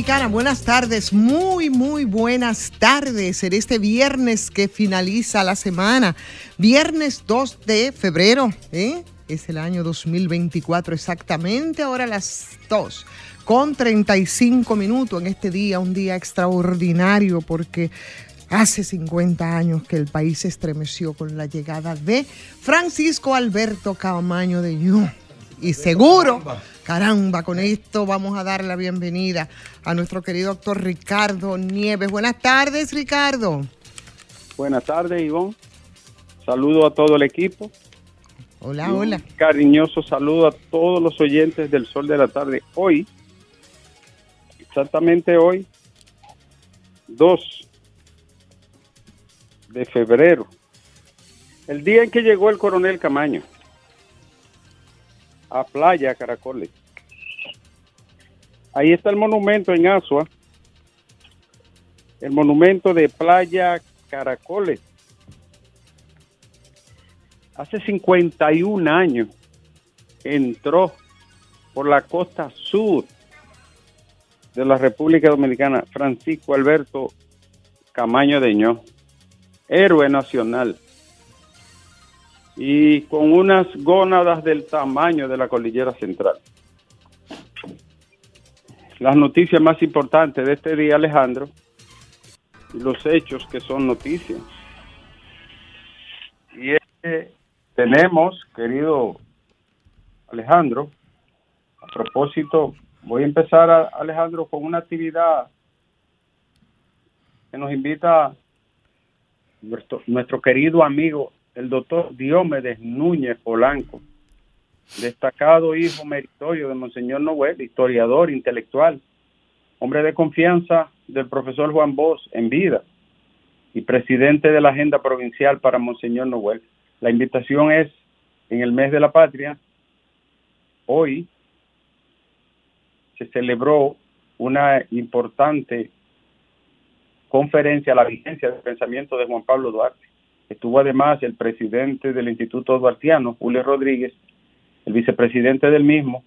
Dominicana, buenas tardes, muy, muy buenas tardes en este viernes que finaliza la semana, viernes 2 de febrero, ¿eh? es el año 2024 exactamente, ahora las 2 con 35 minutos en este día, un día extraordinario porque hace 50 años que el país se estremeció con la llegada de Francisco Alberto Camaño de Ñu. Y seguro, caramba, con esto vamos a dar la bienvenida a nuestro querido doctor Ricardo Nieves. Buenas tardes, Ricardo. Buenas tardes, Ivonne. Saludo a todo el equipo. Hola, hola. Cariñoso saludo a todos los oyentes del Sol de la Tarde. Hoy, exactamente hoy, 2 de febrero, el día en que llegó el coronel Camaño a Playa Caracoles. Ahí está el monumento en Asua, el monumento de Playa Caracoles. Hace 51 años entró por la costa sur de la República Dominicana Francisco Alberto Camaño Deñó, héroe nacional y con unas gónadas del tamaño de la cordillera central. Las noticias más importantes de este día, Alejandro, y los hechos que son noticias. Y tenemos, querido Alejandro, a propósito, voy a empezar, Alejandro, con una actividad que nos invita nuestro, nuestro querido amigo el doctor Diomedes Núñez Polanco, destacado hijo meritorio de Monseñor Noel, historiador, intelectual, hombre de confianza del profesor Juan Bosch en vida y presidente de la agenda provincial para Monseñor Noel. La invitación es en el mes de la patria. Hoy se celebró una importante conferencia a la vigencia del pensamiento de Juan Pablo Duarte Estuvo además el presidente del Instituto Duartiano, Julio Rodríguez, el vicepresidente del mismo,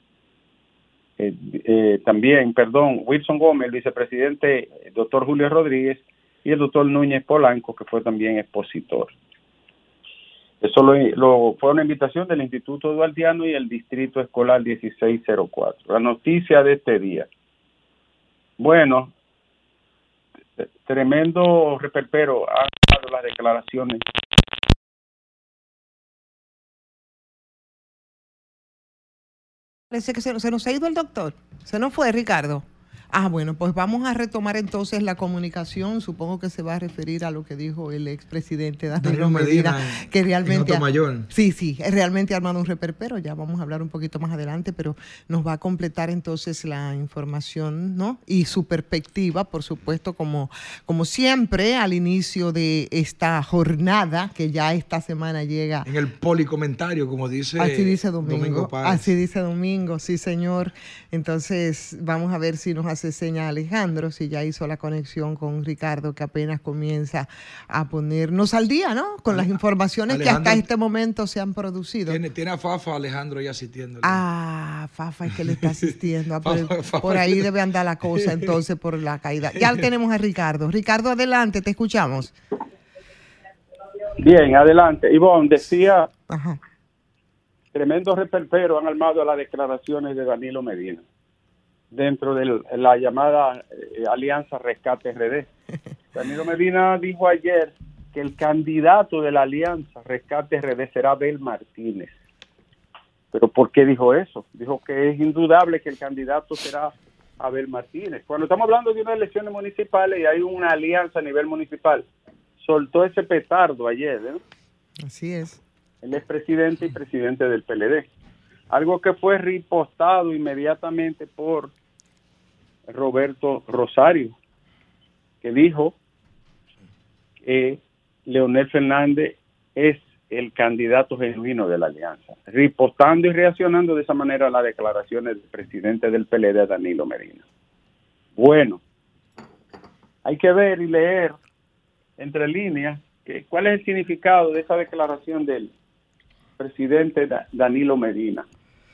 eh, eh, también, perdón, Wilson Gómez, el vicepresidente, el doctor Julio Rodríguez, y el doctor Núñez Polanco, que fue también expositor. Eso lo, fue una invitación del Instituto Duartiano y el Distrito Escolar 1604. La noticia de este día. Bueno, tremendo reperpero han las declaraciones. Parece que se nos ha ido el doctor. Se nos fue, Ricardo. Ah, bueno, pues vamos a retomar entonces la comunicación. Supongo que se va a referir a lo que dijo el expresidente Danilo Medina, que realmente... sí, sí, realmente ha armado un reperpero. Ya vamos a hablar un poquito más adelante, pero nos va a completar entonces la información, ¿no? Y su perspectiva, por supuesto, como, como siempre, al inicio de esta jornada, que ya esta semana llega... En el policomentario, como dice... Así dice Domingo. así dice Domingo, sí, señor. Entonces, vamos a ver si nos hace seña Alejandro, si ya hizo la conexión con Ricardo, que apenas comienza a ponernos al día, ¿no? Con las informaciones que hasta este momento se han producido. Tiene, tiene a Fafa Alejandro ya asistiendo. Ah, Fafa es que le está asistiendo. Ah, por, ahí debe andar la cosa entonces por la caída. Ya tenemos a Ricardo. Ricardo, adelante, te escuchamos. Bien, adelante. Ivonne, decía, Ajá. tremendo reperpero han armado las declaraciones de Danilo Medina dentro de la llamada eh, Alianza Rescate RD. Danilo Medina dijo ayer que el candidato de la Alianza Rescate RD será Abel Martínez. ¿Pero por qué dijo eso? Dijo que es indudable que el candidato será Abel Martínez. Cuando estamos hablando de unas elecciones municipales y hay una alianza a nivel municipal, soltó ese petardo ayer. ¿eh? Así es. El expresidente y presidente del PLD. Algo que fue ripostado inmediatamente por Roberto Rosario, que dijo que Leonel Fernández es el candidato genuino de la alianza, ripostando y reaccionando de esa manera a las declaraciones del presidente del PLD, Danilo Medina. Bueno, hay que ver y leer entre líneas que, cuál es el significado de esa declaración del presidente Danilo Medina.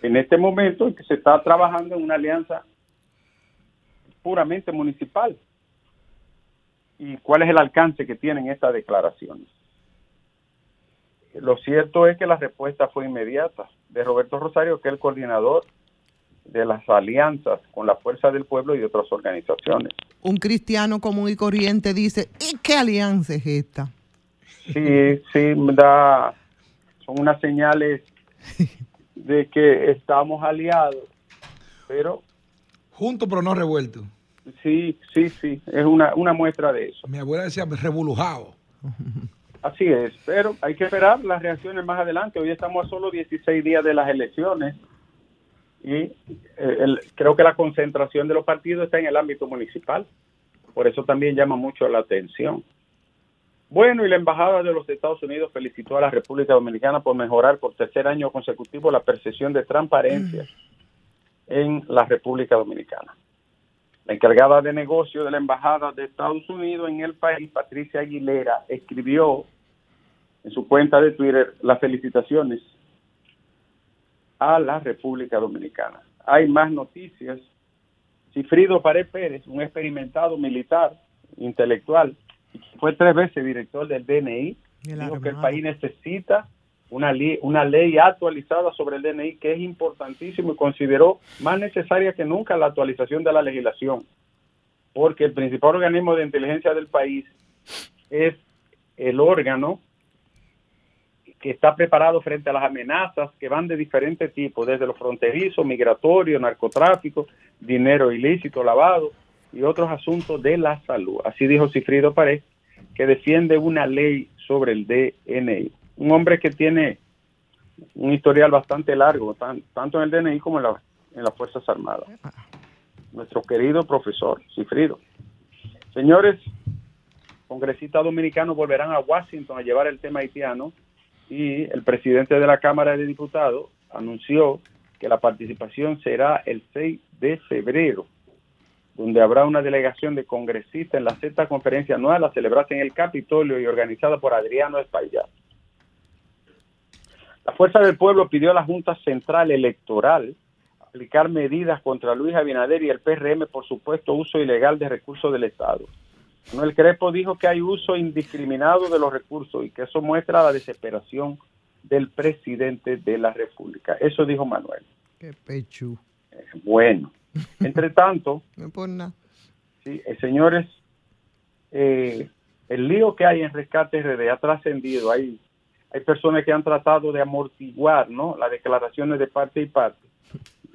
En este momento en que se está trabajando en una alianza puramente municipal. ¿Y cuál es el alcance que tienen estas declaraciones? Lo cierto es que la respuesta fue inmediata de Roberto Rosario, que es el coordinador de las alianzas con la Fuerza del Pueblo y otras organizaciones. Un cristiano común y corriente dice, ¿y qué alianza es esta? Sí, sí, da, son unas señales de que estamos aliados, pero... Juntos pero no revueltos. Sí, sí, sí, es una, una muestra de eso. Mi abuela decía revolujado. Así es, pero hay que esperar las reacciones más adelante. Hoy estamos a solo 16 días de las elecciones y eh, creo que la concentración de los partidos está en el ámbito municipal. Por eso también llama mucho la atención. Bueno, y la Embajada de los Estados Unidos felicitó a la República Dominicana por mejorar por tercer año consecutivo la percepción de transparencia en la República Dominicana. La encargada de negocio de la Embajada de Estados Unidos en el país, Patricia Aguilera, escribió en su cuenta de Twitter las felicitaciones a la República Dominicana. Hay más noticias. Cifrido Pared Pérez, un experimentado militar, intelectual, fue tres veces director del DNI, dijo que el país necesita una una ley actualizada sobre el DNI que es importantísimo y consideró más necesaria que nunca la actualización de la legislación, porque el principal organismo de inteligencia del país es el órgano que está preparado frente a las amenazas que van de diferentes tipos, desde los fronterizos, migratorios, narcotráfico, dinero ilícito, lavado y otros asuntos de la salud. Así dijo Cifrido Pared, que defiende una ley sobre el DNI. Un hombre que tiene un historial bastante largo, tanto en el DNI como en, en las Fuerzas Armadas. Nuestro querido profesor Cifrido. Señores, congresistas dominicanos volverán a Washington a llevar el tema haitiano y el presidente de la Cámara de Diputados anunció que la participación será el 6 de febrero, donde habrá una delegación de congresistas en la sexta conferencia anual a celebrarse en el Capitolio y organizada por Adriano Espaillat. La Fuerza del Pueblo pidió a la Junta Central Electoral aplicar medidas contra Luis Abinader y el PRM por supuesto uso ilegal de recursos del Estado. El Crepo dijo que hay uso indiscriminado de los recursos y que eso muestra la desesperación del presidente de la República. Eso dijo Manuel. Qué pechu. Eh, bueno, entre tanto, no sí, eh, señores, eh, el lío que hay en Rescate RD ha trascendido. Hay, hay personas que han tratado de amortiguar ¿no? las declaraciones de parte y parte.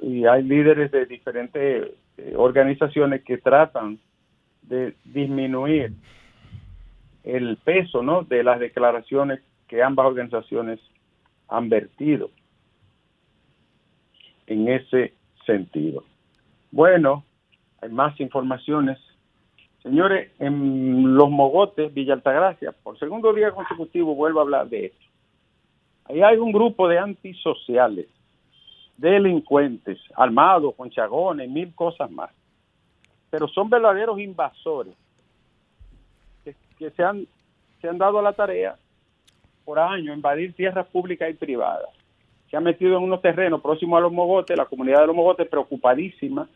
Y hay líderes de diferentes organizaciones que tratan de disminuir el peso ¿no? de las declaraciones que ambas organizaciones han vertido en ese sentido. Bueno, hay más informaciones. Señores, en Los Mogotes, Villa Altagracia, por segundo día consecutivo vuelvo a hablar de esto. Ahí hay un grupo de antisociales, delincuentes, armados, con chagones, mil cosas más pero son verdaderos invasores que, se, han, se han dado a la tarea por años invadir tierras públicas y privadas. Se han metido en unos terrenos próximos a los mogotes, la comunidad de los mogotes preocupadísima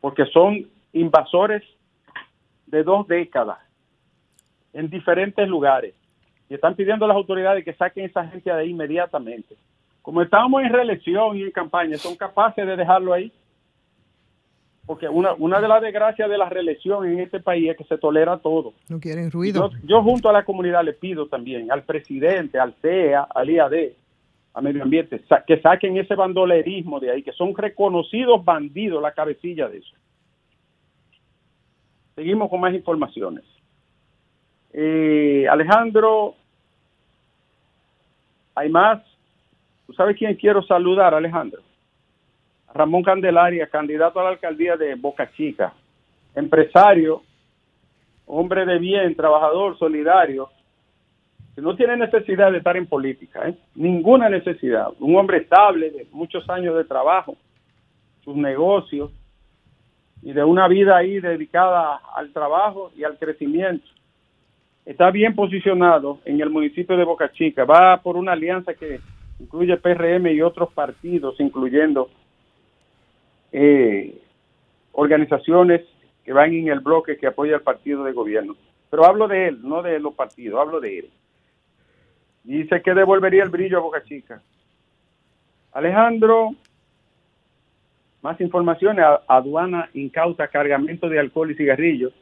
porque son invasores de dos décadas en diferentes lugares y están pidiendo a las autoridades que saquen esa gente de ahí inmediatamente. Como estamos en reelección y en campaña, son capaces de dejarlo ahí porque una, una de las desgracias de la reelección en este país es que se tolera todo. No quieren ruido. Yo, junto a la comunidad le pido también al presidente, al CEA, al IAD, a Medio Ambiente, que saquen ese bandolerismo de ahí, que son reconocidos bandidos la cabecilla de eso. Seguimos con más informaciones. Eh, Alejandro, hay más. ¿Tú sabes quién quiero saludar, Alejandro? Ramón Candelaria, candidato a la alcaldía de Boca Chica, empresario, hombre de bien, trabajador, solidario, que no tiene necesidad de estar en política, ¿eh? ninguna necesidad. Un hombre estable, de muchos años de trabajo, sus negocios y de una vida ahí dedicada al trabajo y al crecimiento. Está bien posicionado en el municipio de Boca Chica. Va por una alianza que incluye PRM y otros partidos, incluyendo eh, organizaciones que van en el bloque que apoya al partido de gobierno. Pero hablo de él, no de los partidos, hablo de él. Dice que devolvería el brillo a Boca Chica. Alejandro, más informaciones. Aduana incauta cargamento de alcohol y cigarrillos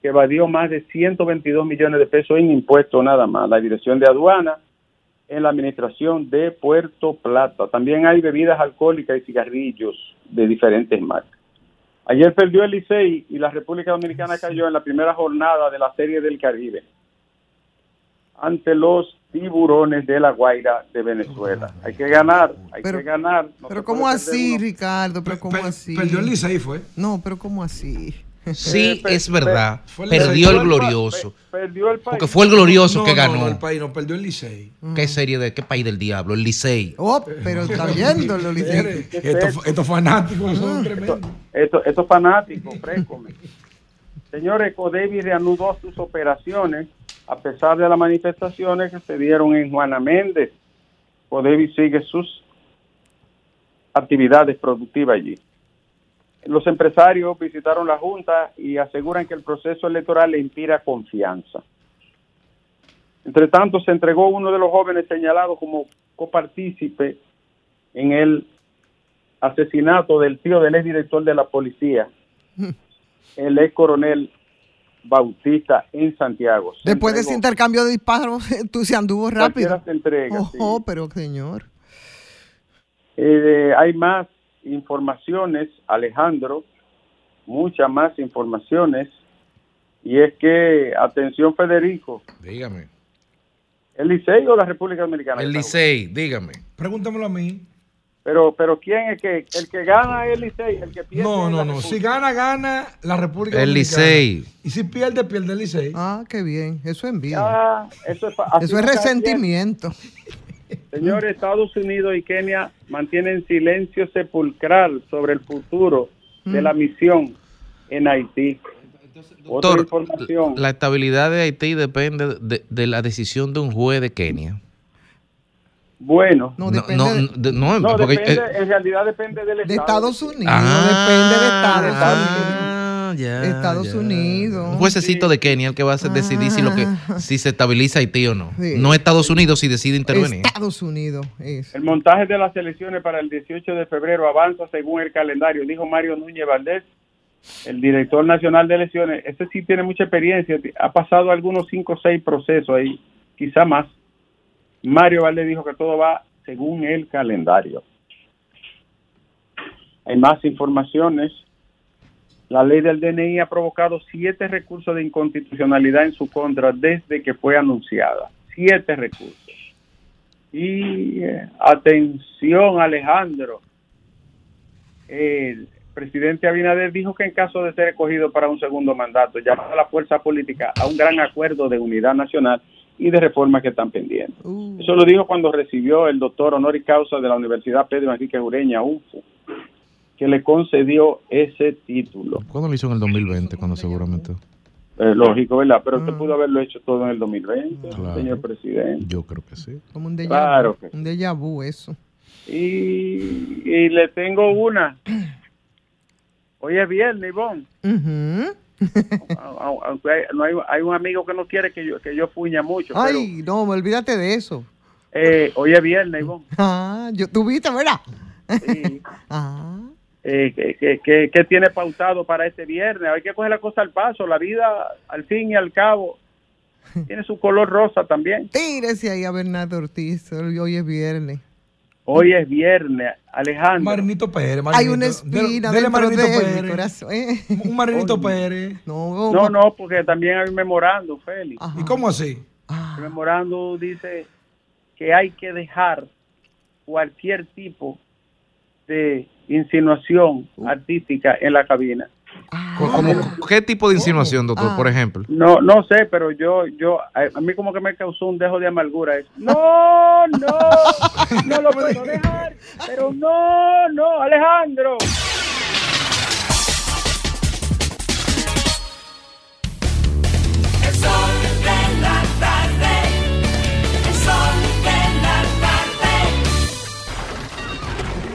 que evadió más de 122 millones de pesos en impuestos nada más. La dirección de aduana en la administración de Puerto Plata. También hay bebidas alcohólicas y cigarrillos de diferentes marcas. Ayer perdió el Licey y la República Dominicana cayó en la primera jornada de la Serie del Caribe ante los tiburones de la Guaira de Venezuela. Hay que ganar, hay que ganar. pero ¿cómo así, Ricardo? ¿Pero cómo así? Perdió el Licey, fue. No, pero ¿cómo así? Sí, eh, es verdad. perdió el glorioso. Perdió el país. Porque fue el glorioso que ganó. No, el país no perdió el Licey. ¿Qué serie de qué país del diablo? El Licey. Oh, pero está viendo los Licey. Estos fanáticos son tremendos. Estos fanáticos, Señores, Codevi reanudó sus operaciones a pesar de las manifestaciones que se dieron en Juana Méndez. Codevi sigue sus actividades productivas allí. Los empresarios visitaron la Junta y aseguran que el proceso electoral le inspira confianza. Entre tanto, se entregó uno de los jóvenes señalados como copartícipe en el asesinato del tío del exdirector de la policía, el ex coronel Bautista en Santiago. Después de ese intercambio de disparos, tú se anduvo rápido. Se entrega, Ojo, pero señor. Eh, hay más informaciones, Alejandro, muchas más informaciones. Y es que, atención Federico. Dígame. ¿El Licey o la República Dominicana? El Licey, dígame. Pregúntamelo a mí. Pero, pero ¿quién es que el que gana es el Licey, el que pierde? No, no, no. Si gana, gana la República el Licey. Y si pierde, pierde el Licey. Ah, qué bien. Eso es envidia. eso es, eso es resentimiento. Señores, Estados Unidos y Kenia mantienen silencio sepulcral sobre el futuro de la mm. misión en Haití. Otra información. La estabilidad de Haití depende de la decisión de un juez de Kenia. Bueno, no, depende, no, no, porque, depende, eh, en realidad depende del Estado. De Estados Unidos, ah, depende de Estados, ah. Ya, Estados Unidos. Un juececito de Kenia el que va a decidir si, lo que, ah. si se estabiliza Haití o no. No Estados Unidos si decide intervenir. Estados Unidos. Es. El montaje de las elecciones para el 18 de febrero avanza según el calendario, dijo Mario Núñez Valdés, el director nacional de elecciones. Ese sí tiene mucha experiencia, ha pasado algunos 5 o 6 procesos ahí, quizá más Mario Valdés dijo que todo va según el calendario. Hay más informaciones. La ley del DNI ha provocado siete recursos de inconstitucionalidad en su contra desde que fue anunciada. Siete recursos. Y eh, atención, Alejandro. El presidente Abinader dijo que en caso de ser escogido para un segundo mandato, llama a la fuerza política a un gran acuerdo de unidad nacional y de reformas que están pendientes. Uh. Eso lo dijo cuando recibió el doctor honoris causa de la Universidad Pedro Enrique Ureña, UFO, que le concedió ese título. ¿Cuándo lo hizo en el 2020? Cuando seguramente... Eh, lógico, ¿verdad? Pero usted ah. pudo haberlo hecho todo en el 2020, señor presidente. Yo creo que sí. Como un déjà, claro un déjà vu eso. Y, y le tengo una. Hoy es viernes, Ivonne no hay, hay, un amigo que no quiere que yo, que yo fuña mucho. Ay, no, olvídate de eso. Eh, hoy es viernes, Ivonne. Ah, yo, ¿tú viste, verdad? Sí. ah. Eh, ¿qué, qué, tiene pautado para este viernes? Hay que coger la cosa al paso. La vida, al fin y al cabo, tiene su color rosa también. Tírese ahí a Bernardo Ortiz. Hoy es viernes. Hoy es viernes, Alejandro. Marinito Pérez. Hay una espina de Marinito Pérez. Corazón, ¿eh? Un Marinito Pérez. No, no, no, porque también hay un memorando, Félix. ¿Y cómo así? Ah. El memorando dice que hay que dejar cualquier tipo de insinuación uh. artística en la cabina. Ah. ¿Qué tipo de insinuación, doctor, por ah. ejemplo? No, no sé, pero yo, yo, a, mí como que me causó un dejo de amargura eso. No, no, no lo puedo dejar, pero no, no, Alejandro.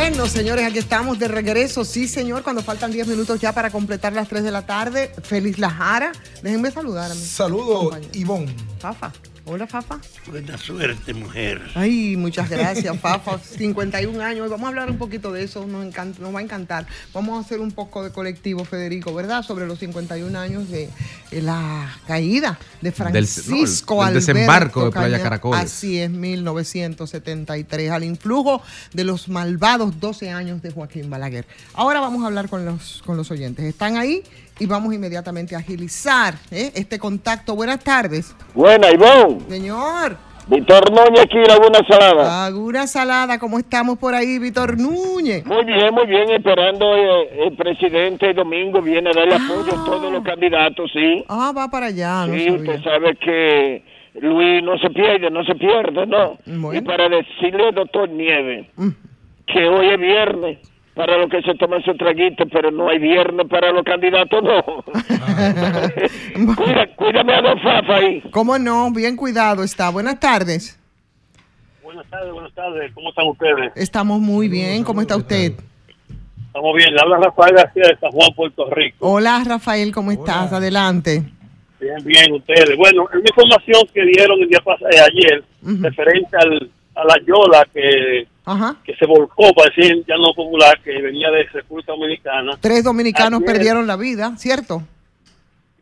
Bueno, señores, aquí estamos de regreso. Sí, señor, cuando faltan 10 minutos ya para completar las 3 de la tarde. Feliz Lajara. Déjenme saludar a mi Saludos, Ivonne. Fafa. Hola, Fafa. Buena suerte, mujer. Ay, muchas gracias, Fafa. 51 años. Vamos a hablar un poquito de eso, nos, encanta, nos va a encantar. Vamos a hacer un poco de colectivo, Federico, ¿verdad? Sobre los 51 años de, la caída de Francisco del, desembarco de Playa Caracoles. Así es, 1973, al influjo de los malvados 12 años de Joaquín Balaguer. Ahora vamos a hablar con los, con los oyentes. ¿Están ahí? Y vamos inmediatamente a agilizar ¿eh? este contacto. Buenas tardes. Buena, Ivonne. Señor. Víctor Núñez aquí, Laguna Salada. Laguna Salada, ¿cómo estamos por ahí, Víctor Núñez? Muy bien, muy bien, esperando eh, el presidente Domingo viene a darle apoyo a todos los candidatos, sí. Ah, va para allá. sí, usted sabe que Luis no se pierde, no se pierde, ¿no? Y para decirle, doctor Nieve, mm. que hoy es viernes para los que se toman su traguito, pero no hay viernes para los candidatos, no. cuídame a Don Fafa ahí. ¿Cómo no? Bien cuidado está. Buenas tardes. Buenas tardes, buenas tardes. ¿Cómo están ustedes? Estamos muy bien. ¿Cómo está usted? Estamos bien. Le habla Rafael García de San Juan, Puerto Rico. Hola, Rafael. ¿Cómo estás? Adelante. Bien, bien, ustedes. Bueno, es una información que dieron el día pasado, eh, ayer, referente al, a la Yola que que se volcó, para decir ya no popular, que venía de República Dominicana. Tres dominicanos perdieron la vida, ¿cierto?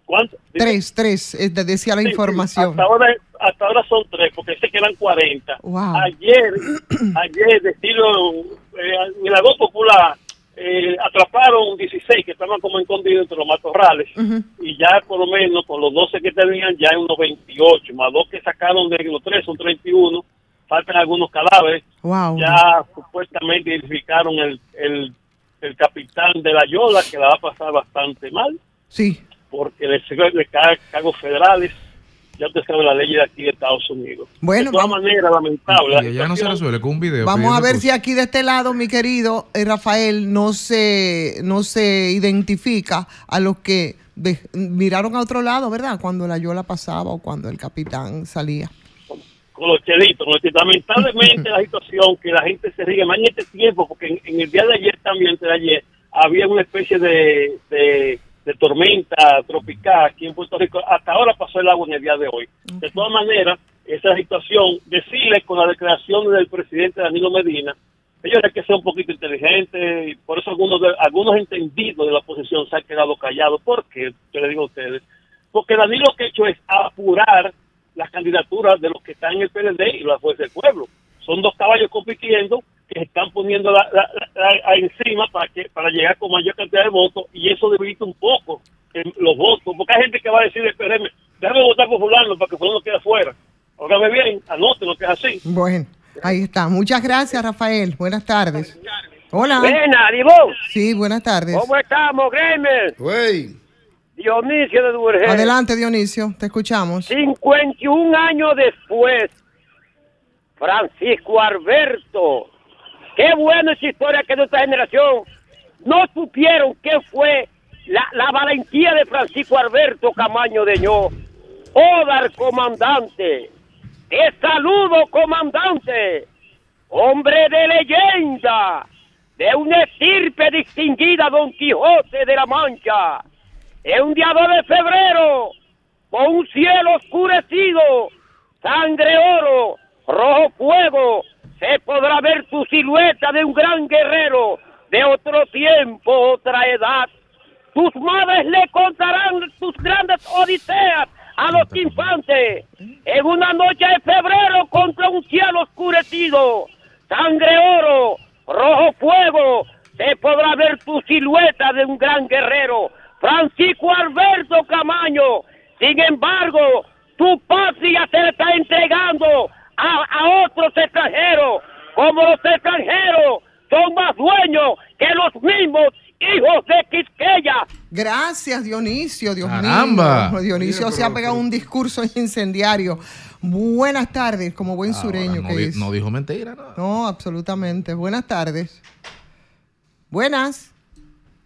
¿Cuántos? Tres, tres, decía la información. hasta, ahora, hasta ahora son tres, porque se quedan 40. Ayer, ayer, decirlo, eh, en la voz popular, eh, atraparon 16 que estaban como escondidos entre los matorrales y ya por lo menos con los 12 que tenían ya hay unos 28, más dos que sacaron de los tres son 31 faltan algunos cadáveres. Ya supuestamente identificaron el, el, el, capitán de la Yola, que la va a pasar bastante mal. Sí. Porque le, le cargos federales. Ya usted sabe la ley de aquí de Estados Unidos. Bueno, de todas maneras, lamentable. ya no se resuelve con un video. Vamos a ver si aquí de este lado, mi querido eh, Rafael, no se, no se identifica a los que miraron a otro lado, ¿verdad? Cuando la Yola pasaba o cuando el capitán salía con los chelitos. Lamentablemente la situación que la gente se ríe más en este tiempo, porque en, el día de ayer también, de ayer, había una especie de, de, tormenta tropical aquí en Puerto Rico. Hasta ahora pasó el agua en el día de hoy. De todas maneras, esa situación, decirle con la declaración del presidente Danilo Medina, ellos hay que ser un poquito inteligentes, y por eso algunos algunos entendidos de la oposición se han quedado callados. ¿Por qué? Yo le digo a ustedes. Porque Danilo lo que ha hecho es apurar las candidaturas de los que están en el PLD y la Fuerza del Pueblo. Son dos caballos compitiendo que se están poniendo la, encima para que para llegar con mayor cantidad de votos y eso debilita un poco los votos, porque hay gente que va a decir, espéreme, déjame votar por fulano para que fulano quede afuera. Óigame bien, anoten lo que es así. Bueno, ahí está. Muchas gracias, Rafael. Buenas tardes. Hola. Buenas, Sí, buenas tardes. ¿Cómo estamos, Gamer? Güey. Dionisio de Duvergé. Adelante, Dionisio, te escuchamos. 51 años después, Francisco Alberto. Qué buena esa historia que nuestra generación no supieron qué fue la, la valentía de Francisco Alberto Camaño de Ño. Odar, comandante. Te saludo, comandante. Hombre de leyenda. De una estirpe distinguida, Don Quijote de la Mancha es un día 2 de febrero, con un cielo oscurecido, sangre oro, rojo fuego, se podrá ver tu silueta de un gran guerrero de otro tiempo, otra edad. Tus madres le contarán tus grandes odiseas a los infantes. En una noche de febrero contra un cielo oscurecido, sangre oro, rojo fuego, se podrá ver tu silueta de un gran guerrero Francisco Alberto Camaño. Sin embargo, tu patria se está entregando a, otros extranjeros, como los extranjeros son más dueños que los mismos hijos de Quisqueya. Gracias, Dionisio. Dios Caramba. mío. Dionisio se ha pegado un discurso incendiario. Buenas tardes, como buen sureño no, que di- es. no dijo mentira. ¿no? No, absolutamente. Buenas tardes. Buenas.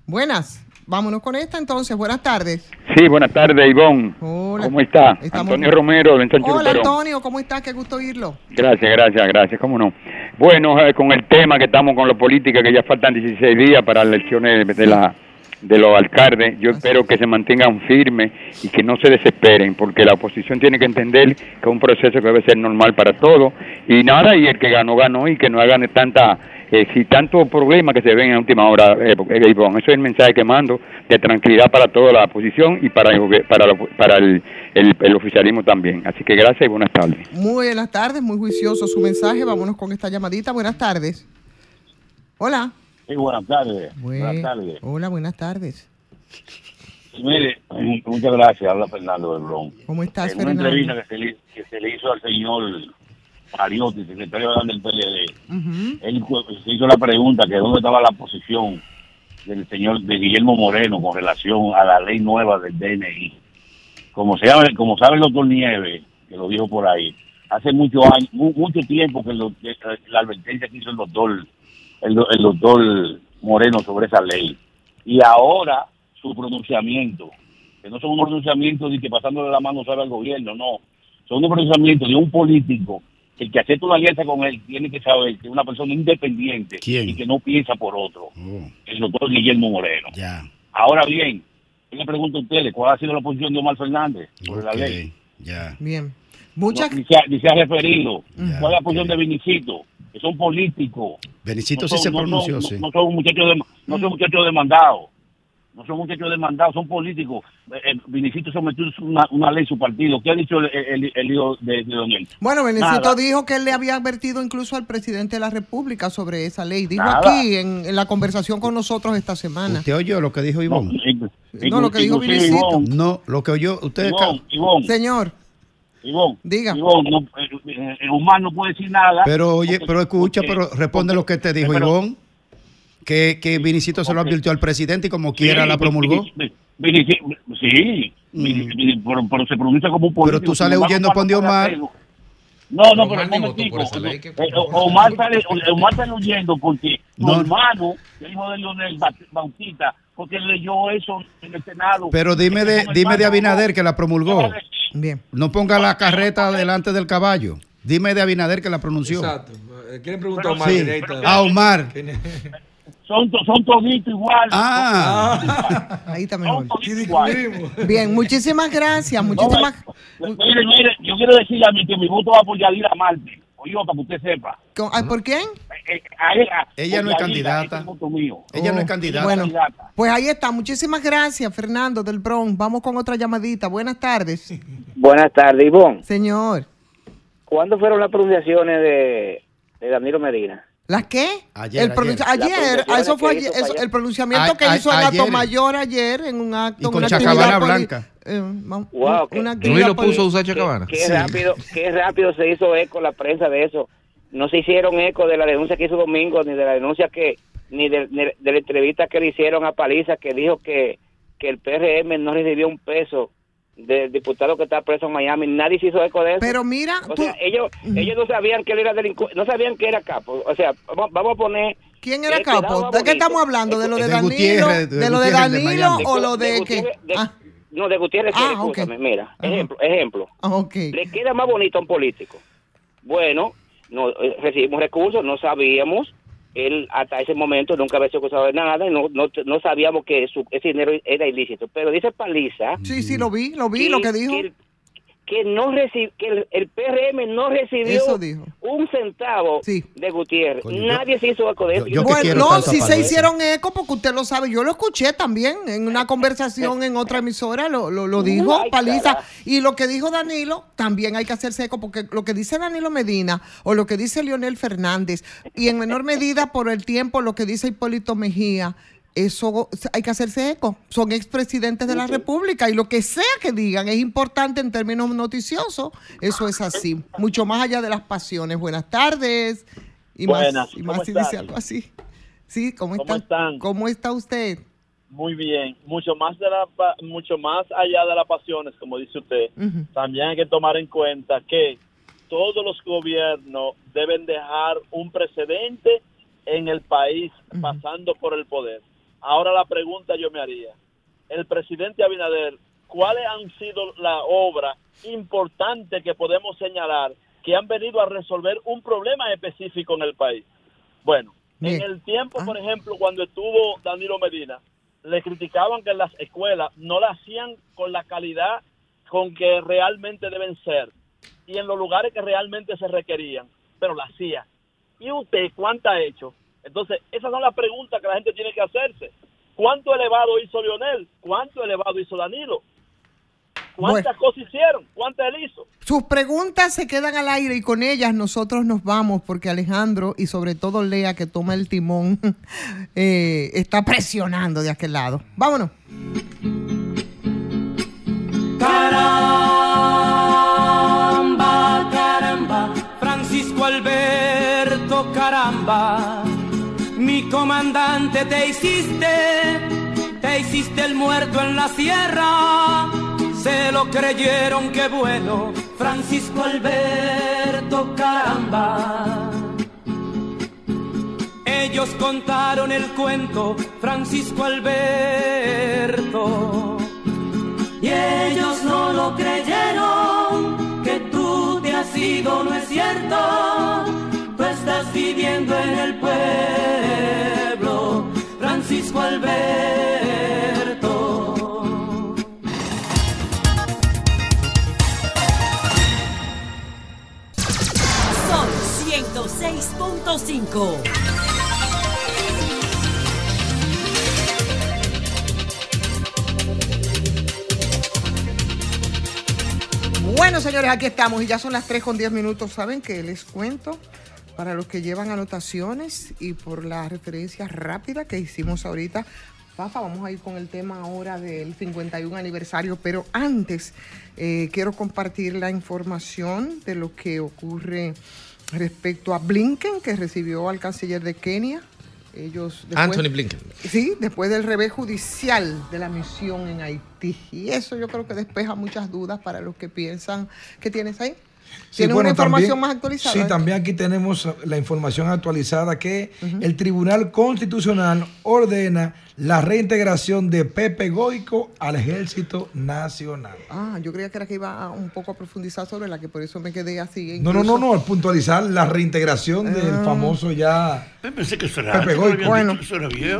Buenas. Vámonos con esta entonces. Buenas tardes. Sí, buenas tardes, Ivonne. Hola. ¿Cómo está? Estamos- Antonio Romero, de Hola, Luperón. Antonio. ¿Cómo estás? Qué gusto oírlo. Gracias, gracias, gracias, cómo no. Bueno, eh, con el tema que estamos con la política, que ya faltan 16 días para las elecciones de la de los alcaldes, yo espero que se mantengan firmes y que no se desesperen, porque la oposición tiene que entender que es un proceso que debe ser normal para todos, y nada, y el que ganó, ganó, y que no hagan tanta, eh, si tanto problema que se ven en última hora, eh, eh, eso es el mensaje que mando, de tranquilidad para toda la oposición y para, el- para, la- para el, el- el oficialismo también. Así que gracias y buenas tardes. Muy buenas tardes, muy juicioso su mensaje. Vámonos con esta llamadita. Buenas tardes. Hola. Sí, buenas tardes. Buen- Buenas tardes. Hola, buenas tardes. Mire, muchas gracias. Habla Fernando del Bronx. ¿Cómo estás, En una Fernando? entrevista que se, le, que se le hizo al señor Mariotti, secretario del PLD, él se hizo la pregunta que dónde estaba la posición del señor de Guillermo Moreno con relación a la ley nueva del DNI. Como se llama, como sabe el doctor Nieves, que lo dijo por ahí, hace muchos años, mu- mucho tiempo que, lo- que la advertencia que hizo el doctor, el, do- el doctor Moreno sobre esa ley. Y ahora su pronunciamiento, que no son unos pronunciamientos de que pasándole la mano sabe al gobierno, no, son unos pronunciamientos de un político el que acepta una alianza con él tiene que saber que es una persona independiente y que no piensa por otro, el doctor Guillermo Moreno. Ya. Ahora bien, yo le pregunto a ustedes, ¿cuál ha sido la posición de Omar Fernández sobre la ley? Ya. Bien. Muchas No, ni, se ha, ni se ha referido. ¿Cuál es la posición de Vinicito? Que son políticos. Benicito No sí son- se pronunció, no- sí. No son muchachos de, no son muchachos demandados. No son muchachos demandados, son políticos. Eh, eh, Vinicito sometió una, una ley su partido. ¿Qué ha dicho el, el- el hijo de, de Don? Bueno, Benecito Nada. dijo que él le había advertido incluso al presidente de la República sobre esa ley. Dijo Nada. aquí en, en la conversación con nosotros esta semana. ¿Usted oyó lo que dijo Ivonne? No, lo que dijo. Ivonne, No, lo que oyó usted. Ivonne, Ivonne, Señor, Ivonne, Diga. Ivonne, no, eh, eh, eh, Omar no puede decir nada. Pero oye, porque- pero escucha, porque- pero responde lo que te dijo pero- Ivonne. Que, que Vinicito se lo advirtió al presidente y como quiera Sí, la promulgó. Vinici- Vinici- Sí, Vinici- pero, pero se pronuncia como un político. Pero tú sales huyendo por Dios, hacerlo. No, no, Omar pero un ni votó momentico. por esa ley, ¿qué Eh, O- Omar sale, Omar sale huyendo porque su No. hermano, el hijo de Leonel Ba- Bautista, porque leyó eso en el Senado. Pero dime de, dime de Abinader que la promulgó. Bien. No ponga la carreta delante del caballo. Dime de Abinader que la pronunció. Exacto. Eh, ¿Quieren preguntar a Pero Omar Sí, a Omar. Son, to- son toditos igual. Ah. ahí está Son mejor. toditos igual. Bien, muchísimas gracias. Muchísimas. Mire, mire, yo quiero decirle a mí que mi voto va por Yadira Marte. Oye, para que usted sepa. con- ay, ¿Por quién? Eh, a ella, no es candidata. Ella no es candidata. Bueno, pues ahí está. Muchísimas gracias, Fernando del Bronx. Vamos con otra llamadita. Buenas tardes. Buenas tardes, Ivonne. Señor. ¿Cuándo fueron las pronunciaciones de, de Danilo Medina? ¿Las qué? Ayer, el ayer. ayer, eso fue ayer, eso- el pronunciamiento A- que a- hizo el. Gato Mayor ayer en un acto, Y con una Chacabana Blanca. eh, Wow, una que- actividad Luis lo puso a usar Chacabana. Qué rápido, qué rápido se hizo eco la prensa de eso. No se hicieron eco de la denuncia que hizo Domingo, ni de la denuncia que, ni de, ni de la entrevista que le hicieron a Paliza, que dijo que, que el PRM no recibió un peso del diputado que está preso en Miami. Nadie se hizo eco de eso. Pero mira, o tú- sea, ellos, ellos no sabían que él era delincuente, no sabían que era capo. O sea, vamos, vamos a poner... ¿Quién era que quedaba capo? ¿De qué estamos hablando? ¿De lo de De Danilo? De ¿De lo de Danilo o lo de De qué? Gutiérrez, de- Ah, No, de Gutiérrez, Ah, quiere, ok. escúchame, mira, Ajá. ejemplo, ejemplo. ah, le queda más bonito a un político. Bueno, no eh, recibimos recursos, no sabíamos, él hasta ese momento nunca había sido acusado de nada, y no, no, no sabíamos que su, ese dinero era ilícito. Pero dice Paliza Sí, sí, lo vi, lo vi, lo que dijo. que, que no reci- que el, el PRM no recibió Eso dijo. un centavo Sí. de Gutiérrez. Coño, yo- Nadie se hizo eco de eso. yo- yo que Bueno, no, si se hicieron eco, porque usted lo sabe, yo lo escuché también en una conversación en otra emisora, lo, lo, lo dijo Ay, Paliza. cara. Y lo que dijo Danilo, también hay que hacerse eco, porque lo que dice Danilo Medina o lo que dice Leonel Fernández, y en menor medida por el tiempo lo que dice Hipólito Mejía, eso hay que hacerse eco. Son expresidentes de la República y lo que sea que digan es importante en términos noticiosos. Eso es así, mucho más allá de las pasiones. Buenas tardes. Y Buenas, más, y más ¿cómo si dice algo así. Sí, ¿cómo, ¿Cómo está? están? ¿Cómo está usted? muy bien, mucho más de la, mucho más allá de las pasiones, como dice usted, también hay que tomar en cuenta que todos los gobiernos deben dejar un precedente en el país pasando por el poder. Ahora la pregunta yo me haría, el presidente Abinader, ¿cuáles han sido las obras importantes que podemos señalar que han venido a resolver un problema específico en el país? Bueno, en el tiempo, por ah. ejemplo, cuando estuvo Danilo Medina, le criticaban que las escuelas no la hacían con la calidad con que realmente deben ser y en los lugares que realmente se requerían, pero la hacía. ¿Y usted cuánta ha hecho? Entonces, esas son las preguntas que la gente tiene que hacerse. ¿Cuánto elevado hizo Lionel? ¿Cuánto elevado hizo Danilo? ¿Cuántas cosas hicieron? ¿Cuántas él hizo? Sus preguntas se quedan al aire y con ellas nosotros nos vamos porque Alejandro y sobre todo Lea que toma el timón eh, está presionando de aquel lado. Vámonos. Alberto Caramba, mi comandante te hiciste, te hiciste el muerto en la sierra, se lo creyeron que bueno, Francisco Alberto Caramba. Ellos contaron el cuento, Francisco Alberto, y ellos no lo creyeron sido no es cierto, tú estás viviendo en el pueblo, Francisco Alberto. Son 106.5. Bueno, señores, aquí estamos y ya son las 3 con 10 minutos. ¿Saben qué les cuento? Para los que llevan anotaciones y por la referencia rápida que hicimos ahorita, Fafa, vamos a ir con el tema ahora del 51 aniversario, pero antes eh, quiero compartir la información de lo que ocurre respecto a Blinken, que recibió al canciller de Kenia, ellos Anthony Blinken. Sí, después del revés judicial de la misión en Haití. Y eso yo creo que despeja muchas dudas para los que piensan que tienes ahí. ¿Tienes una información más actualizada? Sí, también aquí tenemos la información actualizada que el Tribunal Constitucional ordena la reintegración de Pepe Goico al Ejército Nacional. Ah, yo creía que era que iba un poco a profundizar sobre la que por eso me quedé así. No, no, no, no, al puntualizar la reintegración del ah. famoso ya pensé que eso era, Pepe Goico. Bueno,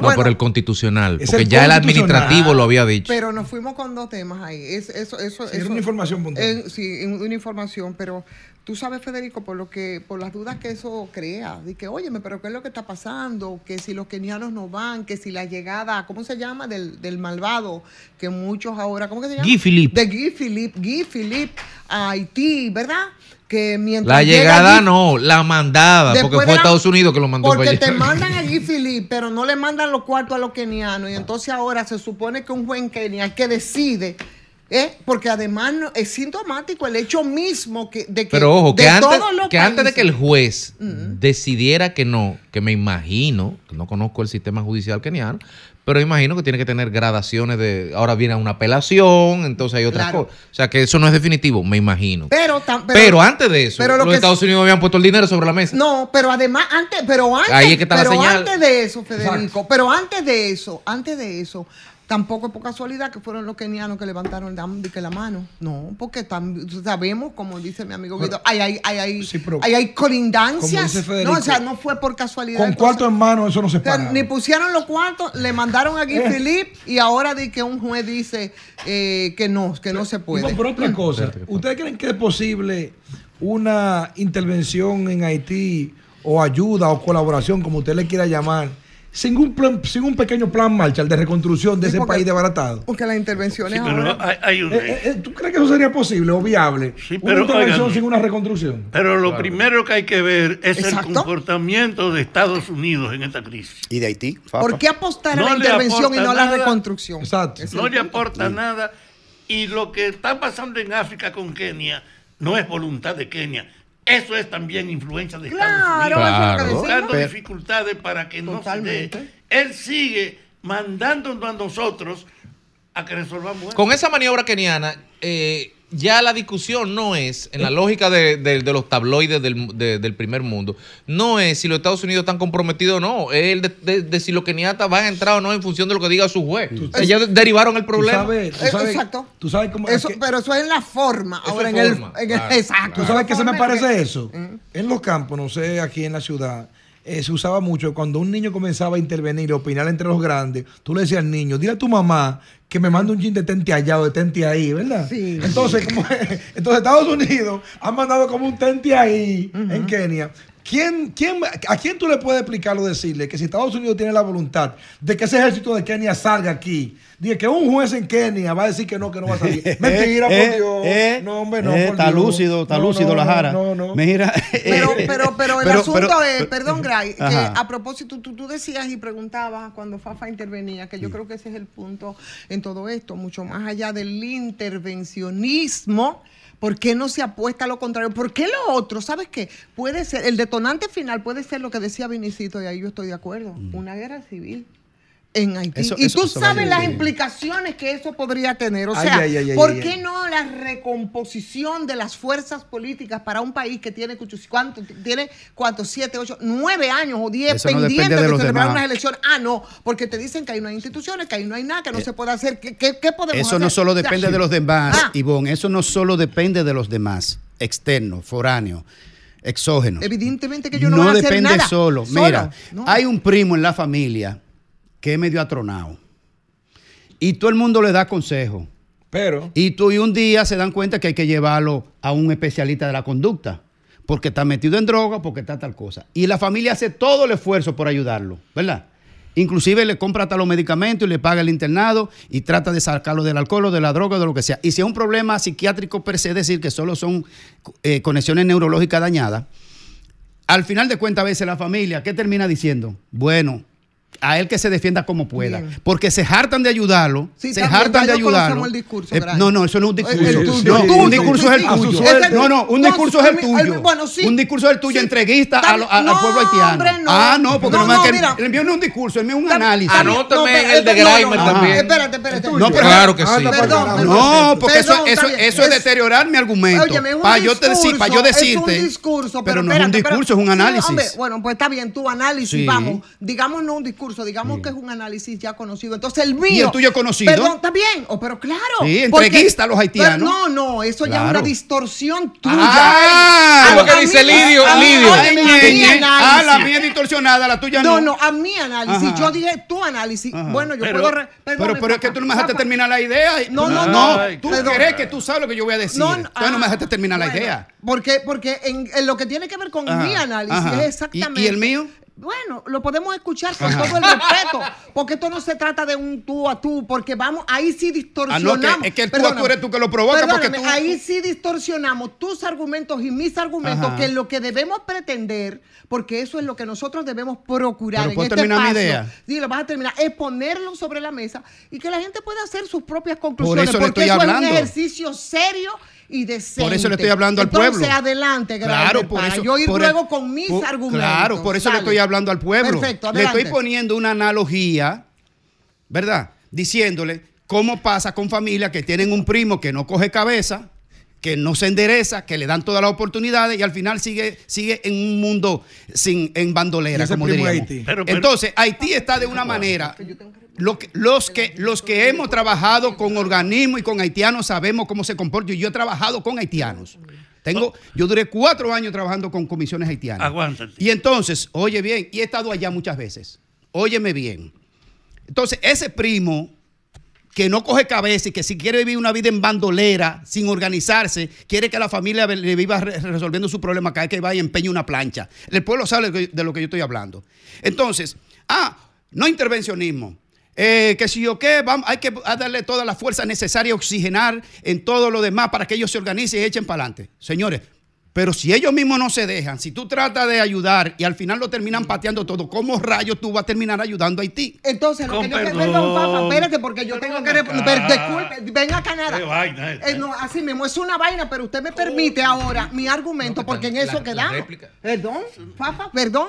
no, por el constitucional, porque ya el administrativo lo había dicho. Pero nos fuimos con dos temas ahí. eso, eso, eso, es una información puntual. sí, una información, pero Tú sabes, Federico, por lo que, por las dudas que eso crea, de que, óyeme, pero ¿qué es lo que está pasando? Que si los kenianos no van, que si la llegada, ¿cómo se llama? Del, del malvado, que muchos ahora, ¿cómo que se llama? Guy Philippe. De Guy Philippe, Guy Philippe a Haití, ¿verdad? Que mientras la llegada no, la mandada, porque fue Estados Unidos que lo mandó Porque te mandan a Guy Philippe, pero no le mandan los cuartos a los kenianos. Y entonces ahora se supone que un buen Kenia que decide ¿Eh? Porque además es sintomático el hecho mismo que, de que. Pero ojo, que, antes, que antes de que el juez decidiera que no, que me imagino, que no conozco el sistema judicial keniano, pero imagino que tiene que tener gradaciones de. Ahora viene una apelación, entonces hay otras cosas. O sea que eso no es definitivo, me imagino. Pero, pero, antes de eso, los Estados Unidos habían puesto el dinero sobre la mesa. No, pero además, antes, pero antes, Ahí es que está pero la señal. antes de eso, Federico, pero antes de eso, antes de eso, Tampoco es por casualidad que fueron los kenianos que levantaron que la mano. No, porque sabemos, como dice mi amigo Guido, hay, hay, hay, hay, hay, colindancias. no, o sea, no fue por casualidad. Con cuarto en mano eso no se para. Ni pusieron los cuartos, le mandaron a Guy eh. Philippe y ahora di que un juez dice eh, que no, que no se puede. por otra cosa, ¿ustedes creen que es posible una intervención en Haití o ayuda o colaboración, como usted le quiera llamar? Sin un, plan, sin un pequeño plan Marshall de reconstrucción de ese país desbaratado. Porque las intervenciones hay, eh, eh, eh, ¿Tú crees que eso sería posible o viable? Sí, pero, una intervención sin una reconstrucción. Pero lo primero que hay que ver es el comportamiento de Estados Unidos en esta crisis. ¿Y de Haití? ¿Por qué apostar a la intervención y no a la reconstrucción? Exacto. No le aporta nada. Y lo que está pasando en África con Kenia no es voluntad de Kenia eso es también influencia de Estados Unidos. Buscando dificultades para que no se dé. Él sigue mandándonos a nosotros a que resolvamos eso. Con esa maniobra keniana, eh, ya la discusión no es, en la lógica de, de- de los tabloides del, de- del primer mundo, no es si los Estados Unidos están comprometidos o no, es el de, de- de si los keniatas van a entrar o no en función de lo que diga su juez. Ellos derivaron el problema. sabes- tú Eh, sabes- Exacto. ¿Tú sabes cómo Eso, que- pero eso es en la forma. Ahora es en el, forma, en el- claro, exacto. ¿Tú sabes qué se me parece es eso? En los campos, no sé, aquí en la ciudad, eh, se usaba mucho cuando un niño comenzaba a intervenir y opinar entre los grandes, tú le decías al niño, dile a tu mamá que me mande un chin de tente allá o de tente ahí, ¿verdad? Sí. Entonces, como, entonces Estados Unidos ha mandado como un tente ahí en Kenia. ¿Quién, quién, ¿A quién tú le puedes explicar o decirle que si Estados Unidos tiene la voluntad de que ese ejército de Kenia salga aquí, diga que un juez en Kenia va a decir que no, que no va a salir? Mentira, por Eh, Dios. eh, no, hombre, no. eh, por está Dios. lúcido, está No, lúcido no, la no, jara. No, no. Mira. Pero, pero, pero el Pero- asunto pero- es, perdón, Gray, que Ajá. a propósito, tú, tú decías y preguntabas cuando Fafa intervenía, que yo creo que ese es el punto en todo esto, mucho más allá del intervencionismo. ¿Por qué no se apuesta a lo contrario? ¿Por qué lo otro? ¿Sabes qué? Puede ser, el detonante final puede ser lo que decía Vinicito, y ahí yo estoy de acuerdo, una guerra civil en Haití. Eso- y eso- tú eso sabes las implicaciones que eso podría tener. O Ay, sea, ay, ay, ay, ¿por qué no la recomposición de las fuerzas políticas para un país que tiene cuánto tiene cuántos siete, ocho, nueve años o diez no pendientes de celebrar unas elecciones? Ah, no, porque te dicen que ahí no hay instituciones, que ahí no hay nada, que no se puede hacer. ¿Qué, qué, qué podemos Eh, Eso hacer? no solo depende de los demás, Ah. Ivonne, eso no solo depende de los demás, externos, foráneos, exógenos. Evidentemente que yo no, no voy a hacer depende nada. solo. Solo, Mira, no. hay un primo en la familia que es medio atronado. Y todo el mundo le da consejo. Pero. Y tú y un día se dan cuenta que hay que llevarlo a un especialista de la conducta. Porque está metido en droga, porque está tal cosa. Y la familia hace todo el esfuerzo por ayudarlo, ¿verdad? Inclusive le compra hasta los medicamentos y le paga el internado y trata de sacarlo del alcohol o de la droga o de lo que sea. Y si es un problema psiquiátrico per se, es decir, que solo son eh, conexiones neurológicas dañadas, al final de cuentas a veces la familia, ¿qué termina diciendo? Bueno, a él que se defienda como pueda. Bien. Porque se hartan de ayudarlo, Sí, se hartan de ayudarlo. el discurso, Eh, no, no, eso no es un discurso. el tuyo, no, un discurso es el sí. tuyo. No, no, un no, discurso es el tuyo. bueno, sí. Un discurso es el tuyo, Sí. entreguista a lo- a- al No, pueblo haitiano. hombre, no. Ah, no, porque No, no, que mira. el mío no es un discurso, el mío es un análisis. Anótame el de Grimer no. también. Espérate, espérate. No, pero- Claro que sí. Perdón. No, porque eso, Perdón, eso, eso es deteriorar mi argumento. Para yo, te decir, discurso, para yo Es decirte. un discurso, pero no es un espérate, pero- discurso, es un análisis. bueno, pues está bien, tu análisis, vamos. Digamos no un discurso, digamos que es un análisis ya conocido. Entonces el mío. ¿Y el tuyo es conocido? Perdón, está bien. Oh, pero claro. Sí, porque- entreguista a los haitianos. pero no, no, eso ya es Claro. una distorsión tuya. Ah, A- lo que dice Lidio, Lidio. Ah, la mía es distorsionada, la tuya no. No, no, a mi análisis. Ajá. Yo dije tu análisis. Ajá. Bueno, yo Pero- puedo. re- Pero, perdón, pero es que tú no me dejaste terminar la idea. No, no, no. no. Tú Perdón. crees que tú sabes lo que yo voy a decir. No, Entonces no me ah, dejaste terminar la idea. Porque, porque en, en lo que tiene que ver con Ajá, mi análisis ajá. es exactamente. ¿Y- y el mío? Bueno, lo podemos escuchar con Ajá. todo el respeto, porque esto no se trata de un tú a tú, porque vamos, ahí sí Ah, distorsionamos. no, que, es que el tú a tú eres tú que lo provoca porque tú. ahí sí distorsionamos tus argumentos y mis argumentos, Ajá. que lo que debemos pretender, porque eso es lo que nosotros debemos procurar Pero en ¿puedo este terminar mi espacio. idea? Sí, lo vas a terminar, es ponerlo sobre la mesa y que la gente pueda hacer sus propias conclusiones, eso le porque estoy eso es hablando. un ejercicio serio y decente. Por eso le estoy hablando al pueblo. adelante, Claro, por eso. yo ir por luego el- con mis por- argumentos. Claro, por eso le estoy hablando al pueblo. Perfecto, le adelante. estoy poniendo una analogía, ¿verdad? Diciéndole cómo pasa con familias que tienen un primo que no coge cabeza, que no se endereza, que le dan todas las oportunidades y al final sigue, sigue en un mundo sin, en bandolera, como diríamos. Haití. Pero- pero- Entonces, Haití está de una manera. lo que- los, que, los que hemos trabajado con organismos y con haitianos sabemos cómo se comporta. Y yo he trabajado con haitianos. Tengo, yo duré cuatro años trabajando con comisiones haitianas. Aguántate. Y entonces, oye bien, y he estado allá muchas veces. Óyeme bien. Entonces, ese primo que no coge cabeza y que si quiere vivir una vida en bandolera, sin organizarse, quiere que la familia le viva re- resolviendo su problema cada vez que vaya y empeñe una plancha. El pueblo sabe de de lo que yo estoy hablando. Entonces, ah, no intervencionismo. Eh, que si yo qué, vamos, hay que darle toda la fuerza necesaria, oxigenar en todo lo demás para que ellos se organicen y echen para adelante. Señores, Pero si ellos mismos no se dejan, si tú tratas de ayudar y al final lo terminan pateando todo, ¿cómo rayos tú vas a terminar ayudando a Haití? Entonces, lo Con que yo perdón. perdón, papá, espérate, porque yo tengo que. disculpe, venga acá nada. Qué vaina esta. Eh, no, así mismo, es una vaina, pero usted me permite ahora mi argumento, porque en eso la- quedamos. Perdón, Fafa, perdón.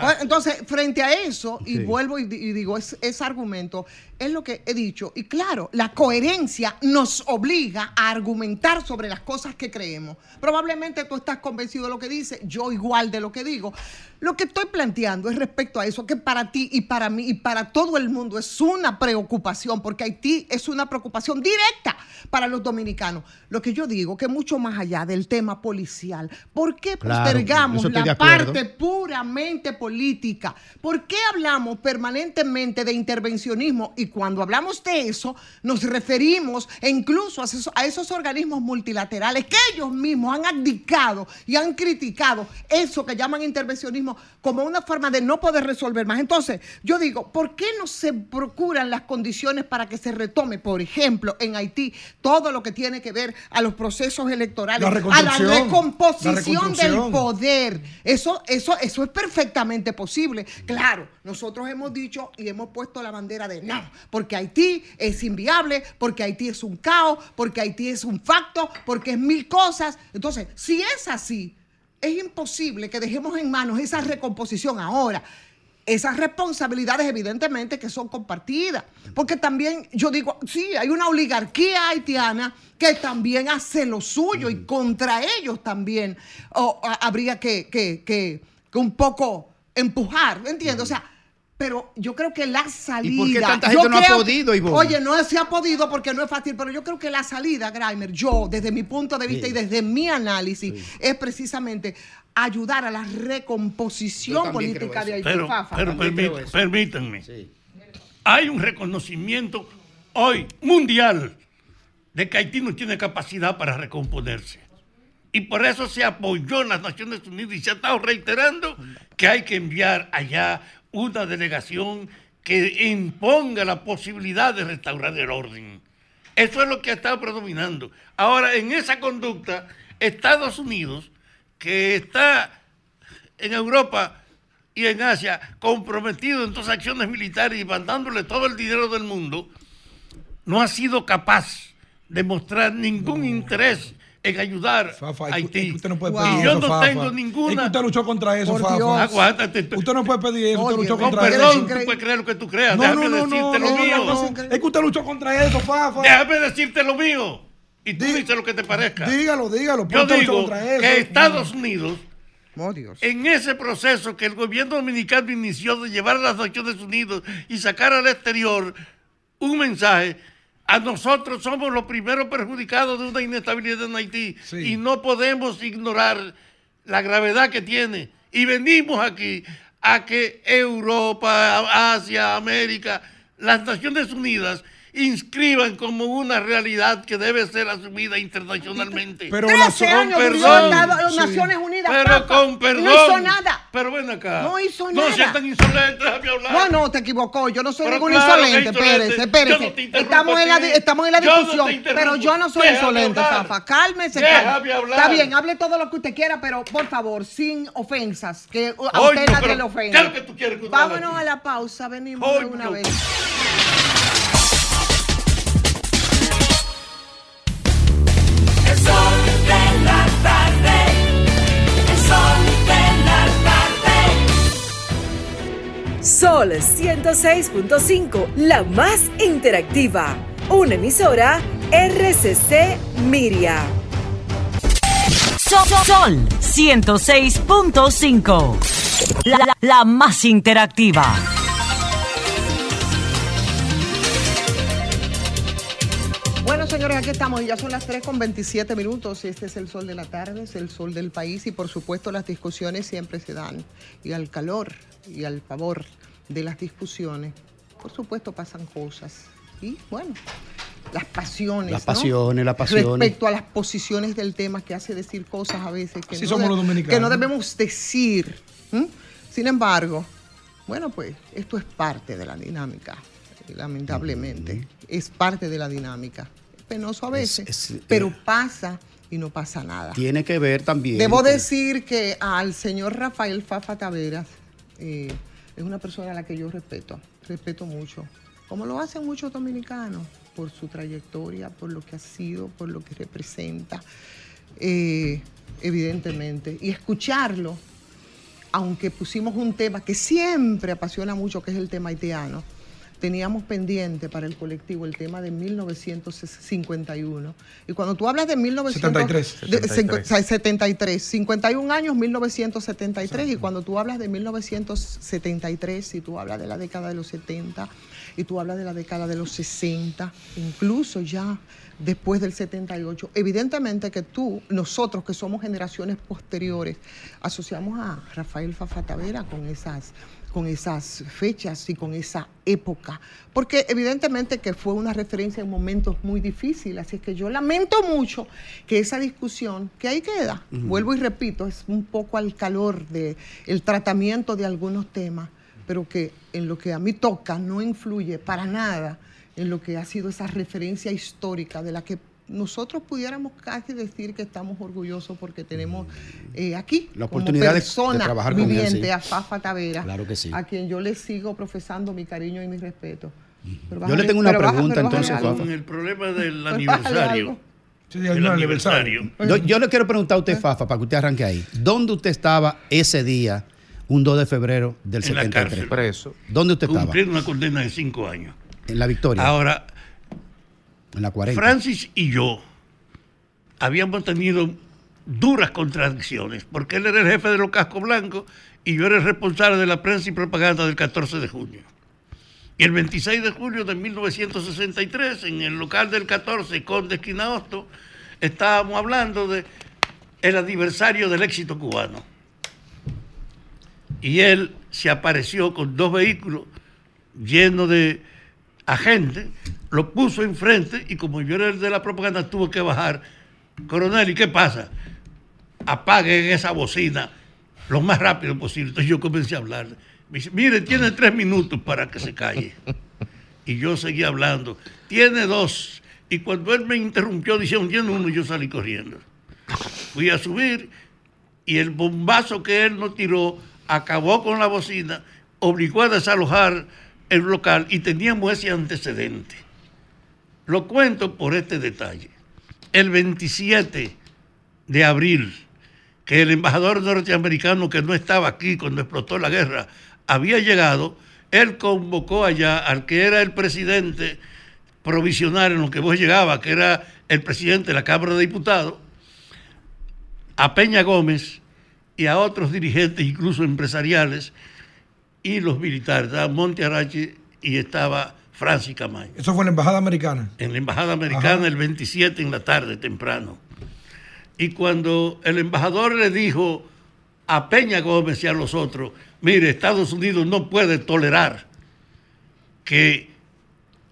Pues, Entonces, frente a eso, y Sí. vuelvo y digo, es- ese argumento es lo que he dicho. Y claro, la coherencia nos obliga a argumentar sobre las cosas que creemos. Probablemente tú estás convencido de lo que dice, yo igual de lo que digo. Lo que estoy planteando es respecto a eso, que para ti y para mí y para todo el mundo es una preocupación, porque Haití es una preocupación directa para los dominicanos. Lo que yo digo, que mucho más allá del tema policial, ¿por qué Claro, postergamos la parte puramente política. ¿Por qué hablamos permanentemente de intervencionismo? Y cuando hablamos de eso, nos referimos incluso a esos, a esos organismos multilaterales que ellos mismos han abdicado y han criticado eso que llaman intervencionismo como una forma de no poder resolver más. Entonces, yo digo, ¿por qué no se procuran las condiciones para que se retome, por ejemplo, en Haití, todo lo que tiene que ver a los procesos electorales, La a la recomposición del poder? Eso, eso, eso es perfectamente posible. Claro, nosotros hemos dicho y hemos puesto la bandera de no, porque Haití es inviable, porque Haití es un caos, porque Haití es un facto, porque es mil cosas. Entonces, si es así, es imposible que dejemos en manos esa recomposición ahora. Esas responsabilidades evidentemente que son compartidas, porque también yo digo, sí, hay una oligarquía haitiana que también hace lo suyo y contra ellos también habría que, que- que- que un poco empujar, ¿me entiendes? O sea, pero yo creo que la salida... por qué tanta gente no ha podido, Ivonne? Oye, no se ha podido porque no es fácil, pero yo creo que la salida, Grimer, yo, desde mi punto de vista Sí. y desde mi análisis, es precisamente ayudar a la recomposición política de Haití. Pero, Fafa. pero permítanme. Hay un reconocimiento hoy mundial de que Haití no tiene capacidad para recomponerse. Y por eso se apoyó en las Naciones Unidas y se ha estado reiterando que hay que enviar allá una delegación que imponga la posibilidad de restaurar el orden. Eso es lo que ha estado predominando. Ahora, en esa conducta, Estados Unidos, que está en Europa y en Asia comprometido en todas acciones militares y mandándole todo el dinero del mundo, no ha sido capaz de mostrar ningún interés en ayudar a Haití. Usted no puede Y pedir yo eso, no Fafa. tengo Es que ninguna. usted luchó contra eso, Por Fafa. Aguántate. Usted no puede pedir eso, usted Oye, luchó con contra perdón, eso. tú puedes creer lo que tú creas. No, Déjame no, no, decirte no, lo no, mío. no, Es que usted luchó contra eso, Fafa. Déjame decirte lo mío. Y tú dices lo que te parezca. Dígalo, dígalo. Yo usted digo contra eso. que Estados Unidos, Oh, Dios. en ese proceso que el gobierno dominicano inició de llevar a las Naciones Unidas y sacar al exterior un mensaje, a nosotros somos los primeros perjudicados de una inestabilidad en Haití y no podemos ignorar la gravedad que tiene. Y venimos aquí a que Europa, Asia, América, las Naciones Unidas inscriban como una realidad que debe ser asumida internacionalmente. Pero con años perdón. Las Sí. Naciones Unidas. Pero Fafa, con perdón. No hizo nada. Pero ven acá. No hizo No nada. sean tan insolentes, déjame hablar. No, no, te equivocó. Yo no soy Pero ningún claro insolente. insolente. Espérese, espérese. No estamos, en la, estamos en la Yo no te discusión. interrumpo. pero yo no soy Déjame insolente, hablar. Fafa. Cálmese, Déjame cálmese. hablar. Está bien, hable todo lo que usted quiera, pero por favor, sin ofensas. Que a Oye, usted nadie pero le ofende. ¿qué es lo que tú quieres que Vámonos a la pausa. Venimos de una vez. Sol 106.5, la más interactiva. Una emisora RCC Miria. Sol, Sol 106.5. La, la- la más interactiva. Señores, aquí estamos y ya son las 3 con 27 minutos. Este es el sol de la tarde, es el sol del país y por supuesto las discusiones siempre se dan. Y al calor y al favor de las discusiones, por supuesto pasan cosas. Y bueno, las pasiones. Las ¿no? pasiones, las pasiones. Respecto a las posiciones del tema que hace decir cosas a veces que, Así no, somos de- los dominicanos. que no debemos decir. Sin embargo, bueno, pues esto es parte de la dinámica, lamentablemente. Es parte de la dinámica. Penoso a veces, es- pero pasa y no pasa nada. Tiene que ver también. Debo decir que al señor Rafael Fafa Taveras eh, es una persona a la que yo respeto, respeto mucho, como lo hacen muchos dominicanos, por su trayectoria, por lo que ha sido, por lo que representa, eh, evidentemente. Y escucharlo, aunque pusimos un tema que siempre apasiona mucho, que es el tema haitiano, teníamos pendiente para el colectivo el tema de 1951. Y cuando tú hablas de 1973, 73. 73, 51 años, 1973, y cuando tú hablas de 1973, y tú hablas de la década de los 70, y tú hablas de la década de los 60, incluso ya después del 78, evidentemente que tú, nosotros que somos generaciones posteriores, asociamos a Rafael Fafatavera con esas con esas fechas y con esa época, porque evidentemente que fue una referencia en momentos muy difíciles, así es que yo lamento mucho que esa discusión, que ahí queda, vuelvo y repito, es un poco al calor del el tratamiento de algunos temas, pero que en lo que a mí toca no influye para nada en lo que ha sido esa referencia histórica de la que nosotros pudiéramos casi decir que estamos orgullosos porque tenemos eh, aquí la oportunidad como de, trabajar con viviente a Fafa Tavera, claro que sí. a quien yo le sigo profesando mi cariño y mi respeto. yo le tengo una pregunta entonces, Fafa. Con el problema del aniversario. Sí, el aniversario. Yo, yo, le quiero preguntar a usted, Fafa, para que usted arranque ahí. ¿Dónde usted estaba ese día, un 2 de febrero del en 73? La cárcel. Preso. ¿Dónde usted estaba? Cumpliendo una condena de cinco años. En la victoria. Ahora, en la 40. Francis y yo habíamos tenido duras contradicciones, porque él era el jefe de los cascos blancos y yo era el responsable de la prensa y propaganda del 14 de junio. Y el 26 de julio de 1963, en el local del 14, con Esquina estábamos hablando de el aniversario del éxito cubano. Y él se apareció con dos vehículos llenos de agentes, lo puso enfrente y como yo era el de la propaganda, tuvo que bajar. Coronel, ¿y qué pasa? Apaguen esa bocina lo más rápido posible. Entonces yo comencé a hablar. Me dice, mire, tiene tres minutos para que se calle. Y yo seguí hablando. Tiene dos. Y cuando él me interrumpió diciendo, tiene uno, yo salí corriendo. Fui a subir y el bombazo que él nos tiró acabó con la bocina, obligó a desalojar el local y teníamos ese antecedente. Lo cuento por este detalle. El 27 de abril, que el embajador norteamericano que no estaba aquí cuando explotó la guerra había llegado, él convocó allá al que era el presidente provisional en lo que vos llegaba, que era el presidente de la Cámara de Diputados, a Peña Gómez y a otros dirigentes, incluso empresariales, y los militares. Estaba Monte Arache y estaba Francis Camaño. ¿Eso fue en la Embajada Americana? En la Embajada Americana Ajá. el 27 en la tarde, temprano. Y cuando el embajador le dijo a Peña Gómez y a los otros, mire, Estados Unidos no puede tolerar que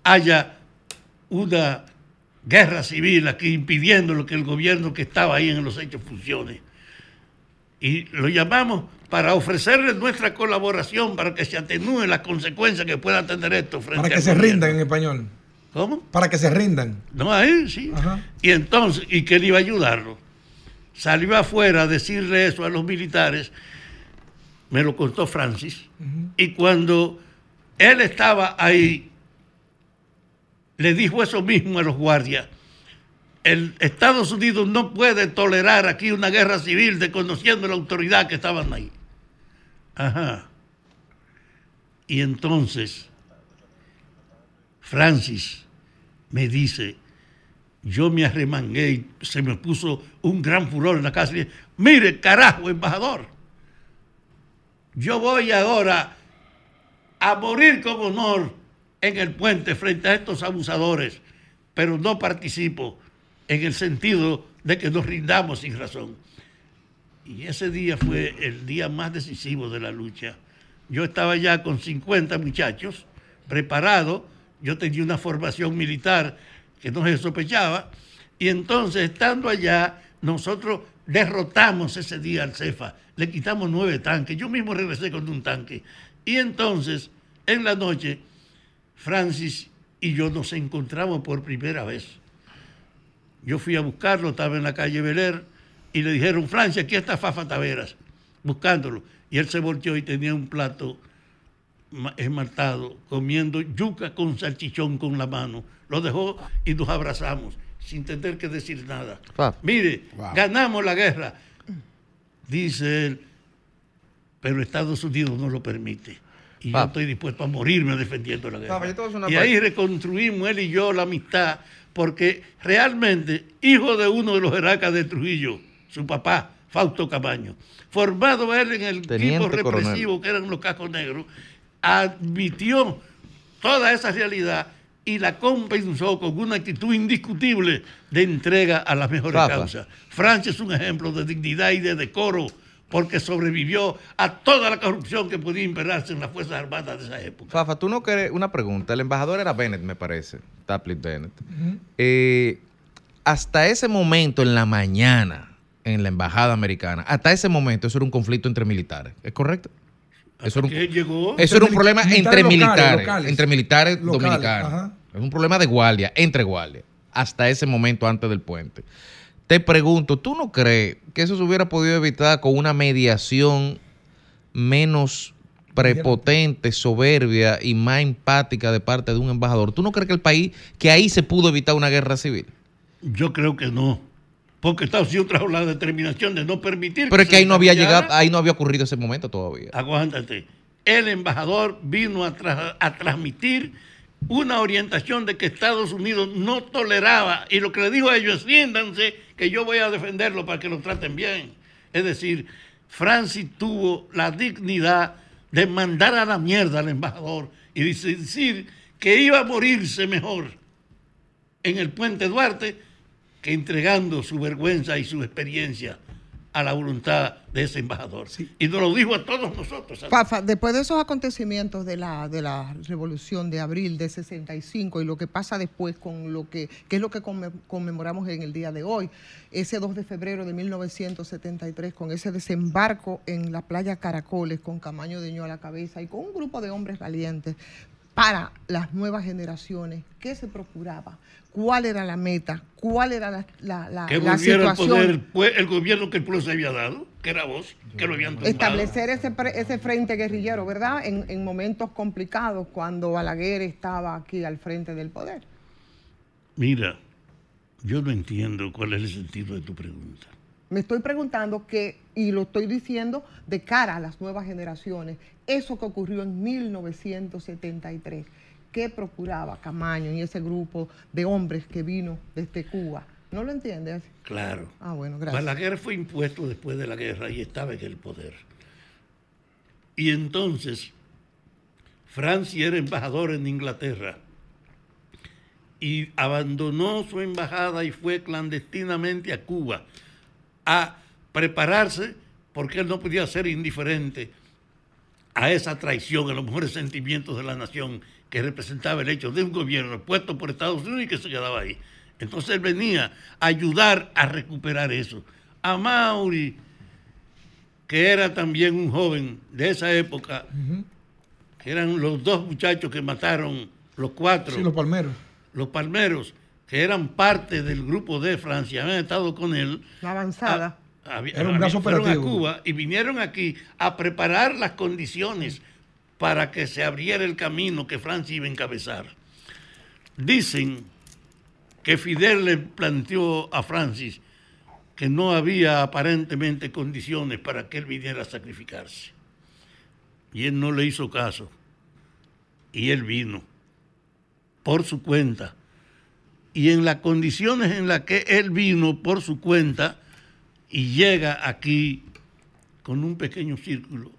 haya una guerra civil aquí impidiendo lo que el gobierno que estaba ahí en los hechos funcione. Y lo llamamos para ofrecerle nuestra colaboración para que se atenúen las consecuencias que pueda tener esto frente Para que se gobierno. rindan en español. ¿Cómo? Para que se rindan. No, ahí sí. Ajá. Y entonces, ¿y que él iba a ayudarlo? Salió afuera a decirle eso a los militares, me lo contó Francis, uh -huh. y cuando él estaba ahí, le dijo eso mismo a los guardias. El Estados Unidos no puede tolerar aquí una guerra civil desconociendo la autoridad que estaban ahí. Ajá. Y entonces, Francis me dice, yo me arremangué y se me puso un gran furor en la casa y mire, carajo, embajador, yo voy ahora a morir con honor en el puente frente a estos abusadores, pero no participo en el sentido de que nos rindamos sin razón. Y ese día fue el día más decisivo de la lucha. Yo estaba ya con 50 muchachos preparados, yo tenía una formación militar que no se sospechaba, y entonces estando allá, nosotros derrotamos ese día al CEFA, le quitamos nueve tanques, yo mismo regresé con un tanque, y entonces, en la noche, Francis y yo nos encontramos por primera vez. Yo fui a buscarlo, estaba en la calle Beler, y le dijeron, Francia, aquí está Fafa Taveras, buscándolo. Y él se volteó y tenía un plato ma- esmaltado, comiendo yuca con salchichón con la mano. Lo dejó y nos abrazamos, sin tener que decir nada. Fafa. Mire, Wow. ganamos la guerra. Dice él, pero Estados Unidos no lo permite. Y yo estoy dispuesto a morirme defendiendo la guerra. Y ahí reconstruimos él y yo la amistad, porque realmente, hijo de uno de los jerarcas de Trujillo, su papá, Fausto Camaño, formado él en el Teniente equipo coronel. represivo que eran los cascos negros, admitió toda esa realidad y la compensó con una actitud indiscutible de entrega a las mejores Fafa. causas. Francia es un ejemplo de dignidad y de decoro porque sobrevivió a toda la corrupción que podía imperarse en las Fuerzas Armadas de esa época. Fafa, tú no crees, una pregunta, el embajador era Bennett, me parece, Tapley Bennett. Eh, hasta ese momento en la mañana, en la embajada americana, hasta ese momento eso era un conflicto entre militares, ¿es correcto? Eso era un, llegó. eso era un problema Militares entre locales, militares, locales. entre militares Locales, dominicanos. ajá. Es un problema de guardia, entre guardias, hasta ese momento antes del puente. Te pregunto, ¿tú no crees que eso se hubiera podido evitar con una mediación menos prepotente, soberbia y más empática de parte de un embajador? ¿Tú no crees que el país, que ahí se pudo evitar una guerra civil? Yo creo que no. Porque Estados Unidos trajo la determinación de no permitir. Pero es que ahí no había llegado, ahí no había ocurrido ese momento todavía. Aguántate. El embajador vino a, tra- a transmitir una orientación de que Estados Unidos no toleraba, y lo que le dijo a ellos, siéntanse que yo voy a defenderlo para que lo traten bien. Es decir, Francis tuvo la dignidad de mandar a la mierda al embajador y decir que iba a morirse mejor en el puente Duarte que entregando su vergüenza y su experiencia a la voluntad de ese embajador. Y nos lo dijo a todos nosotros. Fafa, después de esos acontecimientos de la, de la revolución de abril de 65 y lo que pasa después con lo que, que es lo que conme- conmemoramos en el día de hoy, ese 2 de febrero de 1973, con ese desembarco en la playa Caracoles, con Camaño de Ño a la cabeza y con un grupo de hombres valientes para las nuevas generaciones, ¿qué se procuraba? ¿Cuál era la meta? ¿Cuál era la, la- la- que la situación? poder el, gobierno que el pueblo se había dado, que era vos, que lo habían tumbado. establecer ese frente guerrillero, ¿verdad? En, en momentos complicados, cuando Balaguer estaba aquí al frente del poder. Mira, yo no entiendo cuál es el sentido de tu pregunta. Me estoy preguntando que, y lo estoy diciendo de cara a las nuevas generaciones, eso que ocurrió en 1973, ¿qué procuraba Camaño y ese grupo de hombres que vino desde Cuba? ¿No lo entiendes? Claro. Ah, bueno, gracias. Balaguer fue impuesto después de la guerra y estaba en el poder. Y entonces, Francia era embajador en Inglaterra y abandonó su embajada y fue clandestinamente a Cuba a prepararse porque él no podía ser indiferente a esa traición, a los mejores sentimientos de la nación que representaba el hecho de un gobierno puesto por Estados Unidos y que se quedaba ahí. Entonces él venía a ayudar a recuperar eso. A Mauri, que era también un joven de esa época, que eran los dos muchachos que mataron, los cuatro, Sí, los palmeros. los palmeros, que eran parte del grupo de Francia, habían estado con él. La avanzada. Había- Era un brazo fueron a operativo. Cuba y vinieron aquí a preparar las condiciones para que se abriera el camino que Francia iba a encabezar. Dicen que Fidel le planteó a Francis que no había aparentemente condiciones para que él viniera a sacrificarse. Y él no le hizo caso. Y él vino por su cuenta. Y en las condiciones en las que él vino por su cuenta y llega aquí con un pequeño círculo,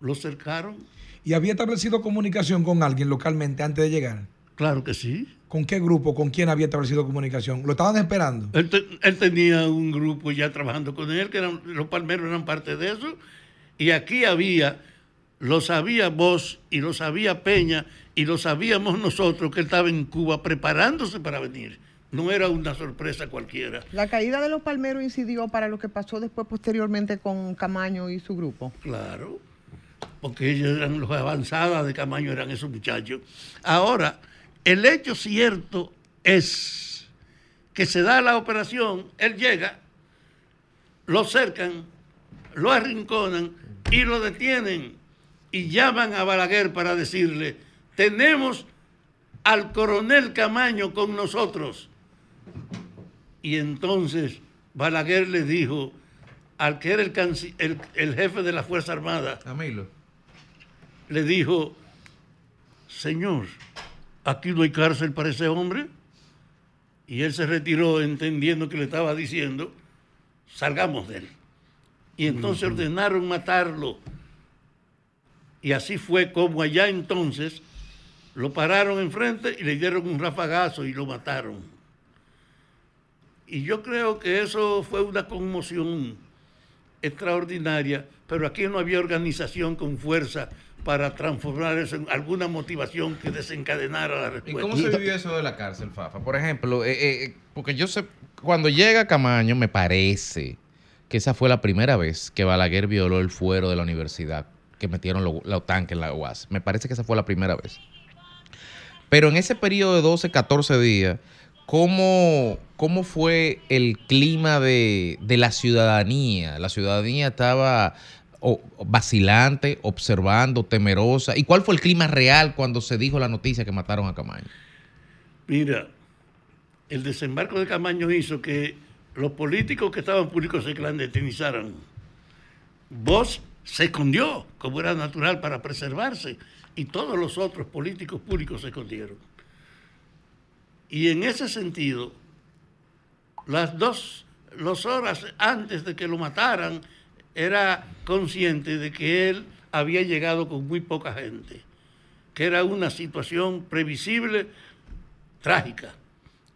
lo cercaron. ¿Y había establecido comunicación con alguien localmente antes de llegar? Claro que sí. ¿Con qué grupo? ¿Con quién había establecido comunicación? ¿Lo estaban esperando? Él, te- él tenía un grupo ya trabajando con él, que eran, los palmeros eran parte de eso, y aquí había, lo sabía vos y lo sabía Peña y lo sabíamos nosotros que él estaba en Cuba preparándose para venir. No era una sorpresa cualquiera. La caída de los palmeros incidió para lo que pasó después posteriormente con Camaño y su grupo. Claro, porque ellos eran los avanzadas de Camaño, eran esos muchachos. Ahora, el hecho cierto es que se da la operación, él llega, lo cercan, lo arrinconan y lo detienen y llaman a Balaguer para decirle, tenemos al coronel Camaño con nosotros. Y entonces Balaguer le dijo al que era el, el- jefe de la Fuerza Armada, le dijo, señor, aquí no hay cárcel para ese hombre. Y él se retiró entendiendo que le estaba diciendo, salgamos de él. Y entonces ordenaron matarlo. Y así fue como allá entonces lo pararon enfrente y le dieron un rafagazo y lo mataron. Y yo creo que eso fue una conmoción extraordinaria, pero aquí no había organización con fuerza para transformar eso en alguna motivación que desencadenara la ¿Y respuesta. cómo se vivió eso de la cárcel, Fafa? Por ejemplo, eh, eh, eh, porque yo sé, cuando llega Camaño, me parece que esa fue la primera vez que Balaguer violó el fuero de la universidad, que metieron lo- los tanques en la UAS. Me parece que esa fue la primera vez. Pero en ese periodo de 12, 14 días, ¿cómo, cómo fue el clima de, de la ciudadanía? La ciudadanía estaba o- vacilante, observando, temerosa. ¿Y cuál fue el clima real cuando se dijo la noticia que mataron a Camaño? Mira, el desembarco de Camaño hizo que los políticos que estaban públicos se clandestinizaran. Vos se escondió, como era natural, para preservarse, y todos los otros políticos públicos se escondieron. Y en ese sentido, las dos las horas antes de que lo mataran, era consciente de que él había llegado con muy poca gente, que era una situación previsible, trágica.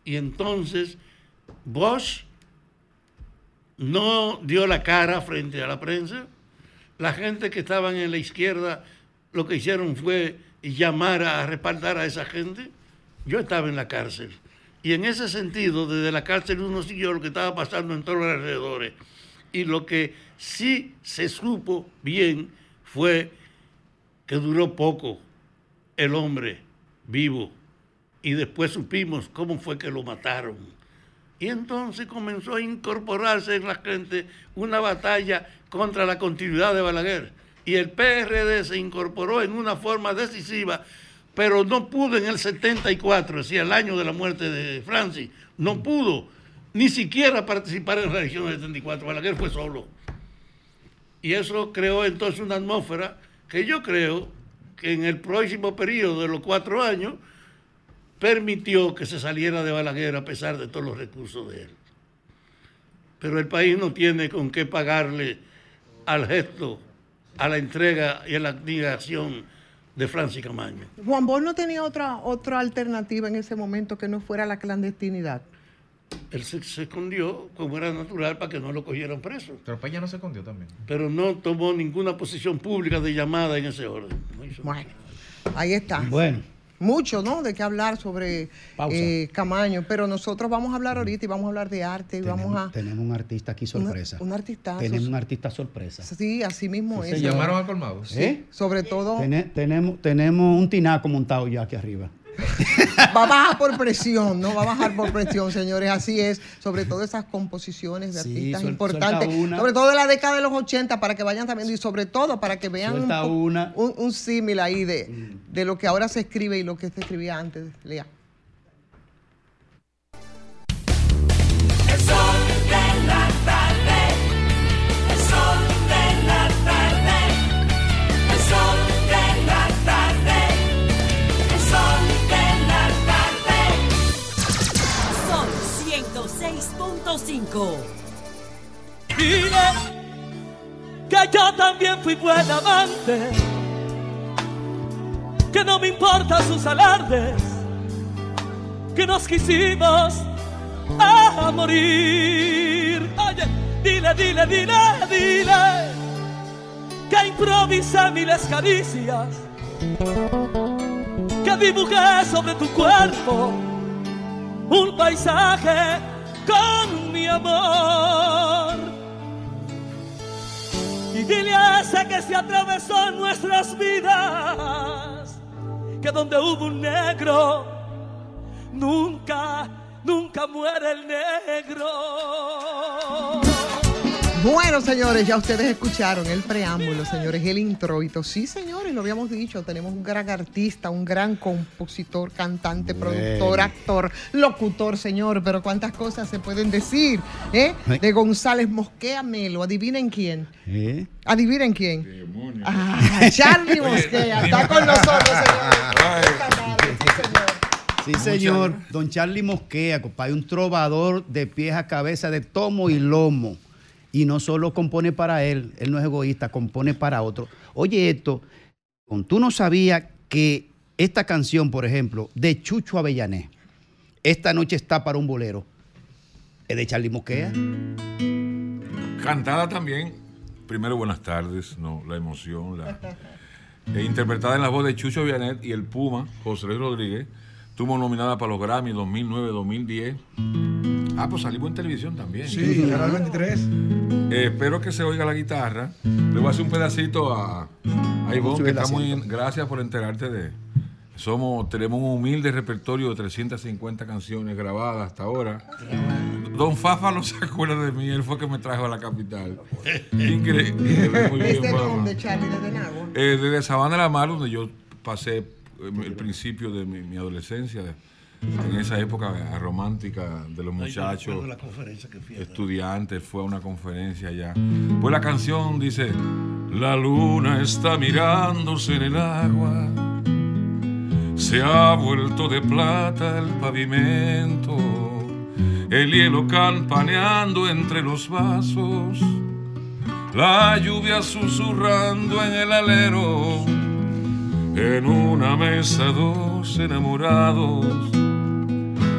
Y entonces Bosch no dio la cara frente a la prensa. La gente que estaban en la izquierda lo que hicieron fue llamar a respaldar a esa gente. Yo estaba en la cárcel. Y en ese sentido, desde la cárcel uno siguió lo que estaba pasando en todos los alrededores. Y lo que sí se supo bien fue que duró poco el hombre vivo. Y después supimos cómo fue que lo mataron. Y entonces comenzó a incorporarse en la gente una batalla contra la continuidad de Balaguer. Y el PRD se incorporó en una forma decisiva, pero no pudo en el 74, es decir, el año de la muerte de Francis, no pudo ni siquiera participar en la elección del 74. Balaguer fue solo. Y eso creó entonces una atmósfera que yo creo que en el próximo periodo de los cuatro años permitió que se saliera de Balaguer a pesar de todos los recursos de él. Pero el país no tiene con qué pagarle al gesto, a la entrega y a la admiración de Francis Camaño. Juan Bosch no tenía otra, otra alternativa en ese momento que no fuera la clandestinidad. Él se, se escondió como era natural para que no lo cogieran preso. Pero Peña no se escondió también. Pero no tomó ninguna posición pública de llamada en ese orden. No hizo Bueno, ahí está. Bueno. Mucho, ¿no? De qué hablar sobre eh, Camaño, pero nosotros vamos a hablar ahorita y vamos a hablar de arte y vamos a... Tenemos un artista aquí sorpresa. Un artista. Tenemos un artista sorpresa. Sí, así mismo Sí, es. señor. ¿Llamaron a Colmado? ¿Eh? Sobre todo, Tene- tenemos, tenemos un tinaco montado ya aquí arriba. va a bajar por presión, ¿no? Va a bajar por presión, señores, así es. Sobre todo esas composiciones de Sí, artistas suel- importantes, sobre todo de la década de los 80, para que vayan sabiendo y sobre todo para que vean un, Suelta po- una. un, un símil ahí de, de lo que ahora se escribe y lo que se escribía antes. Lea. El sol 105. Dile que yo también fui buen amante, que no me importa sus alardes, que nos quisimos a morir. Oye, dile, dile, dile, dile que improvisa miles caricias, que dibujé sobre tu cuerpo un paisaje con mi amor. Y dile a ese que se atravesó en nuestras vidas que donde hubo un negro nunca nunca muere el negro. Bueno, señores, ya ustedes escucharon el preámbulo, señores, el introito. Sí, señores, lo habíamos dicho, tenemos un gran artista, un gran compositor, cantante, Bueno. productor, actor, locutor, señor, pero cuántas cosas se pueden decir, ¿eh? De González Mosquea Melo, adivinen quién. ¿Eh? Adivinen quién. Ah, Charlie Mosquea, está con nosotros, Sí, señor. Don Charlie Mosquea, compadre, un trovador de pies a cabeza, de tomo y lomo. Y no solo compone para él, él no es egoísta, compone para otro. Oye, esto, tú no sabías que esta canción, por ejemplo, de Chucho Avellané, Esta noche está para un bolero, es de Charlie Mosquea. Cantada también. Primero, buenas tardes, no, la emoción, la, e interpretada en la voz de Chucho Vianet y el Puma, José Luis Rodríguez. Tuvo nominada para los Grammy 2009, 2010. Ah, pues salimos en televisión también. Sí, Canal 23. Eh, espero que se oiga la guitarra. Le voy a hacer un pedacito a, a Ivonne, que está muy. Gracias por enterarte de. Somos, tenemos un humilde repertorio de 350 canciones grabadas hasta ahora. Don Fafa no se acuerda de mí, él fue que me trajo a la capital. Increíble. Muy bien, ¿Desde Fafa. dónde, Charlie? ¿Desde Nagua? Eh, desde Sabana de la Mar, donde yo pasé eh, el principio de mi, mi adolescencia, en esa época romántica de los muchachos, recuerdo la conferencia que fui a dar. estudiantes, fue a una conferencia allá. Pues la canción dice, la luna está mirándose en el agua, se ha vuelto de plata el pavimento, el hielo campaneando entre los vasos, la lluvia susurrando en el alero, en una mesa dos enamorados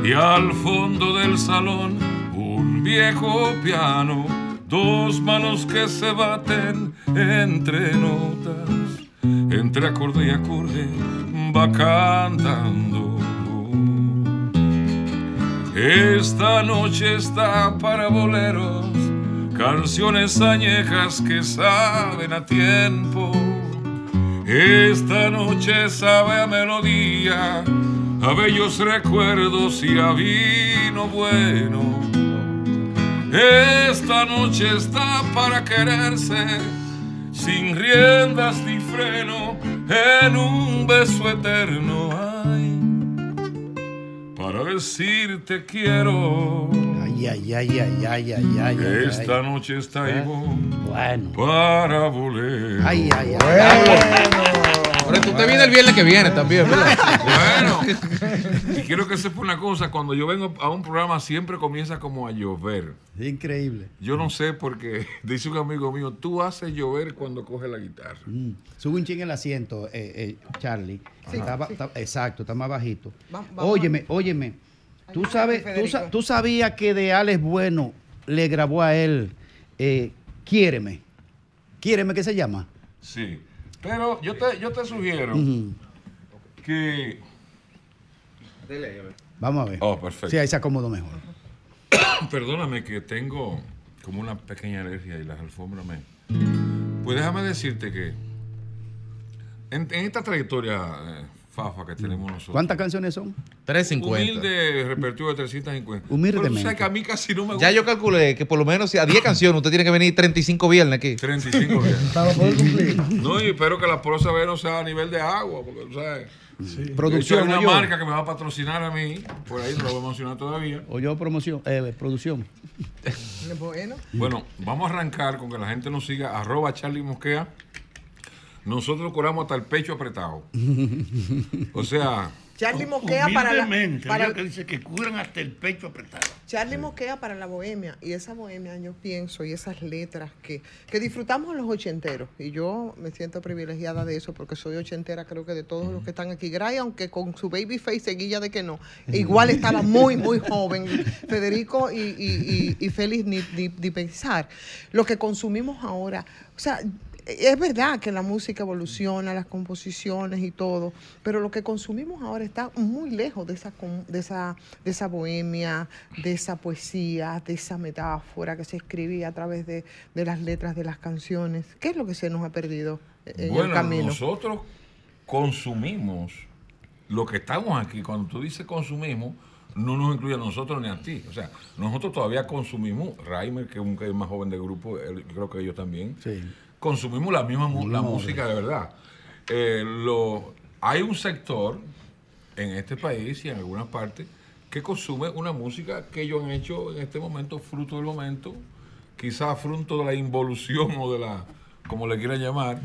y al fondo del salón un viejo piano, dos manos que se baten entre notas, entre acorde y acorde va cantando. Esta noche está para boleros, canciones añejas que saben a tiempo. Esta noche sabe a melodía, a bellos recuerdos y a vino bueno. Esta noche está para quererse, sin riendas ni freno, en un beso eterno. Ay, para decirte quiero. Ay, ay, ay, ay, ay, ay, ay. ay, Esta ay. noche está ¿Eh? Ivonne Bueno. para volver. Ay, ay, ay. Pero tú te vienes el viernes que viene también, ¿verdad? Bueno, y quiero que sepa una cosa, cuando yo vengo a un programa siempre comienza como a llover. Increíble. Yo no sé porque dice un amigo mío, tú haces llover cuando coges la guitarra. Mm. Sube un ching el asiento, eh, eh, Charlie. Sí, Está ba- sí. está- exacto, está más bajito. Va- vamos óyeme, óyeme. ¿Tú, sabes, tú, Federico. sa- tú sabías que de Alex Bueno le grabó a él eh, Quiéreme. Quiéreme, ¿qué se llama? Sí. Pero yo te, yo te sugiero que... Vamos a ver. Oh, perfecto. Sí, ahí se acomodó mejor. Perdóname que tengo como una pequeña alergia y las alfombras me... Pues déjame decirte que en, en esta trayectoria, eh, Fafa, que tenemos nosotros... ¿Cuántas canciones son? 350. Humilde repertorio de 350. Humildemente. Pero tú sabes que a mí casi no me gusta. Ya yo calculé que por lo menos a 10 canciones usted tiene que venir 35 viernes aquí. 35 viernes. Para poder cumplir. No, y espero que la prosa B no sea a nivel de agua, porque tú sabes. Producción, Hay una marca que me va a patrocinar a mí, por ahí no lo voy a mencionar todavía. O yo promoción, eh, producción. Bueno. Bueno, vamos a arrancar con que la gente nos siga, arroba Charlie Mosquea. Nosotros curamos hasta el pecho apretado. O sea, Charlie Mosquea para la, para, que dice que curan hasta el pecho apretado. Charlie Mosquea para la bohemia. Y esa bohemia, yo pienso, y esas letras que, que disfrutamos los ochenteros. Y yo me siento privilegiada de eso porque soy ochentera, creo que de todos los que están aquí. Gray, aunque con su baby face seguilla de que no. Igual estaba muy, muy joven. Federico y, y, y, y Félix ni, ni, ni pensar. Lo que consumimos ahora, o sea, es verdad que la música evoluciona, las composiciones y todo, pero lo que consumimos ahora está muy lejos de esa, de esa, de esa bohemia, de esa poesía, de esa metáfora que se escribía a través de, de las letras de las canciones. ¿Qué es lo que se nos ha perdido en el bueno, camino? nosotros consumimos lo que estamos aquí. Cuando tú dices consumimos, no nos incluye a nosotros ni a ti. O sea, nosotros todavía consumimos, Raimer, que es un que es más joven del grupo, él- creo que ellos también, consumimos la misma la música de verdad. Eh, lo, hay un sector en este país y en algunas partes que consume una música que ellos han hecho en este momento, fruto del momento, quizás fruto de la involución o de la, como le quieran llamar,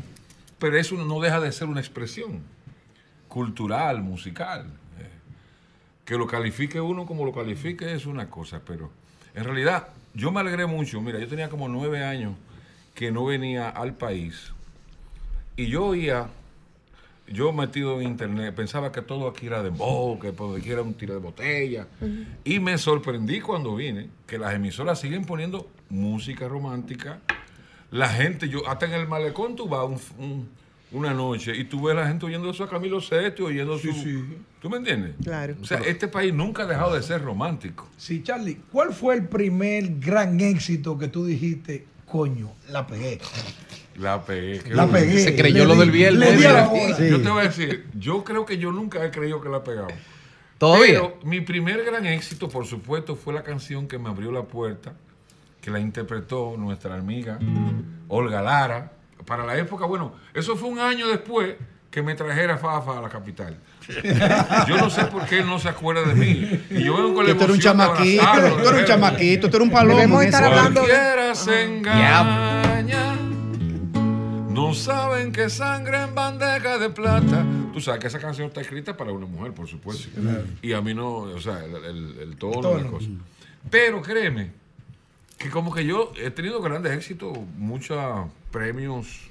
pero eso no deja de ser una expresión cultural, musical. Eh, Que lo califique uno como lo califique es una cosa, pero en realidad yo me alegré mucho. Mira, yo tenía como nueve años que no venía al país y yo oía, yo metido en internet, pensaba que todo aquí era de que por aquí era un tiro de botella. Y me sorprendí cuando vine que las emisoras siguen poniendo música romántica. La gente, yo hasta en el malecón tú vas un- un- una noche y tú ves a la gente oyendo eso a Camilo Sesto, oyendo su... ¿Tú me entiendes? Claro. O sea, este país nunca ha dejado de ser romántico. Sí, Charlie, ¿cuál fue el primer gran éxito que tú dijiste, coño, la pegué? La pegué. La bueno. pegué. Se creyó Le lo di- del viernes. le di a la Mira. hora. Yo te voy a decir, yo creo que yo nunca he creído que la he pegado. ¿Todavía? Pero mi primer gran éxito, por supuesto, fue la canción que me abrió la puerta, que la interpretó nuestra amiga Olga Lara. Para la época, bueno, eso fue un año después que me trajera Fafa a la capital. Yo no sé por qué él no se acuerda de mí. Y yo vengo con la tú eres un chamaquito, tú eres un chamaquito, tú eres un palomo. Debemos estar hablando de- se engaña. No saben que sangre en bandeja de plata. Tú sabes que esa canción está escrita para una mujer, por supuesto. Y a mí no, o sea, el, el- el tono, tono. la cosa. Pero créeme, que como que yo he tenido grandes éxitos, muchos premios.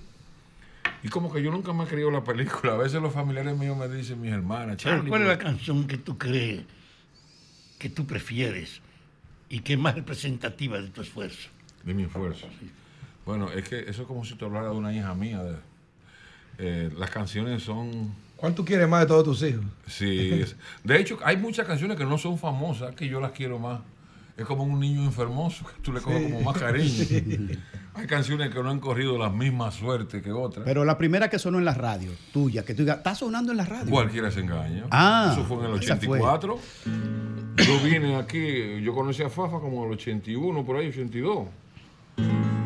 Y como que yo nunca me he creído la película. A veces los familiares míos me dicen, mis hermanas, Charlie. ¿Cuál es la pero- canción que tú crees que tú prefieres y que es más representativa de tu esfuerzo? De mi esfuerzo. Bueno, es que eso es como si te hablara de una hija mía. de- eh, las canciones son... ¿Cuál tú quieres más de todos tus hijos? Sí. es- de hecho, hay muchas canciones que no son famosas, que yo las quiero más. Es como un niño enfermoso, que tú le coges como más cariño. Hay canciones que no han corrido la misma suerte que otras. Pero la primera que sonó en la radio, tuya, que tú digas, está sonando en la radio. Cualquiera se engaña. Ah, Eso fue en el esa fue. 84. Yo vine aquí, yo conocí a Fafa como en el 81, por ahí, 82.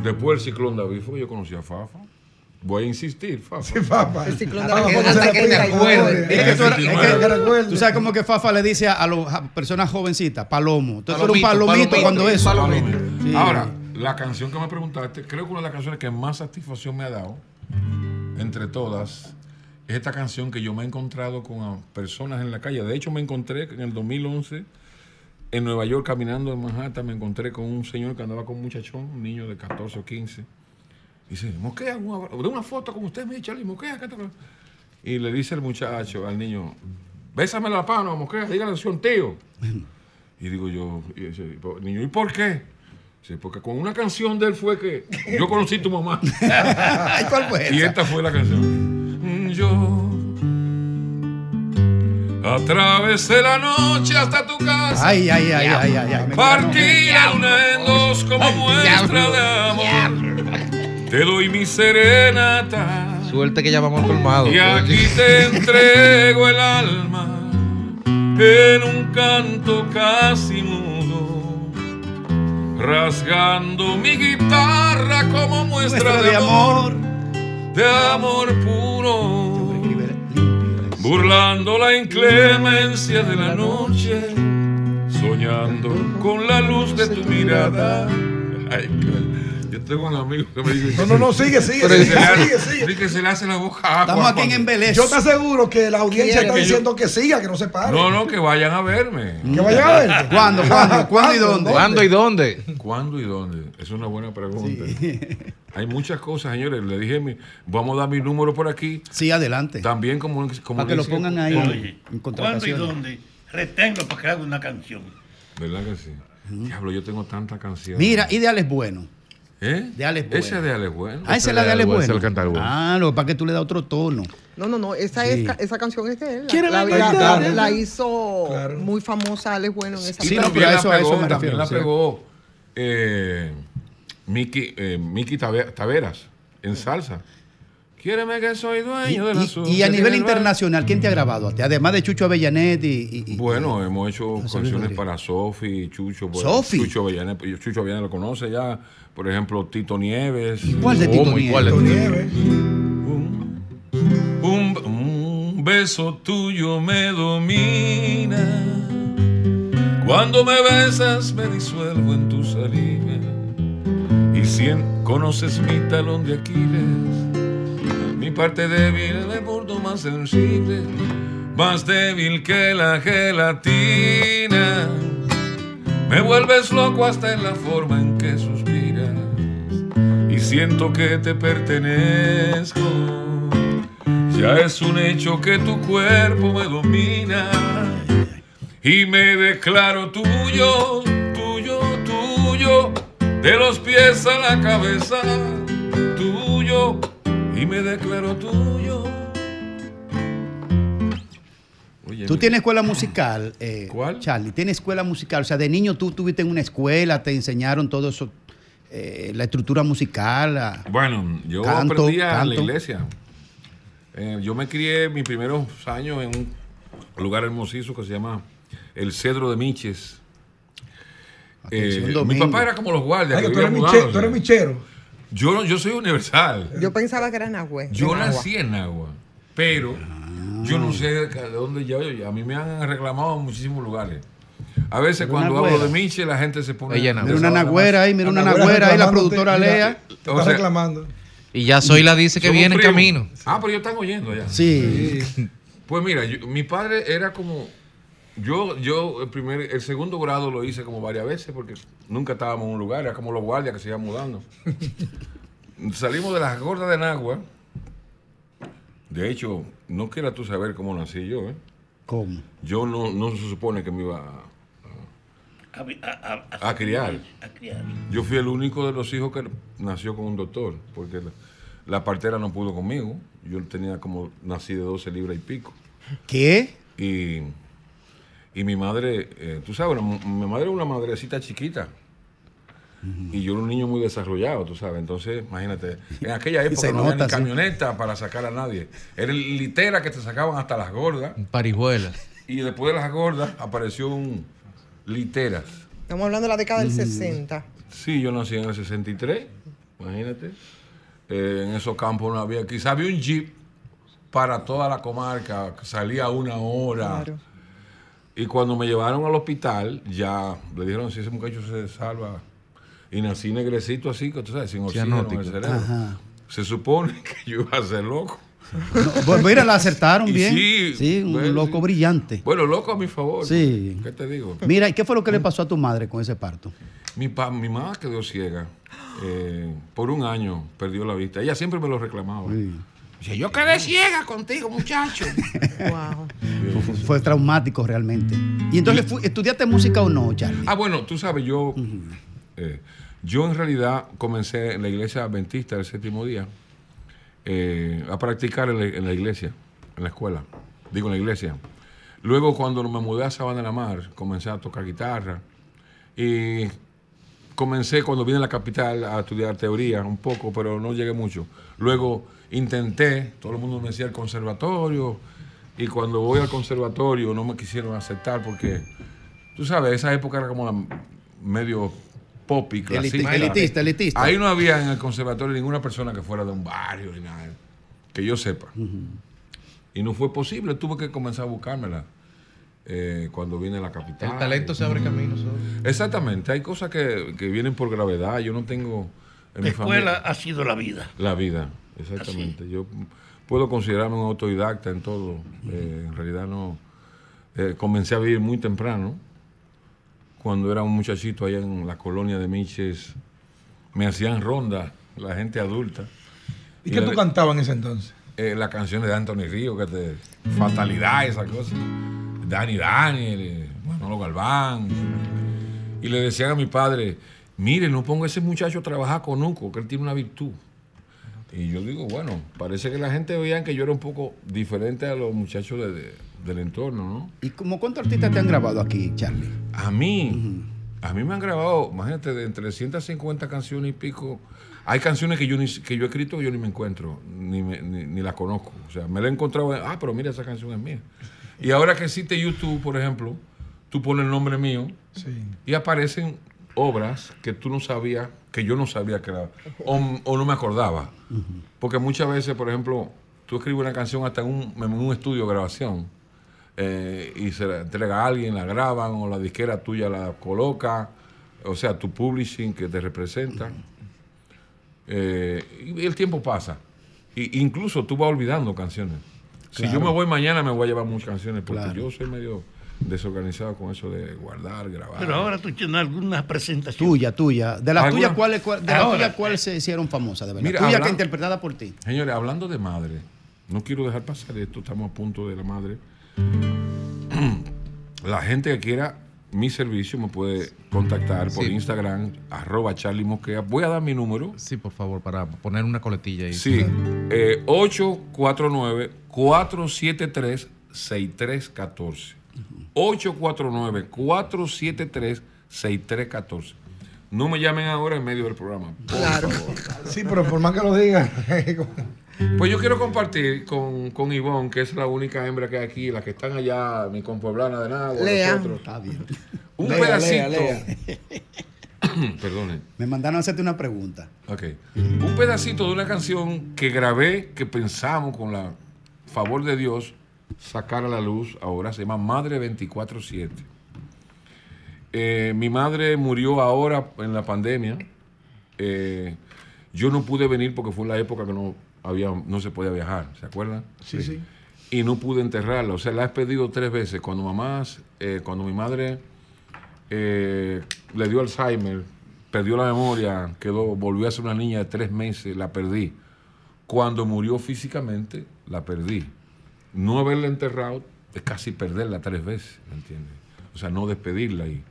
Después el ciclón David fue yo conocí a Fafa. Voy a insistir, Fafa. Sí, Fafa. El ciclón Hasta abajo hasta se que acuerdes. muere. Es que tú, es que- tú sabes como que Fafa le dice a las personas jovencitas, palomo. Entonces tú eres un Palomito, palomito, palomito, cuando eso. palomito. Sí. Ahora, la canción que me preguntaste, creo que una de las canciones que más satisfacción me ha dado, entre todas, es esta canción que yo me he encontrado con personas en la calle. De hecho, me encontré en el 2011 en Nueva York caminando en Manhattan, me encontré con un señor que andaba con un muchachón, un niño de 14 o 15. Y dice, Moquea, un abra- de una foto con usted, mi Charlie, Moquea. ¿qué te pasa?". Y le dice el muchacho al niño, bésame la mano, Moquea, dígale a un tío. Y digo yo, y dice, niño, ¿y por qué? Dice, porque con una canción de él fue que yo conocí a tu mamá. Ay, ¿Cuál fue y esta fue la canción. Yo atravesé la noche hasta tu casa. Ay, ay, ay, ay, ay, ay. Partí la luna en dos como muestra de amor. Te doy mi serenata. Suerte que ya vamos al colmado. Y aquí te entrego el alma en un canto casi mudo, rasgando mi guitarra como muestra de amor, de amor puro, burlando la inclemencia de la noche, soñando con la luz de tu mirada. Ay, tengo un amigo que me dice No, no, no, sigue, sigue, Pero sigue, sigue, sigue. que se le hace la boca agua. Estamos aquí en cuando- Embelez. Yo te aseguro que la audiencia está que yo- diciendo que siga, que no se pare. No, no, que vayan a verme. Que vayan a verte. ¿Cuándo, cuándo, cuándo y dónde? ¿Cuándo y dónde? ¿Cuándo y dónde? Es una buena pregunta. Hay muchas cosas, señores. Le dije, vamos a dar mi número por aquí. Sí, adelante. También como, como Para que lo pongan ahí Oye, en ¿cuándo y dónde? Retengo para que haga una canción. ¿Verdad que sí? Diablo, yo tengo tantas canciones. Mira, y de Alex Bueno. ¿Eh? De Alex Bueno. Ese es de Alex Bueno. Ah, esa es la de Alex Bueno, Bueno. es el cantar bueno. Ah, lo que pasa es que tú le das otro tono. No, no, no, esa, Sí. es, ca- esa canción es de él. ¿Quiere la, la la- guitarra? la- la hizo Claro. muy famosa Alex Bueno en esa Y Sí, no, también pero a la eso- a eso pegó, me también refiero, la sí. pegó eh, Miki, eh, Miki Tabe- Taveras en salsa. Quiéreme que soy dueño de la Y, y a nivel internacional, ¿quién te ha grabado a ti? Además de Chucho Avellanet y... y- y- Bueno, hemos hecho canciones para Sofi, Chucho. pues, ¿Sofi? Chucho Avellanet, pues, Chucho Avellanet lo conoce ya. Por ejemplo, Tito Nieves. ¿Cuál de Tito. ¿Y cuál de Nieves? Tito Nieves? Un, un beso tuyo me domina. Cuando me besas me disuelvo en tu saliva. Y si en- conoces mi talón de Aquiles, mi parte débil me porto más sensible, más débil que la gelatina. Me vuelves loco hasta en la forma en que suspiras y siento que te pertenezco. Ya es un hecho que tu cuerpo me domina y me declaro tuyo, tuyo, tuyo, de los pies a la cabeza, tuyo y me declaro tuyo. Oye, Tú tienes escuela musical, eh, Charlie. ¿Tienes escuela musical? O sea, de niño tú tuviste en una escuela, te enseñaron todo eso, eh, la estructura musical. la- Bueno, yo Canto, aprendí a la iglesia. Eh, yo me crié mis primeros años en un lugar hermosísimo que se llama El Cedro de Miches. Atención, Eh, mi papá era como los guardias. Ay, que tú eres miche- tú eres michero. Yo, no- yo soy universal. Yo pensaba que era Nahue. Yo Nahua. nací en Agua, pero yo no sé de dónde yo. A mí me han reclamado en muchísimos lugares. A veces cuando hablo de Miche, la gente se pone. Ella Mira una nagüera ahí, mira una nagüera ahí, la productora Lea. Te está reclamando. Y ya Zoila dice que Somos viene en camino. Ah, pero ellos están oyendo ya. Sí. Pues mira, yo- mi padre era como. Yo, yo el, primer, el segundo grado lo hice como varias veces porque nunca estábamos en un lugar, era como los guardias que se iban mudando. Salimos de las gordas de Nagua. De hecho, no quieras tú saber cómo nací yo, ¿eh? ¿Cómo? Yo no, no se supone que me iba a, A, a- a- a criar. a criar. Yo fui el único de los hijos que nació con un doctor, porque la, la partera no pudo conmigo. Yo tenía como, nací de 12 libras y pico. ¿Qué? Y, y mi madre, eh, tú sabes, una- mi madre era una madrecita chiquita. Y yo era un niño muy desarrollado, tú sabes. Entonces, imagínate, en aquella época no había ni sí. camioneta para sacar a nadie. Era litera que te sacaban hasta las gordas. Parijuela. Y después de las gordas apareció un literas. Estamos hablando de la década del Mm. 60. Sí, yo nací en el 63, imagínate. Eh, en esos campos no había, quizá había un jeep para toda la comarca, que salía a una hora. Claro. Y cuando me llevaron al hospital, ya le dijeron si ese muchacho se salva. Y nací negrecito así, que tú sabes, sin oxígeno en el cerebro. Ajá. Se supone que yo iba a ser loco. No, pues mira, la acertaron Y bien. sí, Sí, un bueno, loco sí. brillante. Bueno, loco a mi favor. Sí. ¿Qué te digo? Mira, ¿y qué fue lo que le pasó a tu madre con ese parto? Mi, pa- mi mamá quedó ciega. eh, por un año perdió la vista. Ella siempre me lo reclamaba. Yo quedé ciega contigo, muchacho. Wow. Fue, fue traumático realmente. ¿Y entonces estudiaste música o no, Charlie? Ah, bueno, tú sabes, yo, eh, yo en realidad comencé en la iglesia adventista del séptimo día eh, a practicar en la, en la iglesia, en la escuela, digo en la iglesia. Luego cuando me mudé a Sabana de la Mar, comencé a tocar guitarra y comencé cuando vine a la capital a estudiar teoría un poco, pero no llegué mucho. Luego intenté, todo el mundo me decía el conservatorio y cuando voy al conservatorio no me quisieron aceptar porque Tú sabes, esa época era como la medio pop y clasista. elitista, elitista. Ahí no había en el conservatorio ninguna persona que fuera de un barrio ni nada, que yo sepa. Y no fue posible, tuve que comenzar a buscármela eh, cuando vine a la capital. El talento se abre camino solo. Exactamente, hay cosas que, que vienen por gravedad. Yo no tengo en La mi escuela familia. ha sido la vida. La vida, exactamente. Yo puedo considerarme un autodidacta en todo. Eh, en realidad no. eh, comencé a vivir muy temprano. Cuando era un muchachito allá en la colonia de Miches, me hacían ronda la gente adulta. ¿Y qué la- tú cantabas en ese entonces? eh, las canciones de Anthony Río, que te. Fatalidad, esa cosa. Dani Daniel, Manolo Galván. Y le decían a mi padre: Mire, no ponga a ese muchacho a trabajar con Uco, que él tiene una virtud. Y yo digo, bueno, parece que la gente veía que yo era un poco diferente a los muchachos de- de- del entorno, ¿no? ¿Y como cuántos artistas te han grabado aquí, Charlie? A mí, A mí me han grabado, imagínate, de entre 150 canciones y pico. Hay canciones que yo, ni, que yo he escrito que yo ni me encuentro, ni, me- ni, ni las conozco. O sea, me la he encontrado, ah, pero mira, esa canción es mía. Y ahora que existe YouTube, por ejemplo, tú pones el nombre mío y aparecen obras que tú no sabías, que yo no sabía que era, o, o no me acordaba. Porque muchas veces, por ejemplo, tú escribes una canción hasta en un, en un estudio de grabación eh, y se la entrega a alguien, la graban o la disquera tuya la coloca, o sea, tu publishing que te representa. Eh, y el tiempo pasa. Y, incluso tú vas olvidando canciones. Si yo me voy mañana, me voy a llevar muchas canciones porque Claro. yo soy medio desorganizado con eso de guardar, grabar. Pero ahora tú tienes algunas presentaciones. Tuya, tuya. De las ¿Alguna? tuyas, ¿cuáles cuál, de las Ahora, tuyas, cuáles se hicieron famosas, de verdad? Mira, tuya que interpretada por ti. Señores, hablando de madre, no quiero dejar pasar esto, estamos a punto de la madre. La gente que quiera mi servicio me puede contactar por Sí. Instagram, arroba Charlie Mosquea. Voy a dar mi número. Sí, por favor, para poner una coletilla ahí. Sí, eh, 849-473-6314. 849-473-6314. No me llamen ahora en medio del programa. por Claro. favor. Sí, pero por más que lo digan. Pues yo quiero compartir con, con Ivonne, que es la única hembra que hay aquí, las que están allá, mi compueblana de nada, Lea. nosotros. Está bien. Un Lea, pedacito. lea, Perdone. Me mandaron a hacerte una pregunta. Ok. Un pedacito de una canción que grabé, que pensamos con la favor de Dios sacar a la luz ahora, se llama Madre 24-7. Eh, mi madre murió ahora en la pandemia. Eh, yo no pude venir porque fue la época que no, había, no se podía viajar, ¿se acuerdan? Sí, sí. Y no pude enterrarla. O sea, la he pedido tres veces. Cuando mamás, eh, cuando mi madre eh, le dio Alzheimer, perdió la memoria, quedó, volvió a ser una niña de tres meses, la perdí. Cuando murió físicamente, la perdí. No haberla enterrado es casi perderla tres veces, ¿me entiendes? O sea, no despedirla ahí.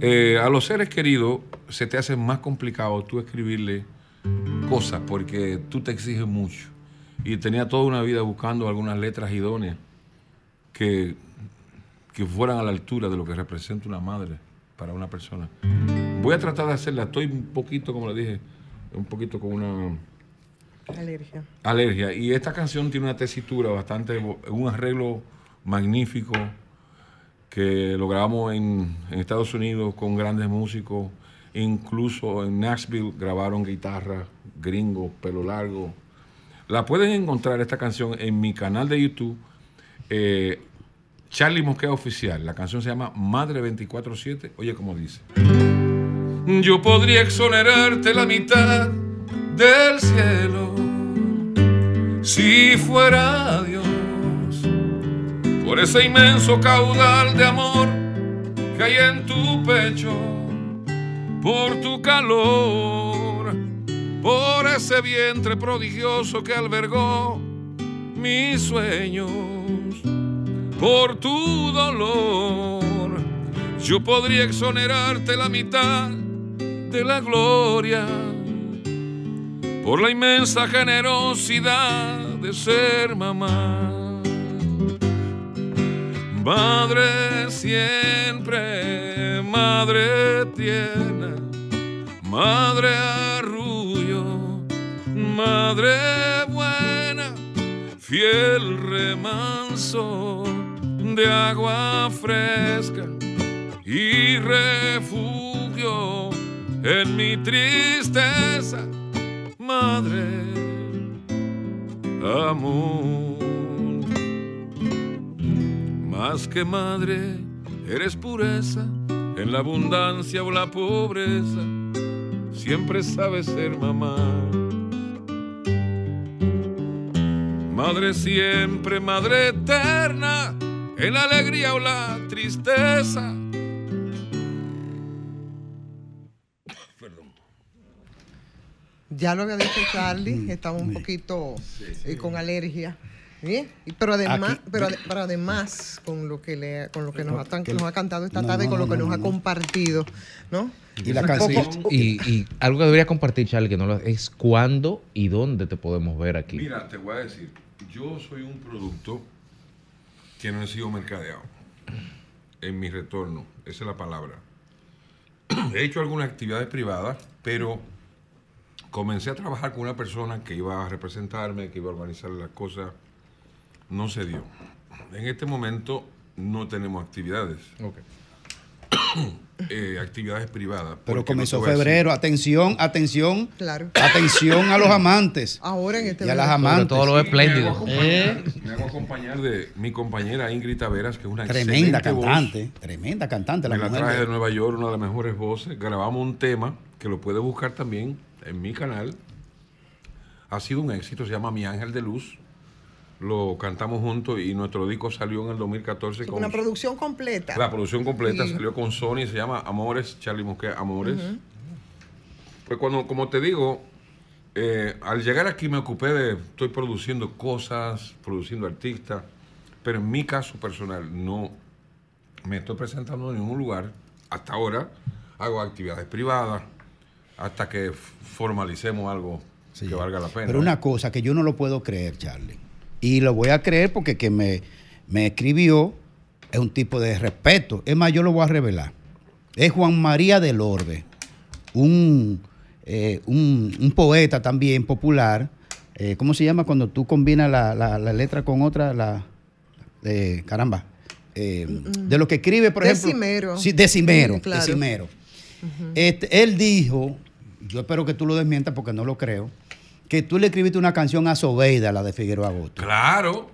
Eh, a los seres queridos se te hace más complicado tú escribirle cosas porque tú te exiges mucho. Y tenía toda una vida buscando algunas letras idóneas que, que fueran a la altura de lo que representa una madre para una persona. Voy a tratar de hacerla. Estoy un poquito, como le dije, un poquito con una Alergia. alergia. Y esta canción tiene una tesitura bastante, un arreglo magnífico que lo grabamos en, Estados Unidos con grandes músicos. Incluso en Nashville grabaron guitarra, gringo, pelo largo. La pueden encontrar esta canción en mi canal de YouTube, eh, Charlie Mosquea Oficial. La canción se llama Madre 24-7. Oye, como dice. Yo podría exonerarte la mitad del cielo si fuera Dios por ese inmenso caudal de amor que hay en tu pecho, por tu calor, por ese vientre prodigioso que albergó mis sueños, por tu dolor. Yo podría exonerarte la mitad de la gloria por la inmensa generosidad de ser mamá. Madre siempre, madre tierna, madre arrullo, madre buena, fiel remanso de agua fresca y refugio en mi tristeza, madre, amor. Más que madre, eres pureza en la abundancia o la pobreza. Siempre sabes ser mamá. Madre siempre, madre eterna, en la alegría o la tristeza. Ya lo había dicho Charlie, Mm, estaba un poquito eh, con alergia. ¿eh? Y- Pero además, Aquí- pero, pero además con lo que le, con lo que nos ha, Que- nos ha cantado esta No, tarde, no, con lo que no, nos ha compartido, ¿no? Y la canción. Y, y algo que debería compartir, Charlie, que no lo es cuándo y dónde te podemos ver aquí. Mira, te voy a decir, yo soy un producto que no he sido mercadeado. en mi retorno, esa es la palabra. He hecho algunas actividades privadas, pero comencé a trabajar con una persona que iba a representarme, que iba a organizar las cosas. No se dio. En este momento no tenemos actividades. Eh, actividades privadas. Pero no comenzó febrero. Atención, atención. Claro. Atención a los amantes. Ahora en este Y a las amantes. todo lo Sí, me hago espléndido. acompañar- Eh. Me hago acompañar de mi compañera Ingrid Taveras, que es una Tremenda excelente voz. cantante. Tremenda cantante. La Me la traje de- de Nueva York, una de las mejores voces. Grabamos un tema que lo puede buscar también en mi canal. Ha sido un éxito, se llama Mi Ángel de Luz. Lo cantamos juntos y nuestro disco salió en el 2014 con Una producción completa. la producción completa, Sí. salió con Sony, se llama Amores, Charlie Mosquera, Amores. Pues cuando, como te digo, eh, al llegar aquí me ocupé de, estoy produciendo cosas, produciendo artistas, pero en mi caso personal no me estoy presentando en ningún lugar. Hasta ahora hago actividades privadas hasta que formalicemos algo que valga la pena. Pero una cosa que yo no lo puedo creer, Charlie. Y lo voy a creer porque que me, me escribió es un tipo de respeto. Es más, yo lo voy a revelar. Es Juan María del Orbe, un, eh, un, un poeta también popular. Eh, ¿Cómo se llama cuando tú combinas la, la- la letra con otra? La, eh, caramba. Eh, de lo que escribe, por ejemplo. Decimero. Sí, decimero. Mm, claro. decimero. Este, él dijo, yo espero que tú lo desmientas porque no lo creo, que tú le escribiste una canción a Sobeida, la de Figueroa Agosto. Claro.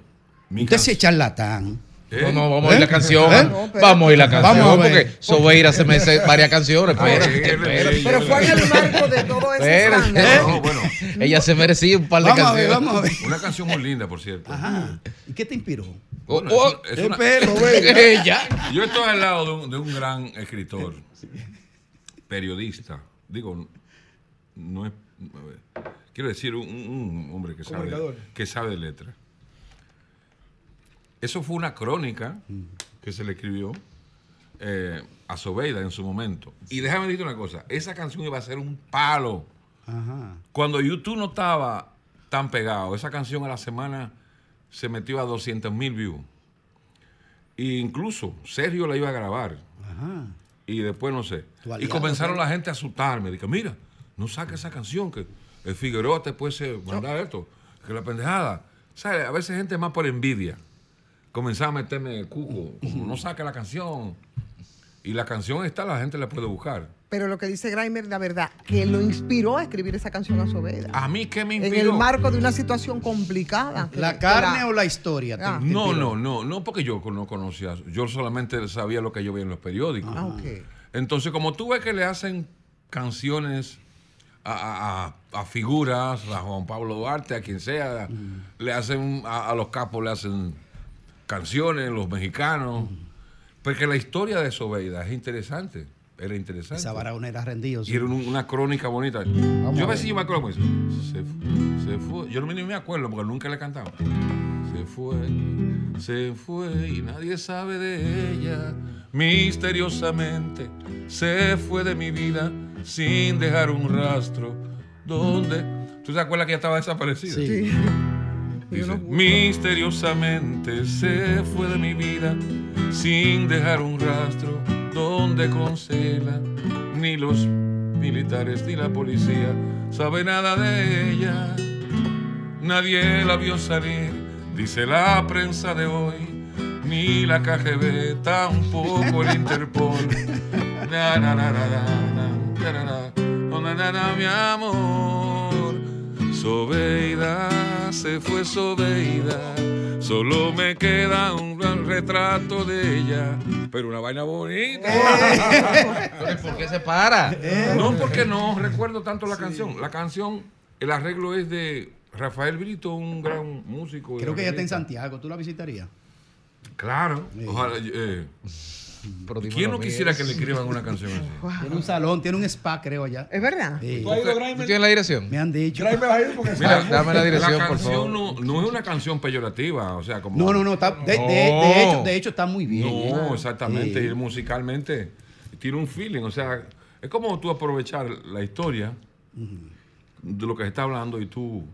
Usted sí es charlatán. No, no, vamos a ir la ¿Eh? canción. ¿Eh? No, pero- vamos a ir la canción. Vamos a ver. porque Sobeira se me hace varias canciones. Espérate, espérate. Pero fue en el marco de todo escándalo. No, bueno. Ella se merecía un par de Vamos a ver, canciones. vamos a ver. Una canción muy linda, por cierto. Ajá. ¿Y qué te inspiró? Bueno, Oh, es- es una- Espera, Ella. Yo estoy al lado de un, de un gran escritor, periodista. Digo, no es. quiero decir, un, un hombre que sabe, que sabe de letra. Eso fue una crónica que se le escribió eh, a Sobeida en su momento. Y déjame decirte una cosa: esa canción iba a ser un palo. Ajá. Cuando YouTube no estaba tan pegado, esa canción a la semana se metió a 200 mil views. E incluso Sergio la iba a grabar. Ajá. Y después no sé. Y comenzaron ¿no? la gente a asustarme. Dije, mira, no saques esa canción, que el Figueroa te puede ser- mandar esto, que la pendejada. ¿Sabes? A veces gente más por envidia. Comenzaba a meterme el cuco, como no saque la canción. Y la canción está, la gente la puede buscar. Pero lo que dice Grimer, la verdad, que lo inspiró a escribir esa canción a Sobeida. ¿A mí qué me En inspiró? el marco de una situación complicada. que- ¿La que carne o la historia? te- Ah. te No, no, no, no porque yo no conocía, yo solamente sabía lo que yo veía en los periódicos. Ah, ok. Entonces, como tú ves que le hacen canciones a, a- a- figuras, a Juan Pablo Duarte, a quien sea, le hacen, a, a los capos le hacen canciones, los mexicanos, porque la historia de Sobeida es interesante, era interesante. Esa varona era rendido. Y era un- una crónica bonita. Vamos yo a ver. yo me acuerdo, pues, se, fu- se fue. Yo no me- ni me acuerdo porque nunca le cantaba. Se fue, se fue y nadie sabe de ella. Misteriosamente se fue de mi vida sin dejar un rastro. ¿Dónde? ¿Tú te acuerdas que ella estaba desaparecida? Sí. Dice, misteriosamente se fue de mi vida sin dejar un rastro donde concela ni los militares ni la policía sabe nada de ella. Nadie la vio salir, dice la prensa de hoy, ni la KGB, tampoco el Interpol. Na, na, na, oh, na, na, mi amor. Sobeida, se fue Sobeida. Solo me queda un gran retrato de ella. Pero una vaina bonita. Pero ¿Por qué se para? No, porque no recuerdo tanto la canción. La canción, el arreglo es de Rafael Brito, un gran músico. Creo que ella está en. Santiago. ¿Tú la visitarías? Claro. Ojalá, eh, ¿Quién no quisiera que le escriban una canción así? Tiene un salón, tiene un spa, creo, allá. Es verdad. Sí. ¿Tú has ido, Grimer? ¿Tú tienes la dirección? Me han dicho. Mira, dame la dirección, por canción favor. No, no es una canción peyorativa, o sea, como... No, no, no. está- de, de- No. de hecho, de hecho, está muy bien. No, exactamente. Sí. Y musicalmente tiene un feeling. O sea, es como tú aprovechar la historia de lo que se está hablando y tú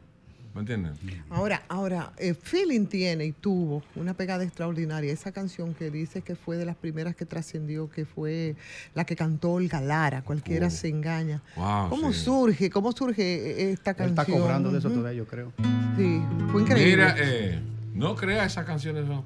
¿Me entiendes? Ahora, ahora, eh, Feeling tiene y tuvo una pegada extraordinaria. Esa canción que dice que fue de las primeras que trascendió, que fue la que cantó Olga Lara, cualquiera Oh. se engaña. Wow, ¿Cómo sí. surge? ¿Cómo surge eh, esta Él canción? está cobrando de eso todavía, yo creo. Sí, fue increíble. Mira, eh, no crea esas canciones, no.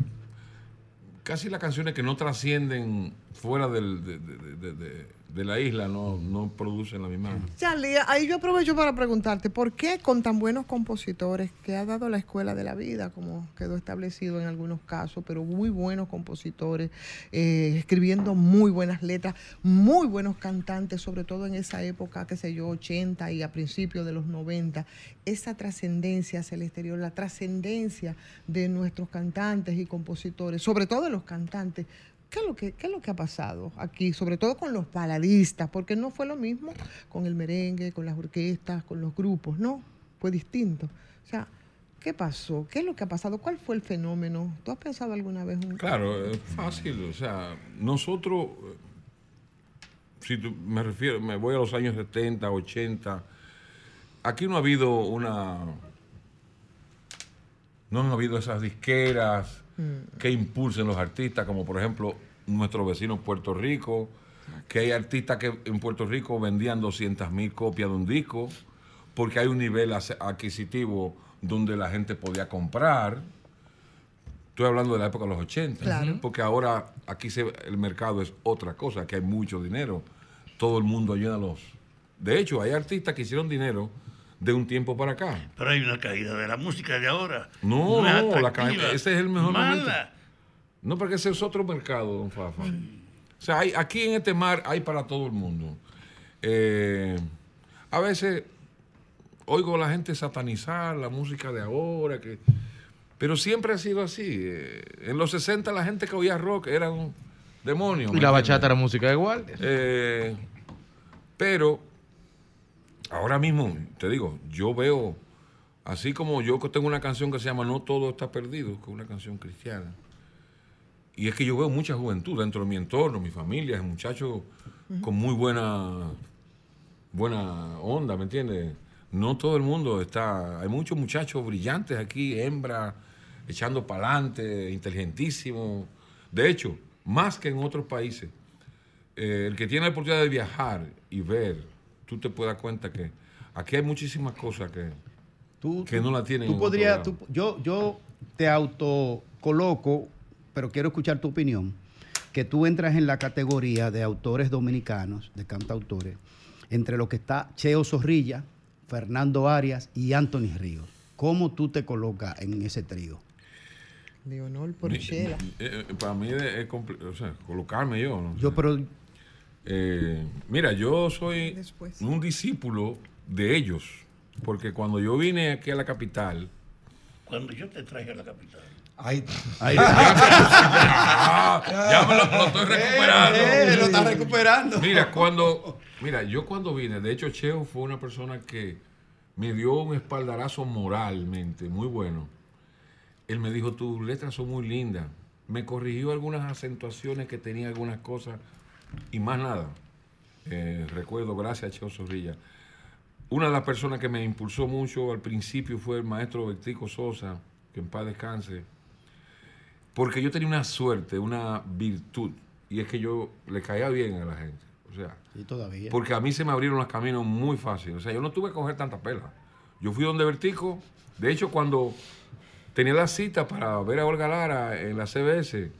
casi las canciones que no trascienden fuera del- de, de- de- de- de la isla no, no producen la misma. Charlie, ahí yo aprovecho para preguntarte, ¿por qué con tan buenos compositores que ha dado la escuela de la vida, como quedó establecido en algunos casos, pero muy buenos compositores, eh, escribiendo muy buenas letras, muy buenos cantantes, sobre todo en esa época, qué sé yo, 80 y a principios de los 90, esa trascendencia hacia el exterior, la trascendencia de nuestros cantantes y compositores, sobre todo de los cantantes, ¿Qué es, lo que, ¿Qué es lo que ha pasado aquí? Sobre todo con los baladistas, porque no fue lo mismo con el merengue, con las orquestas, con los grupos, no, fue distinto. O sea, ¿qué pasó? ¿Qué es lo que ha pasado? ¿Cuál fue el fenómeno? ¿Tú has pensado alguna vez un Claro, es fácil. O sea, nosotros, eh, si tú- me refiero, me voy a los años 70, 80, aquí no ha habido una. No han habido esas disqueras que impulsen los artistas, como por ejemplo nuestro vecino Puerto Rico, que hay artistas que en Puerto Rico vendían 200 mil copias de un disco, porque hay un nivel adquisitivo donde la gente podía comprar. Estoy hablando de la época de los 80, Claro. porque ahora aquí se, el mercado es otra cosa, que hay mucho dinero. Todo el mundo llena los... De hecho, hay artistas que hicieron dinero de un tiempo para acá. Pero hay una caída de la música de ahora. No, es no, la atractiva, ca- ese es el mejor mala. momento. No, porque ese es otro mercado, don Fafa. O sea, hay, aquí en este mar hay para todo el mundo. Eh, a veces oigo a la gente satanizar la música de ahora, que, pero siempre ha sido así. Eh, en los 60 la gente que oía rock era un demonio. Y ¿me la bachata era música de guardia. Eh, pero ahora mismo, te digo, yo veo, así como yo tengo una canción que se llama No todo está perdido, que es una canción cristiana. Y es que yo veo mucha juventud dentro de mi entorno, mi familia, muchachos con muy buena, buena onda, ¿me entiendes? No todo el mundo está, hay muchos muchachos brillantes aquí, hembras, echando para adelante, inteligentísimos. De hecho, más que en otros países, eh, el que tiene la oportunidad de viajar y ver, tú te puedes dar cuenta que aquí hay muchísimas cosas que, que no la tienen. Tú podrías, tú- yo, yo te autocoloco, pero quiero escuchar tu opinión, que tú entras en la categoría de autores dominicanos, de cantautores, entre lo que está Cheo Zorrilla, Fernando Arias y Anthony Ríos. ¿Cómo tú te colocas en ese trío? Leonor Porchela. eh, eh, para mí es, es o sea, colocarme yo. ¿no? Yo, pero Eh, mira, yo soy Después. un discípulo de ellos, porque cuando yo vine aquí a la capital, Cuando yo te traje a la capital. Ahí. Ah, ya me lo, lo estoy recuperando. Eh, lo está recuperando. Mira, cuando, mira, yo cuando vine, de hecho, Cheo fue una persona que me dio un espaldarazo moralmente muy bueno. Él me dijo, tus letras son muy lindas. Me corrigió algunas acentuaciones que tenía algunas cosas y más nada. Eh, recuerdo, gracias a Cheo Zorrilla. Una de las personas que me impulsó mucho al principio fue el maestro Bertico Sosa, que en paz descanse. Porque yo tenía una suerte, una virtud, y es que yo le caía bien a la gente. O sea, Sí, todavía. porque a mí se me abrieron los caminos muy fácil. O sea, yo no tuve que coger tanta pela. Yo fui donde Vertico. De hecho, cuando tenía la cita para ver a Olga Lara en la CBS,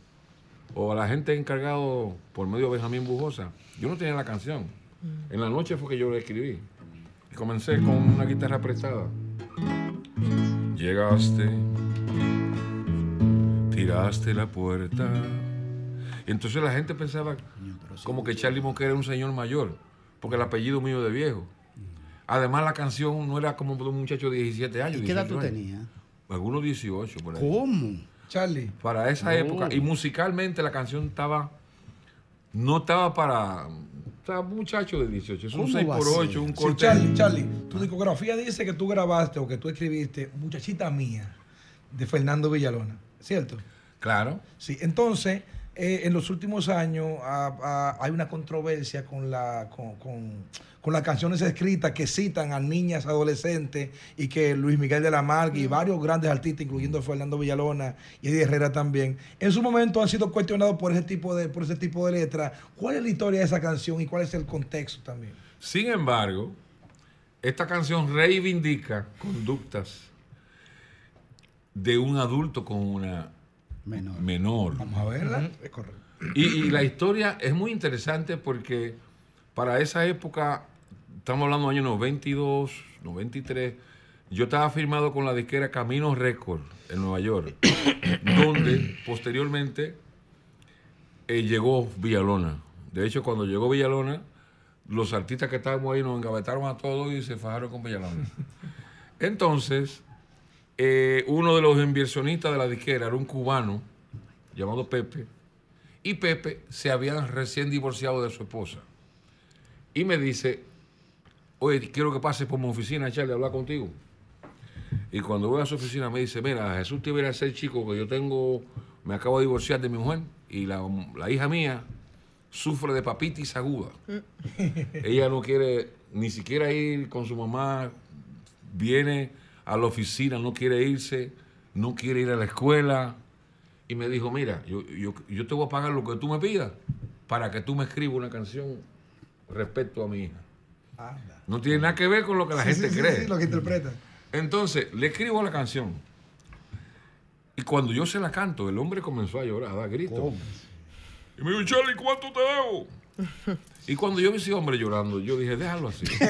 o a la gente encargado por medio de Benjamín Bujosa, yo no tenía la canción. En la noche fue que yo la escribí. Y comencé con una guitarra prestada. Llegaste, tiraste la puerta. Y entonces la gente pensaba como que Charlie Monque era un señor mayor, porque el apellido mío de viejo. Además, la canción no era como de un muchacho de 17 años. ¿Y qué edad 18 tú tenías? Algunos 18 por ahí. ¿Cómo? Charlie. Para esa No. época. Y musicalmente la canción estaba. No estaba para. Estaba muchacho de 18. Es un ¿Cómo 6 va a por ser? 8 un Sí, corte. Charlie, Charlie, tu discografía dice que tú grabaste o que tú escribiste Muchachita Mía de Fernando Villalona, ¿cierto? Claro. Sí, entonces eh, en los últimos años ah, ah, hay una controversia con, la, con, con- con las canciones escritas que citan a niñas adolescentes y que Luis Miguel de la Marga y varios grandes artistas, incluyendo Fernando Villalona y Eddie Herrera también, en su momento han sido cuestionados por ese tipo de, por ese tipo de letras. ¿Cuál es la historia de esa canción y cuál es el contexto también? Sin embargo, esta canción reivindica conductas de un adulto con una menor. Vamos a verla. Es correcto. Y, y la historia es muy interesante porque para esa época, estamos hablando de años 92, 93, yo estaba firmado con la disquera Camino Record en Nueva York, donde posteriormente eh, llegó Villalona. De hecho, cuando llegó Villalona, los artistas que estábamos ahí nos engavetaron a todos y se fajaron con Villalona. Entonces, eh, uno de los inversionistas de la disquera era un cubano llamado Pepe, y Pepe se había recién divorciado de su esposa. Y me dice, oye, quiero que pases por mi oficina, Charlie, a hablar contigo. Y cuando voy a su oficina me dice, mira, Jesús te viene a ser chico que yo tengo, me acabo de divorciar de mi mujer y la, la hija mía sufre de papitis aguda. Ella no quiere ni siquiera ir con su mamá, viene a la oficina, no quiere irse, no quiere ir a la escuela. Y me dijo, mira, yo, yo, yo te voy a pagar lo que tú me pidas para que tú me escribas una canción respecto a mi hija. No tiene nada que ver con lo que la Sí, gente sí, cree. sí, lo que interpreta. Entonces, le escribo la canción. Y cuando yo se la canto, el hombre comenzó a llorar, a dar gritos. Y me dijo, Charlie, ¿cuánto te debo? Y cuando yo vi ese hombre llorando, yo dije, déjalo así.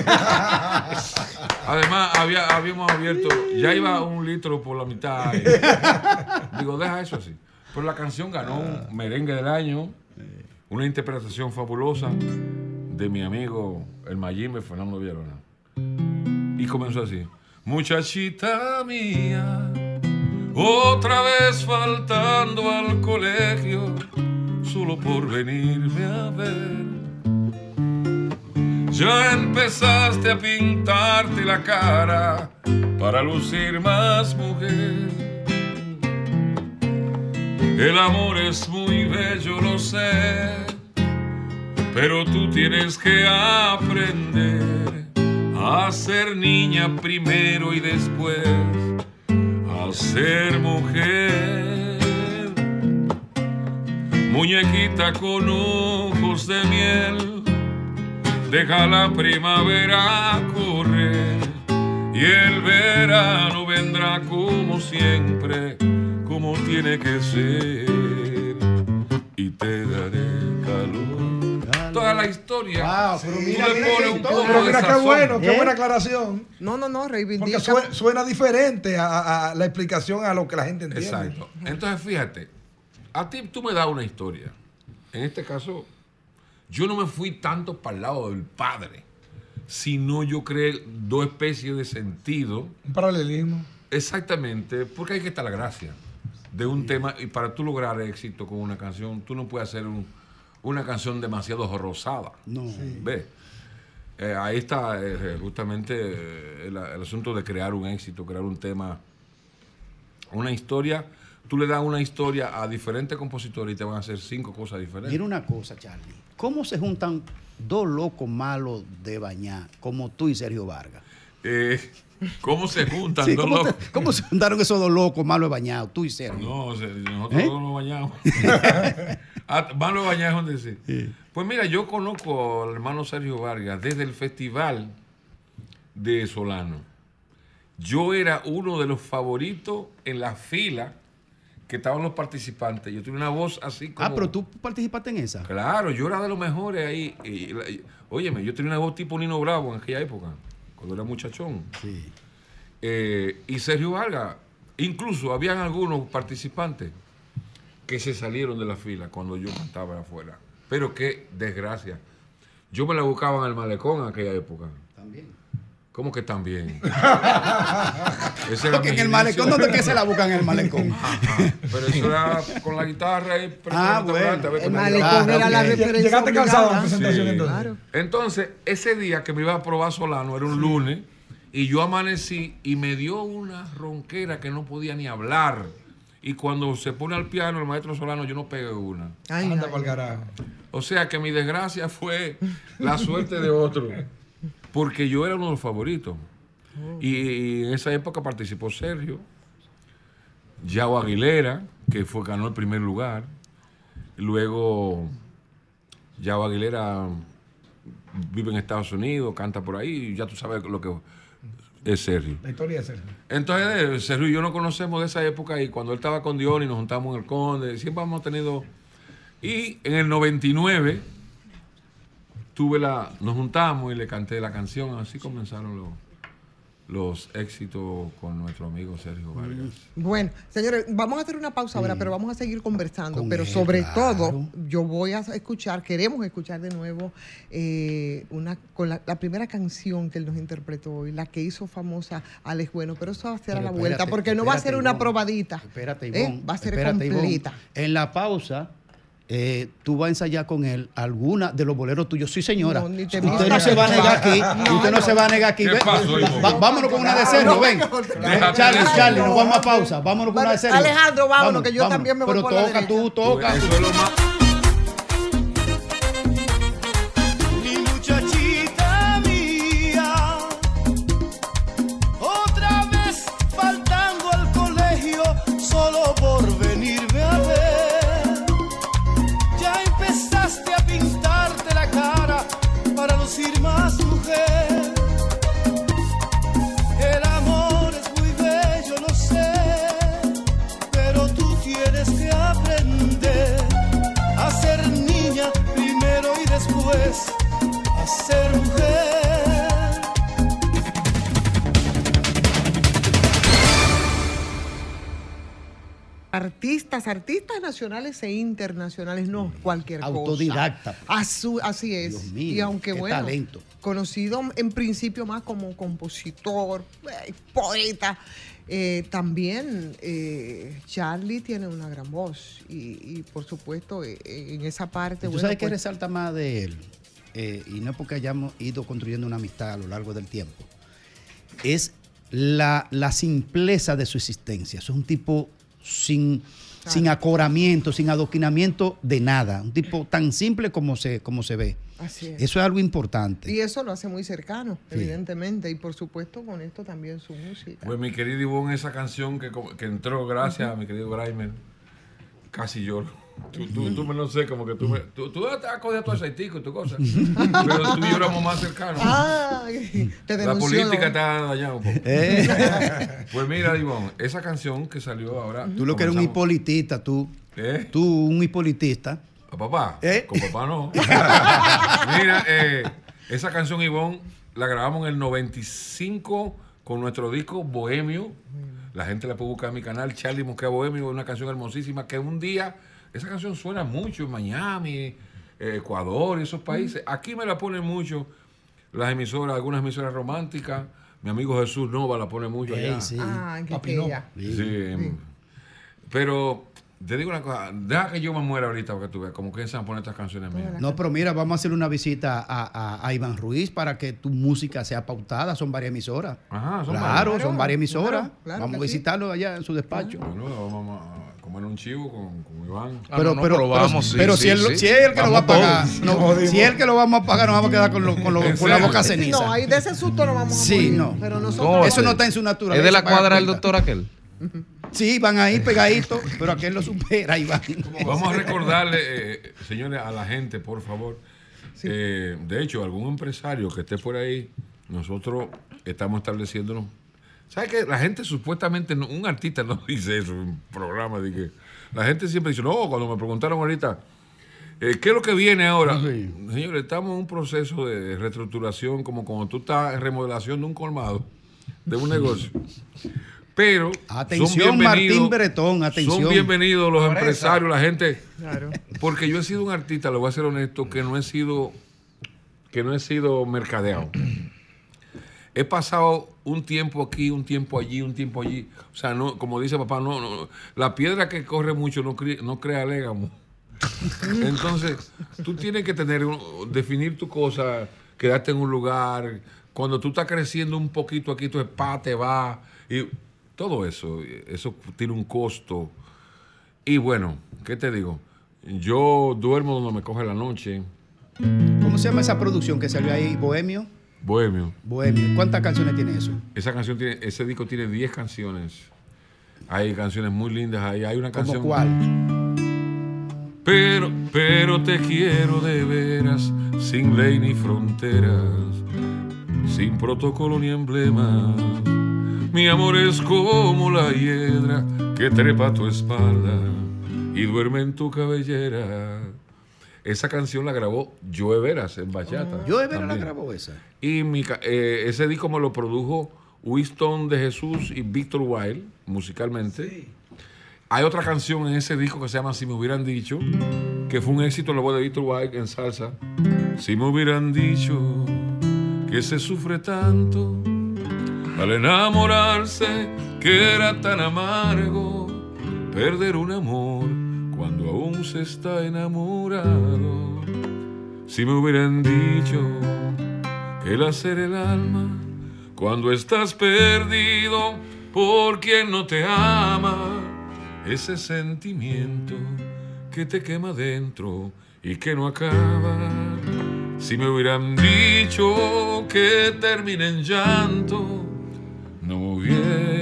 Además, había, habíamos abierto, ya iba un litro por la mitad. y- digo, deja eso así. Pero la canción ganó un merengue del año, una interpretación fabulosa de mi amigo el Mayimbe Fernando Villalona. Y comenzó así. Muchachita mía, otra vez faltando al colegio, solo por venirme a ver. Ya empezaste a pintarte la cara para lucir más mujer. El amor es muy bello, lo sé, pero tú tienes que aprender a ser niña primero y después a ser mujer. Muñequita con ojos de miel, deja la primavera correr y el verano vendrá como siempre, como tiene que ser y te daré calor. Toda la historia. Ah, pero mira, mira qué un historia. poco Pero de mira qué sazón. bueno, qué ¿Eh? buena aclaración. No, no, no, reivindica. Porque suena, suena diferente a, a- a la explicación a lo que la gente entiende. Exacto. Entonces, fíjate, a ti tú me das una historia. En este caso, yo no me fui tanto para el lado del padre, sino yo creé dos especies de sentido. Un paralelismo. Exactamente, porque ahí que está la gracia de un tema. Y para tú lograr éxito con una canción, tú no puedes hacer un- una canción demasiado rosada. No. ¿Ves? Eh, ahí está eh, justamente eh, el, el asunto de crear un éxito, crear un tema, una historia. Tú le das una historia a diferentes compositores y te van a hacer cinco cosas diferentes. Mira una cosa, Charlie. ¿Cómo se juntan dos locos malos de bañar, como tú y Sergio Vargas? Eh, ¿Cómo se juntan Sí, dos ¿cómo, locos? te- cómo se juntaron esos dos locos malos de bañar, tú y Sergio? No, nosotros ¿Eh? no nos bañamos. Ah, Van los bañados, decir. Pues mira, yo conozco al hermano Sergio Vargas desde el festival de Solano. Yo era uno de los favoritos en la fila que estaban los participantes. Yo tenía una voz así como. Ah, pero tú participaste en esa. Claro, yo era de los mejores ahí. Y- óyeme, yo tenía una voz tipo Nino Bravo en aquella época, cuando era muchachón. Sí. Eh, y Sergio Vargas, incluso habían algunos participantes que se salieron de la fila cuando yo cantaba afuera. Pero qué desgracia. Yo me la buscaba en el malecón en aquella época. También. ¿Cómo que también? Ese era Porque en el malecón. ¿dónde que se la buscan en el malecón? Ajá, Pero eso era con la guitarra y Ah, bueno. adelante, a ver El malecón era la referencia Llegaste cansado la presentación Sí. entonces. Claro. Entonces, ese día que me iba a probar Solano era un lunes y yo amanecí y me dio una ronquera que no podía ni hablar. Y cuando se pone al piano el maestro Solano, yo no pegué una. Ay, Anda ay, pa'l carajo. O sea que mi desgracia fue la suerte de otro. Porque yo era uno de los favoritos. Y, y en esa época participó Sergio, Yao Aguilera, que fue, ganó el primer lugar. Luego, Yao Aguilera vive en Estados Unidos, canta por ahí, y ya tú sabes lo que es Sergio. La historia de Sergio. Entonces, eh, Sergio y yo nos conocemos de esa época y cuando él estaba con Diony nos juntamos en el Conde, siempre hemos tenido... Y en el 99 tuve la, nos juntamos y le canté la canción, así comenzaron los, los éxitos con nuestro amigo Sergio Vargas. Bueno, señores, vamos a hacer una pausa ahora, pero vamos a seguir conversando. Con pero él, sobre claro. todo, yo voy a escuchar, queremos escuchar de nuevo eh, una con la, la primera canción que él nos interpretó hoy, la que hizo famosa Alex Bueno, pero eso va a ser a la vuelta, porque no va a ser una Ivonne. probadita. Espérate, ¿eh? Ivonne. Va a ser completa. En la pausa, eh, tú vas a ensayar con él alguna de los boleros tuyos. Sí, señora. No, ni te usted no se va a negar aquí. No, usted no, no. se va a negar aquí. ¿Qué Ven, pasó, Ivonne? va- vámonos con una de ven. Déjate Charlie. Charlie, nos vamos a pausa. Vámonos con una de. Alejandro, vámonos, que yo también me voy Pero por la toca, tú, toca. Eso es lo más... Artistas, artistas nacionales e internacionales, no cualquier cosa. Autodidacta. Asu- así es. Dios mío, y aunque qué bueno, talento. conocido en principio más como compositor, eh, poeta, eh, también eh, Charlie tiene una gran voz y, y, por supuesto en esa parte... ¿Tú bueno, sabes qué pues, resalta más de él? Y no es porque hayamos ido construyendo una amistad a lo largo del tiempo. Es la, la simpleza de su existencia. Es un tipo sin, sin acoramiento, sin adoquinamiento de nada. Un tipo tan simple como se, como se ve. Así es. Eso es algo importante. Y eso lo hace muy cercano, Sí. evidentemente, y por supuesto con esto también su música. Pues mi querido Ivonne, esa canción que, que entró, gracias a mi querido Graimer, casi lloro. Tú, tú, tú me no sé, como que tú me. Tú, tú te has cogido tu aceitico y tu cosa. Pero tú y yo éramos más cercanos. Ay, te La política está dañada un poco. Eh. Pues mira, Ivonne, esa canción que salió ahora. Tú lo que eres un hipolitista, tú. ¿Eh? Tú, un hipolitista. ¿A papá? ¿Eh? Con papá no. Mira, eh, esa canción, Ivonne, la grabamos en el 95 con nuestro disco Bohemio. La gente la puede buscar en mi canal, Charlie Mosquea Bohemio, una canción hermosísima que un día, esa canción suena mucho en Miami, eh, Ecuador, esos países. Aquí me la ponen mucho las emisoras, algunas emisoras románticas. Mi amigo Jesús Nova la pone mucho allá. Ey, sí. Ah, qué Papi, no. Sí, Pero te digo una cosa, deja que yo me muera ahorita para que tú veas cómo que se van a poner estas canciones mías. No, pero mira, vamos a hacerle una visita a, a- a Iván Ruiz para que tu música sea pautada. Son varias emisoras. Ajá, son claro, varias. son varias emisoras. claro, claro vamos a sí. visitarlo allá en su despacho. Bueno, vamos a comer un chivo con, con Iván. Ah, Pero, no, no, pero, pero vamos, sí, pero sí, si, él, sí. si es el que lo va a pagar, no, si es el que lo vamos a pagar, nos vamos a quedar con, lo- con, lo- ¿En con la boca ceniza. No, ahí de ese susto no vamos a Sí, morir. no. Pero No, nosotros... Eso no está en su naturaleza. Es de la cuadra del doctor aquel. Sí, van ahí pegaditos, pero aquel lo supera, Iván. Vamos a recordarle, eh, señores, a la gente, por favor. eh, de hecho, algún empresario que esté por ahí, nosotros estamos estableciéndonos. ¿Sabes qué? La gente supuestamente, no- un artista no dice eso en un programa. De que, la gente siempre dice, no, cuando me preguntaron ahorita, eh, ¿qué es lo que viene ahora? Señores, estamos en un proceso de reestructuración, como cuando tú estás en remodelación de un colmado, de un negocio. Pero Atención, son bienvenidos- Martín Bretón, atención. Son bienvenidos los empresarios, la gente. Claro. Porque yo he sido un artista, lo voy a ser honesto, que no he sido, que no he sido mercadeado. He pasado un tiempo aquí, un tiempo allí, un tiempo allí. O sea, no, como dice papá, no, no, la piedra que corre mucho no, crea légamo. Entonces, tú tienes que tener, definir tu cosa, quedarte en un lugar. Cuando tú estás creciendo un poquito aquí, tu spa te va. Y todo eso, eso tiene un costo. Y bueno, ¿qué te digo? Yo duermo donde me coge la noche. ¿Cómo se llama esa producción que salió ahí? Bohemio. Bohemio. Bohemio. ¿Cuántas canciones tiene eso? Esa canción tiene, ese disco tiene 10 canciones. Hay canciones muy lindas ahí. Hay una ¿Cómo canción. cuál? Pero, pero te quiero de veras, sin ley ni fronteras, sin protocolo ni emblemas. Mi amor es como la hiedra que trepa a tu espalda y duerme en tu cabellera. Esa canción la grabó Joe Veras en bachata. Joe Veras la grabó esa. Y mi eh, ese disco me lo produjo Winston de Jesús y Víctor Wild, musicalmente. Hay otra canción en ese disco que se llama Si me hubieran dicho, que fue un éxito en la voz de Víctor Wild en salsa. Si me hubieran dicho que se sufre tanto al enamorarse, que era tan amargo perder un amor cuando aún se está enamorado. Si me hubieran dicho que el hacer el alma cuando estás perdido por quien no te ama, ese sentimiento que te quema dentro y que no acaba. Si me hubieran dicho que termina en llanto, no hubiera.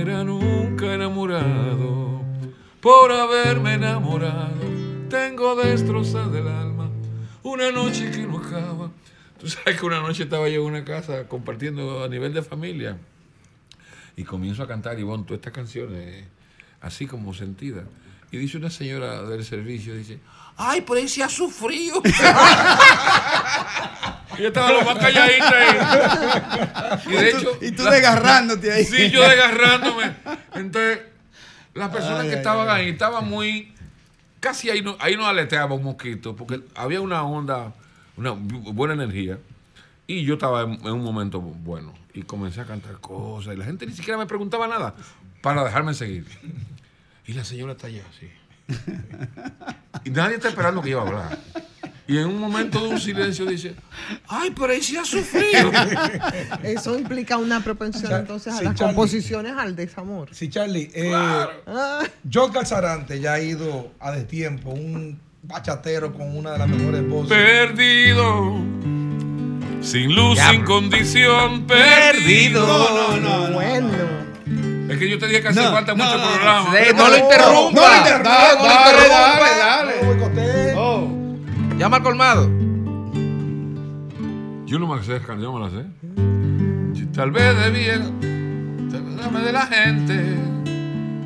Por haberme enamorado, tengo destrozada el alma. Una noche que no acaba. Tú sabes que una noche estaba yo en una casa compartiendo a nivel de familia y comienzo a cantar y bueno, todas estas canciones así como sentidas. Y dice una señora del servicio, dice, ay, por ahí se ha sufrido. yo estaba lo más calladita ahí. Y de hecho... y tú la- desgarrándote ahí. Sí, yo desgarrándome. Entonces, las personas Ay, que ay, estaban ay. ahí estaban muy... Casi ahí no, ahí no aleteaba un mosquito, porque había una onda, una bu- buena energía. Y yo estaba en, en un momento bueno. Y comencé a cantar cosas. Y la gente ni siquiera me preguntaba nada para dejarme seguir. Y la señora está allá así. Y nadie está esperando que iba a hablar. Y en un momento de un silencio dice, ay, pero ahí sí ha sufrido. Eso implica una propensión sea, entonces a sí, las Charlie. composiciones al desamor. Sí, Charlie. Eh, Ah. John Calzarante ya ha ido a destiempo, un bachatero con una de las mejores voces. Perdido, sin luz, Ya. sin condición, perdido. No, no, no, Bueno. Es que yo te dije que hace No, falta no, mucho programa. No lo interrumpa. No lo interrumpa. No lo Dale, interrumpa. dale, dale. Llama al colmado. Yo no me sé canción, me la sé. Tal vez debía dame de la gente,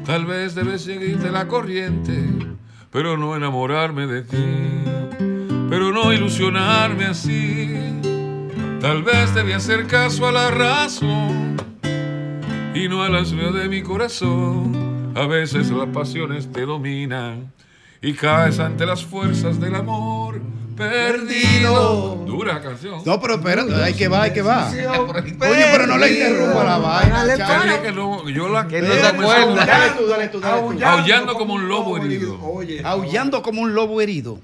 tal vez debes seguirte la corriente, pero no enamorarme de ti, pero no ilusionarme así. Tal vez debía hacer caso a la razón y no a la suya de mi corazón. A veces las pasiones te dominan y caes ante las fuerzas del amor perdido. Dura canción. No, pero espérate, hay que va, hay que va. Oye, pero no le interrumpa la vaina. Dale, que no, yo la Que no se acuerda. Dale tú, dale tú, dale tú. Aullando como un lobo herido. Oye, Aullando como un lobo herido.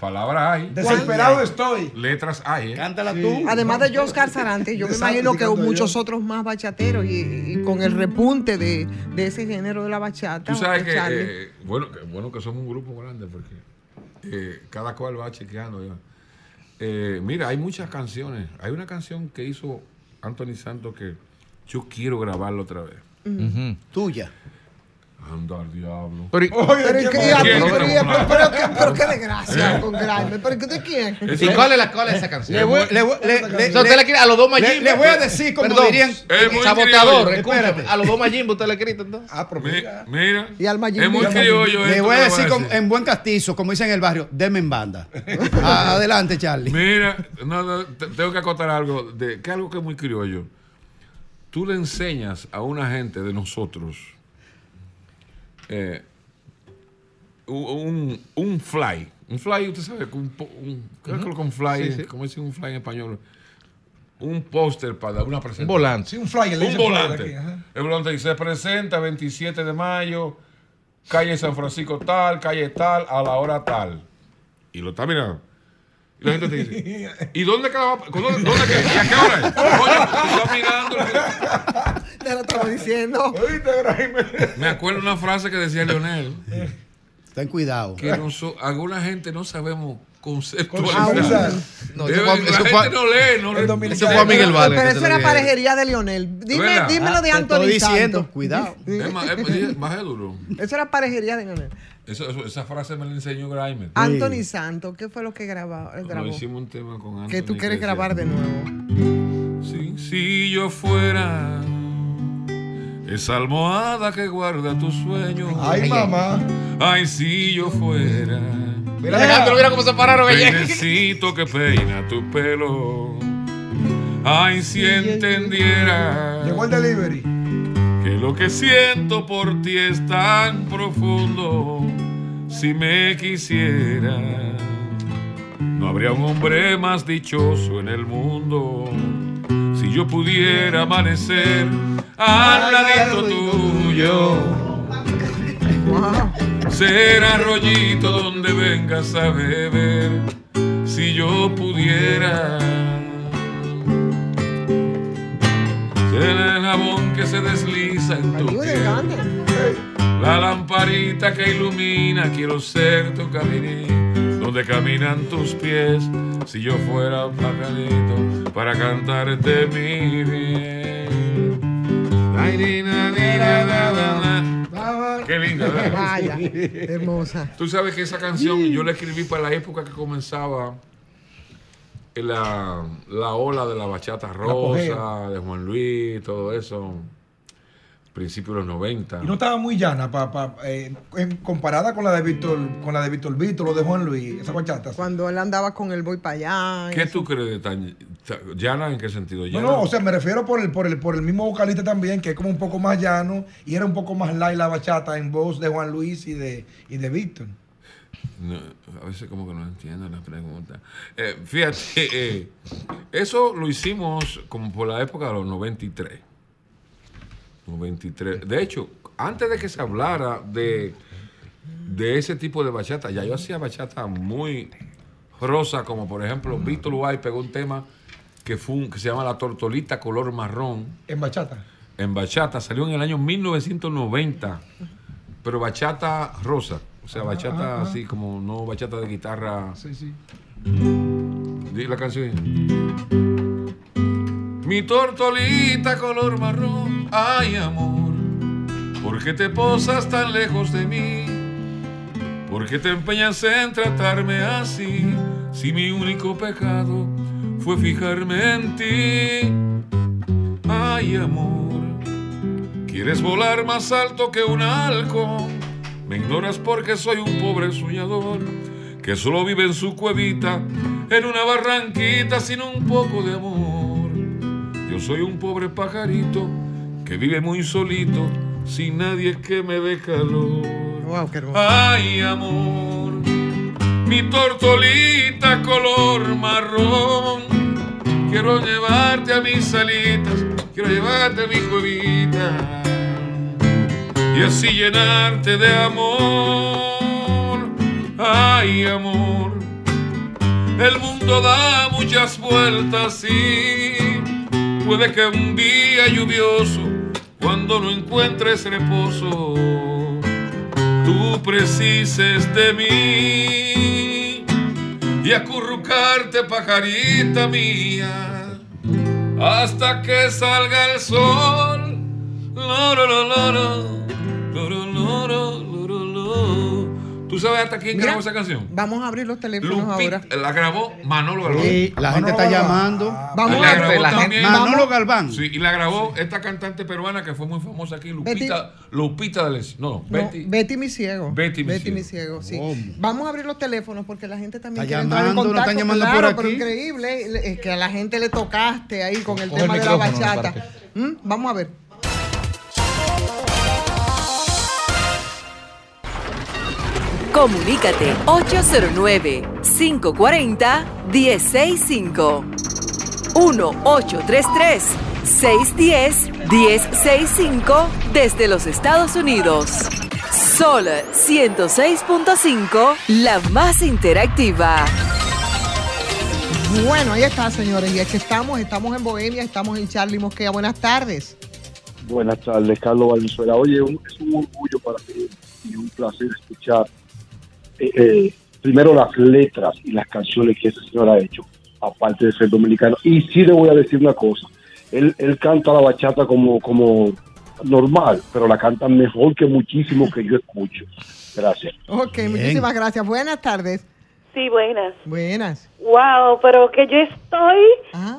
Palabras hay, desesperado estoy. letras hay. ¿eh? Cántala tú. Además de Oscar Sarante, yo me imagino que muchos yo. otros más bachateros y, y con el repunte de, de ese género de la bachata. Tú sabes que, eh, bueno, que bueno que somos un grupo grande porque eh, cada cual va chequeando. ya. Eh, mira, hay muchas canciones. Hay una canción que hizo Anthony Santos que yo quiero grabarla otra vez. Tuya. Anda al diablo. Pero, Pero, ¿y qué- desgracia ¿Eh? con Grande. ¿Pero qué de quién? ¿Y es- cuál es la cuál es esa canción? Le voy, le voy- le- le- O sea, usted le quiere a los dos Majimbo. le voy a decir como Perdón, dirían. Espérate. A los dos Majimbo usted le escrito entonces. Ah, pero Mi- mira. Mira, Y al Mayimbo. es muy criollo Le voy a decir con- en buen castizo, como dicen en el barrio, deme en banda. A- Adelante, Charlie. Mira, no, no, te- tengo que acotar algo, de, que algo que es muy criollo. Tú le enseñas a una gente de nosotros eh, un, un fly. Un fly, usted sabe, un, un, que con fly, Sí, sí. ¿cómo dicen un fly en español? Un póster para una presentación. Un volante. Sí, un le Un volante. aquí. El volante dice, se presenta 27 de mayo, calle San Francisco tal, calle tal, a la hora tal. Y lo está mirando. Y la gente te dice, ¿y dónde queda? ¿Dónde, dónde queda? ¿Y a qué hora es? Coño, tú estás mirando. Te lo estaba diciendo. Me acuerdo una frase que decía Leonel. Ten cuidado. Que alguna gente no sabemos conceptualizar. No, Debe- eso fue- la eso gente fue- no lee, no el lee. Eso fue a Miguel Vale. Pero que eso era parejería de Lionel. Dime, dímelo de Ah, Anthony estoy diciendo, Santos. cuidado. Es más, es- duro. Eso era parejería de Lionel. Eso- eso- esa frase me la enseñó Grimer. Anthony Santos, ¿qué fue lo que grabó? Cuando grabó? hicimos un tema con Anthony. Que tú quieres grabar de nuevo. Sí, si yo fuera esa almohada que guarda tus sueños. Ay, mamá. Ay, si yo fuera. Mira, Alejandro, mira cómo se pararon. Peinecito que peina tu pelo. Ay, si entendiera Llegó el delivery. que lo que siento por ti es tan profundo. Si me quisiera, no habría un hombre más dichoso en el mundo. Si yo pudiera amanecer al ladito tuyo, ser arroyito donde vengas a beber. Si yo pudiera ser el jabón que se desliza en tu piel. La lamparita que ilumina, quiero ser tu caminín, donde caminan tus pies. Si yo fuera pajarito para cantarte mi bien. Ay, ni, na, ni, na, na, na, na. Qué linda, ¿verdad? Vaya, hermosa. Tú sabes que esa canción yo la escribí para la época que comenzaba la, la ola de la bachata rosa, de Juan Luis, todo eso. Principios de los 90. Y no estaba muy llana pa, pa- eh, en- comparada con la de Víctor, con la de Víctor Víctor o de Juan Luis, esa bachata. Cuando él andaba con el voy para allá. ¿Qué tú crees de tan ta- llana en qué sentido? No, ¿Llana? no, o sea, me refiero por el, por el, por el mismo vocalista también, que es como un poco más llano y era un poco más light la bachata en voz de Juan Luis y de, y de Víctor. No, a veces como que no entiendo la pregunta. Eh, fíjate, eh, eso lo hicimos como por la época de los 93. 93. De hecho, antes de que se hablara de, de ese tipo de bachata, ya yo hacía bachata muy rosa, como por ejemplo Víctor Uruguay pegó un tema que, fue un- que se llama La Tortolita Color Marrón En bachata. en bachata. Salió en el año 1990, pero bachata rosa. O sea, bachata así como no bachata de guitarra. Sí, sí. Di la canción. Mi tortolita color marrón, ay amor, ¿por qué te posas tan lejos de mí? ¿Por qué te empeñas en tratarme así? Si mi único pecado fue fijarme en ti. Ay amor, quieres volar más alto que un halcón. Me ignoras porque soy un pobre soñador que solo vive en su cuevita, en una barranquita sin un poco de amor. Yo soy un pobre pajarito que vive muy solito, sin nadie que me dé calor. Wow, qué hermoso. Ay, amor, mi tortolita color marrón. Quiero llevarte a mis salitas, quiero llevarte a mi cuevita y así llenarte de amor. Ay, amor, el mundo da muchas vueltas y puede que un día lluvioso, cuando no encuentres reposo, tú precises de mí y acurrucarte, pajarita mía, hasta que salga el sol. Loro, loro, loro, ¿Tú sabes hasta quién Mira, grabó esa canción? Vamos a abrir los teléfonos Lupita, ahora. la grabó Manolo Galván. Sí, la gente está llamando. Vamos Y la a grabó la también- Manolo Galván. Sí, y la grabó esta cantante peruana que fue muy famosa aquí, Lupita, Lupita D'Alessio. No, No, Betty. Betty mi ciego. Betty mi ciego. mi ciego, sí. Vamos a abrir los teléfonos porque la gente también Está quiere entrar en llamando, contacto. están llamando claro, por pero increíble es que a la gente le tocaste ahí con el Coge tema el de la bachata. ¿Mm? Vamos a ver. Comunícate 809-540-1065. 1-833-610-1065 desde los Estados Unidos. Sol 106.5, la más interactiva. Bueno, ahí está, señores. Y es que estamos, estamos en Bohemia, estamos en Charlie Mosquea. Buenas tardes. Buenas tardes, Carlos Valenzuela. Oye, un- es un orgullo para mí y un placer escuchar eh, eh, primero las letras y las canciones que ese señor ha hecho, aparte de ser dominicano. Y sí le voy a decir una cosa, él, él canta la bachata como, como normal, pero la canta mejor que muchísimo que yo escucho. Gracias. Ok, muchísimas gracias. Buenas tardes. Sí, buenas. Buenas. Wow, pero que yo estoy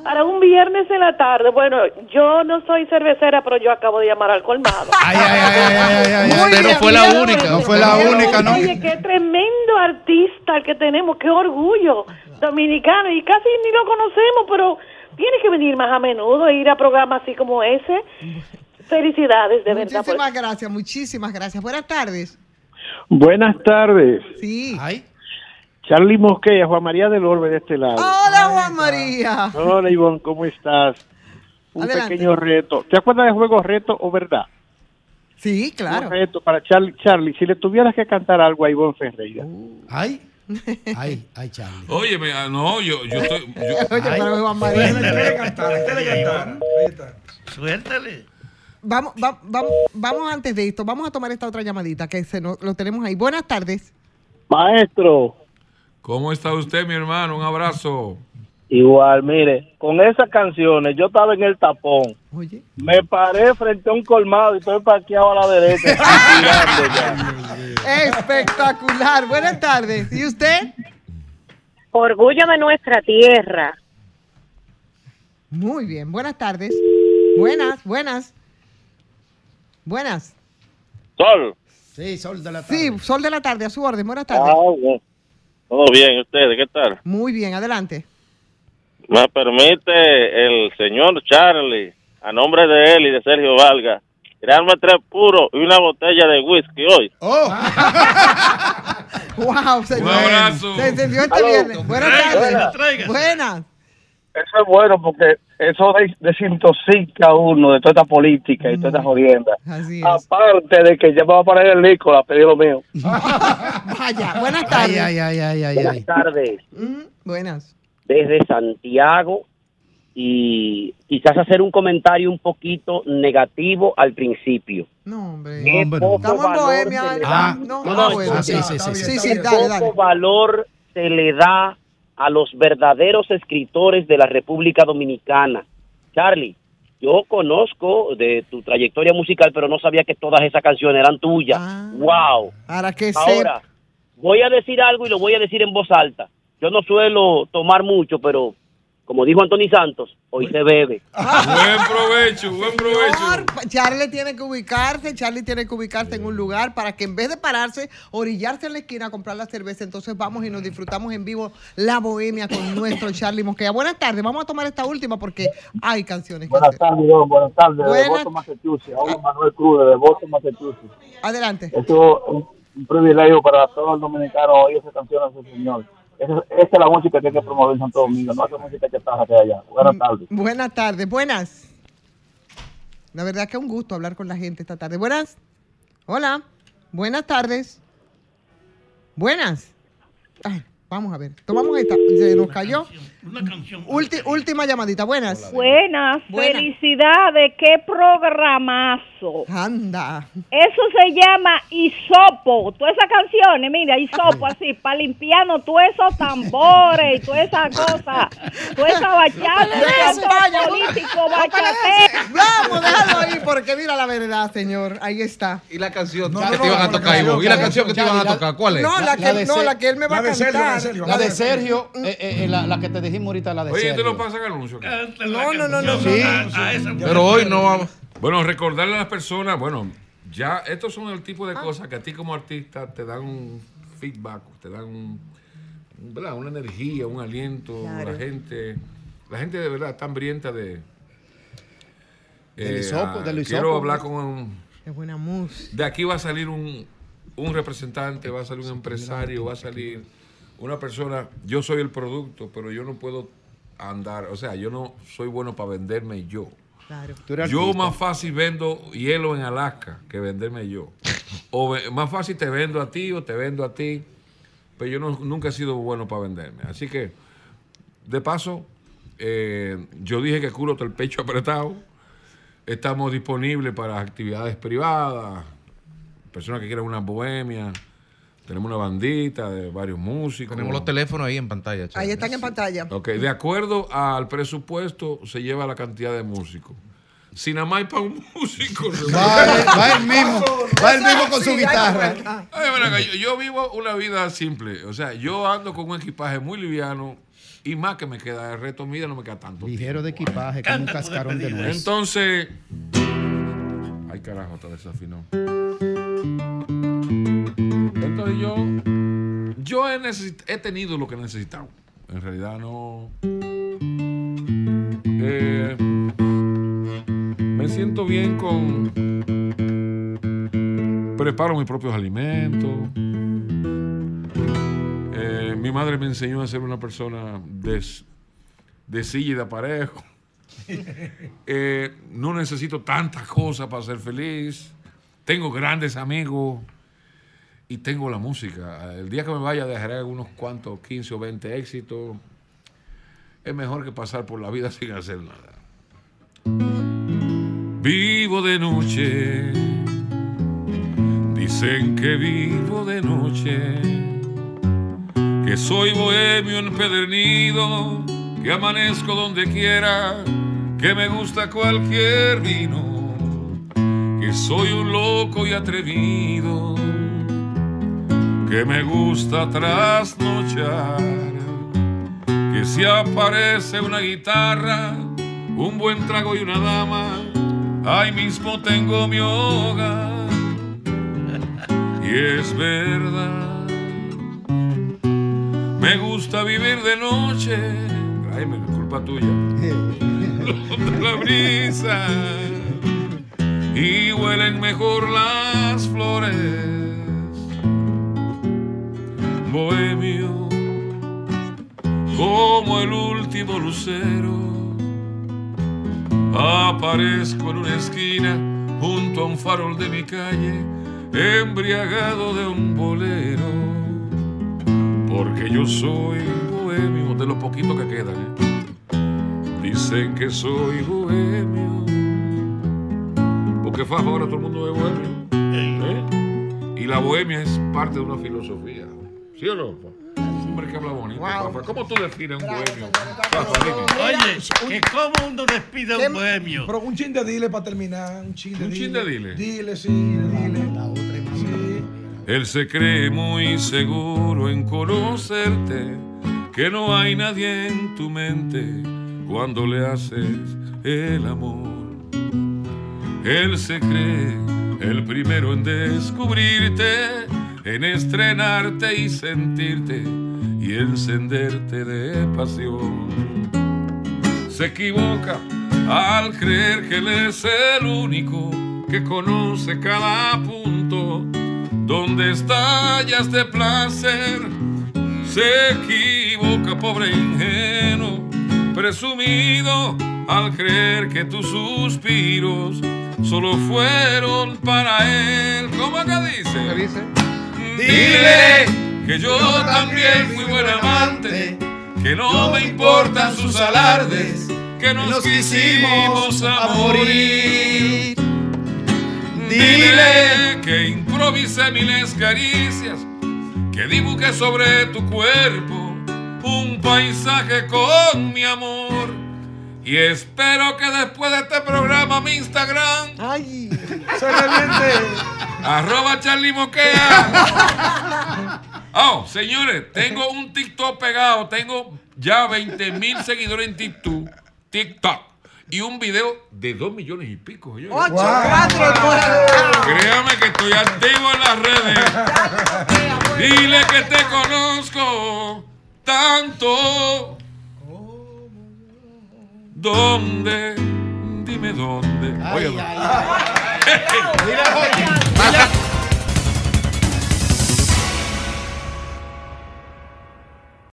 para un viernes en la tarde. Bueno, yo no soy cervecera, pero yo acabo de llamar al colmado. Ay, ay, ay, ay, ay, ay, ay. No fue la única. No fue la única, ¿no? Oye, qué tremendo artista el que tenemos, qué orgullo dominicano. Y casi ni lo conocemos, pero tiene que venir más a menudo e ir a programas así como ese. Felicidades, de verdad. Muchísimas gracias, muchísimas gracias. Buenas tardes. Buenas tardes. Sí. Charlie Mosquea, Juan María del Orbe de este lado. Hola, Juan María. Hola, Ivonne, ¿cómo estás? Un Adelante. pequeño reto. ¿Te acuerdas de Juego Reto o Verdad? Sí, claro. Un reto para Charlie. Charlie, si le tuvieras que cantar algo a Ivonne Ferreira. Ay. Ay, ay, Charlie. Oye, me- ah, no, yo, yo estoy. yo- Oye, pero Juan María. Suéltale. Vamos, va- vamos, vamos antes de esto, vamos a tomar esta otra llamadita que se nos- lo tenemos ahí. Buenas tardes. Maestro. ¿Cómo está usted, mi hermano? Un abrazo. Igual, mire, con esas canciones yo estaba en el tapón. Me paré frente a un colmado y estoy parqueado a la derecha. tirando ya. Espectacular. Buenas tardes. ¿Y usted? Orgullo de nuestra tierra. Muy bien. Buenas tardes. Buenas, buenas. Buenas. Sol. Sí, sol de la tarde. Sí, sol de la tarde, a su orden. Buenas tardes. Ah, bueno. Todo bien, ¿ustedes qué tal? Muy bien, adelante. Me permite el señor Charlie, a nombre de él y de Sergio Valga, tirarme tres puros y una botella de whisky hoy. Oh. wow, señor. abrazo. Se encendió este. Buenas tardes. Buenas. Eso es bueno porque eso des- desintoxica a uno de toda esta política y toda esta jodienda. Así es. Aparte de que ya me va a poner el licor a pedir lo mío. Vaya, buenas tardes. Ay, ay, ay, ay, ay. Buenas tardes. Mm, buenas. Desde Santiago y quizás hacer un comentario un poquito negativo al principio. No, hombre. Qué Estamos en Bohemia. ah, no, No, ah, no, bueno, sí, sí, sí, sí, sí. sí, dale, dale. poco valor se le da a los verdaderos escritores de la República Dominicana. Charlie, yo conozco de tu trayectoria musical, pero no sabía que todas esas canciones eran tuyas. ¡Wow! Para que Ahora, voy a decir algo y lo voy a decir en voz alta. Yo no suelo tomar mucho, pero como dijo Anthony Santos, hoy se bebe. Buen provecho, buen provecho. Señor, Charlie tiene que ubicarse, Charlie tiene que ubicarse en un lugar para que en vez de pararse, orillarse en la esquina a comprar la cerveza, entonces vamos y nos disfrutamos en vivo la bohemia con nuestro Charlie Mosquea. Buenas tardes, vamos a tomar esta última porque hay canciones que Buenas tardes, don. Buenas tardes. De Buenas- Boston, Massachusetts. Habla Manuel Cruz de Boston, Massachusetts. Adelante. Esto es un, un privilegio para todos los dominicanos oír esa canción a su señor. Esa, esa es la música que hay que promover en Santo Domingo, no esa música que pasa que allá. Buenas tardes. Buenas tardes, buenas. La verdad que es un gusto hablar con la gente esta tarde. Buenas. Hola. Buenas tardes. Buenas. Ay, vamos a ver. Tomamos esta. Se nos cayó. Una canción. Ulti- última llamadita. Buenas. Buenas, Buenas. felicidades, qué programazo. Anda. Eso se llama hisopo. Todas esas canciones, mira, hisopo así, para limpiarnos todos esos tambores y toda esa cosa, toda esa bachata, vaya, político, no, bachatero. Vamos, déjalo ahí porque mira la verdad, señor. Ahí está. ¿Y la canción No, que no, te no, iban a tocar, Ivo? ¿Y la canción que te iban a tocar? ¿Cuál es? No, la que, de no, Ser- la que él me va a cantar. La de Sergio, eh, eh, eh, la, la que te dijimos ahorita, la de Oye, Sergio. ¿te lo pasan anuncio? No, no, no, no. Sí. Pero hoy no vamos. Bueno, recordarle a las personas, bueno, ya estos son el tipo de cosas que a ti como artista te dan un feedback, te dan un, una energía, un aliento. Claro. La gente, la gente de verdad está hambrienta de. Eh, ah, del Quiero hablar con un, Es buena música. de aquí va a salir un, un representante, va a salir un empresario, va a salir una persona. Yo soy el producto, pero yo no puedo andar. O sea, yo no soy bueno para venderme yo. Claro. Yo más fácil vendo hielo en Alaska que venderme yo. O más fácil te vendo a ti o te vendo a ti. Pero yo no- nunca he sido bueno para venderme. Así que, de paso, eh, yo dije que culo el pecho apretado. Estamos disponibles para actividades privadas, personas que quieran una bohemia. Tenemos una bandita de varios músicos. Tenemos los teléfonos ahí en pantalla. Ahí Charlie. están en pantalla. Ok, de acuerdo al presupuesto se lleva la cantidad de músicos. Si nada más hay para un músico. Va, va él mismo, va él mismo con su guitarra. Ay, yo, yo vivo una vida simple. O sea, yo ando con un equipaje muy liviano y más que me queda. El resto mío no me queda tanto. Ligero de equipaje, como un cascarón de nuez. Entonces. Ay, carajo, está desafinado. Entonces yo. Yo he, tenido lo que he necesitado. En realidad no. Eh, me siento bien con. Preparo mis propios alimentos. Eh, mi madre me enseñó a ser una persona de, de silla y de aparejo. Eh, no necesito tantas cosas para ser feliz. Tengo grandes amigos y tengo la música. El día que me vaya dejaré unos cuantos 15 o 20 éxitos. Es mejor que pasar por la vida sin hacer nada. Vivo de noche. Dicen que vivo de noche. Que soy bohemio empedernido. Que amanezco donde quiera. Que me gusta cualquier vino. Que soy un loco y atrevido. Que me gusta trasnochar. Que si aparece una guitarra, un buen trago y una dama, ahí mismo tengo mi hogar. Y es verdad, me gusta vivir de noche. Ay, me culpa tuya. la brisa y huelen mejor las flores. Bohemio, como el último lucero, aparezco en una esquina junto a un farol de mi calle, embriagado de un bolero, porque yo soy bohemio de lo poquito que quedan. ¿eh? Dicen que soy bohemio. Porque fue ahora todo el mundo es bohemio. ¿Eh? Y la bohemia es parte de una filosofía. ¿Sí o no? Hombre que habla bonito. Rafa. ¿Cómo tú defines un bohemio? Oye, que cómo uno despide a un bohemio. Pero un chin de dile para terminar. Un chin de ¿Un dile. chin de dile? Dile, sí, dile. Sí. Él se cree muy seguro en conocerte, que no hay nadie en tu mente cuando le haces el amor. Él se cree el primero en descubrirte, en estrenarte y sentirte y encenderte de pasión. Se equivoca al creer que él es el único que conoce cada punto donde estallas de placer. Se equivoca, pobre ingenuo, presumido al creer que tus suspiros solo fueron para él. ¿Cómo que dice? Dile que yo también fui buen amante, que no me importan sus alardes, que nos quisimos a morir. Dile que improvisé miles caricias, que dibujé sobre tu cuerpo un paisaje con mi amor. Y espero que después de este programa mi Instagram Ay, se reviente. Arroba Charlie Moquea. Oh, señores, tengo un TikTok pegado. Tengo ya 20 mil seguidores en TikTok. TikTok. Y un video de 2 millones y pico. Ocho, cuatro, nueve. Créame que estoy activo en las redes. Dile que te conozco tanto. ¿Dónde? Dime dónde. Oye, Mira, Jochi.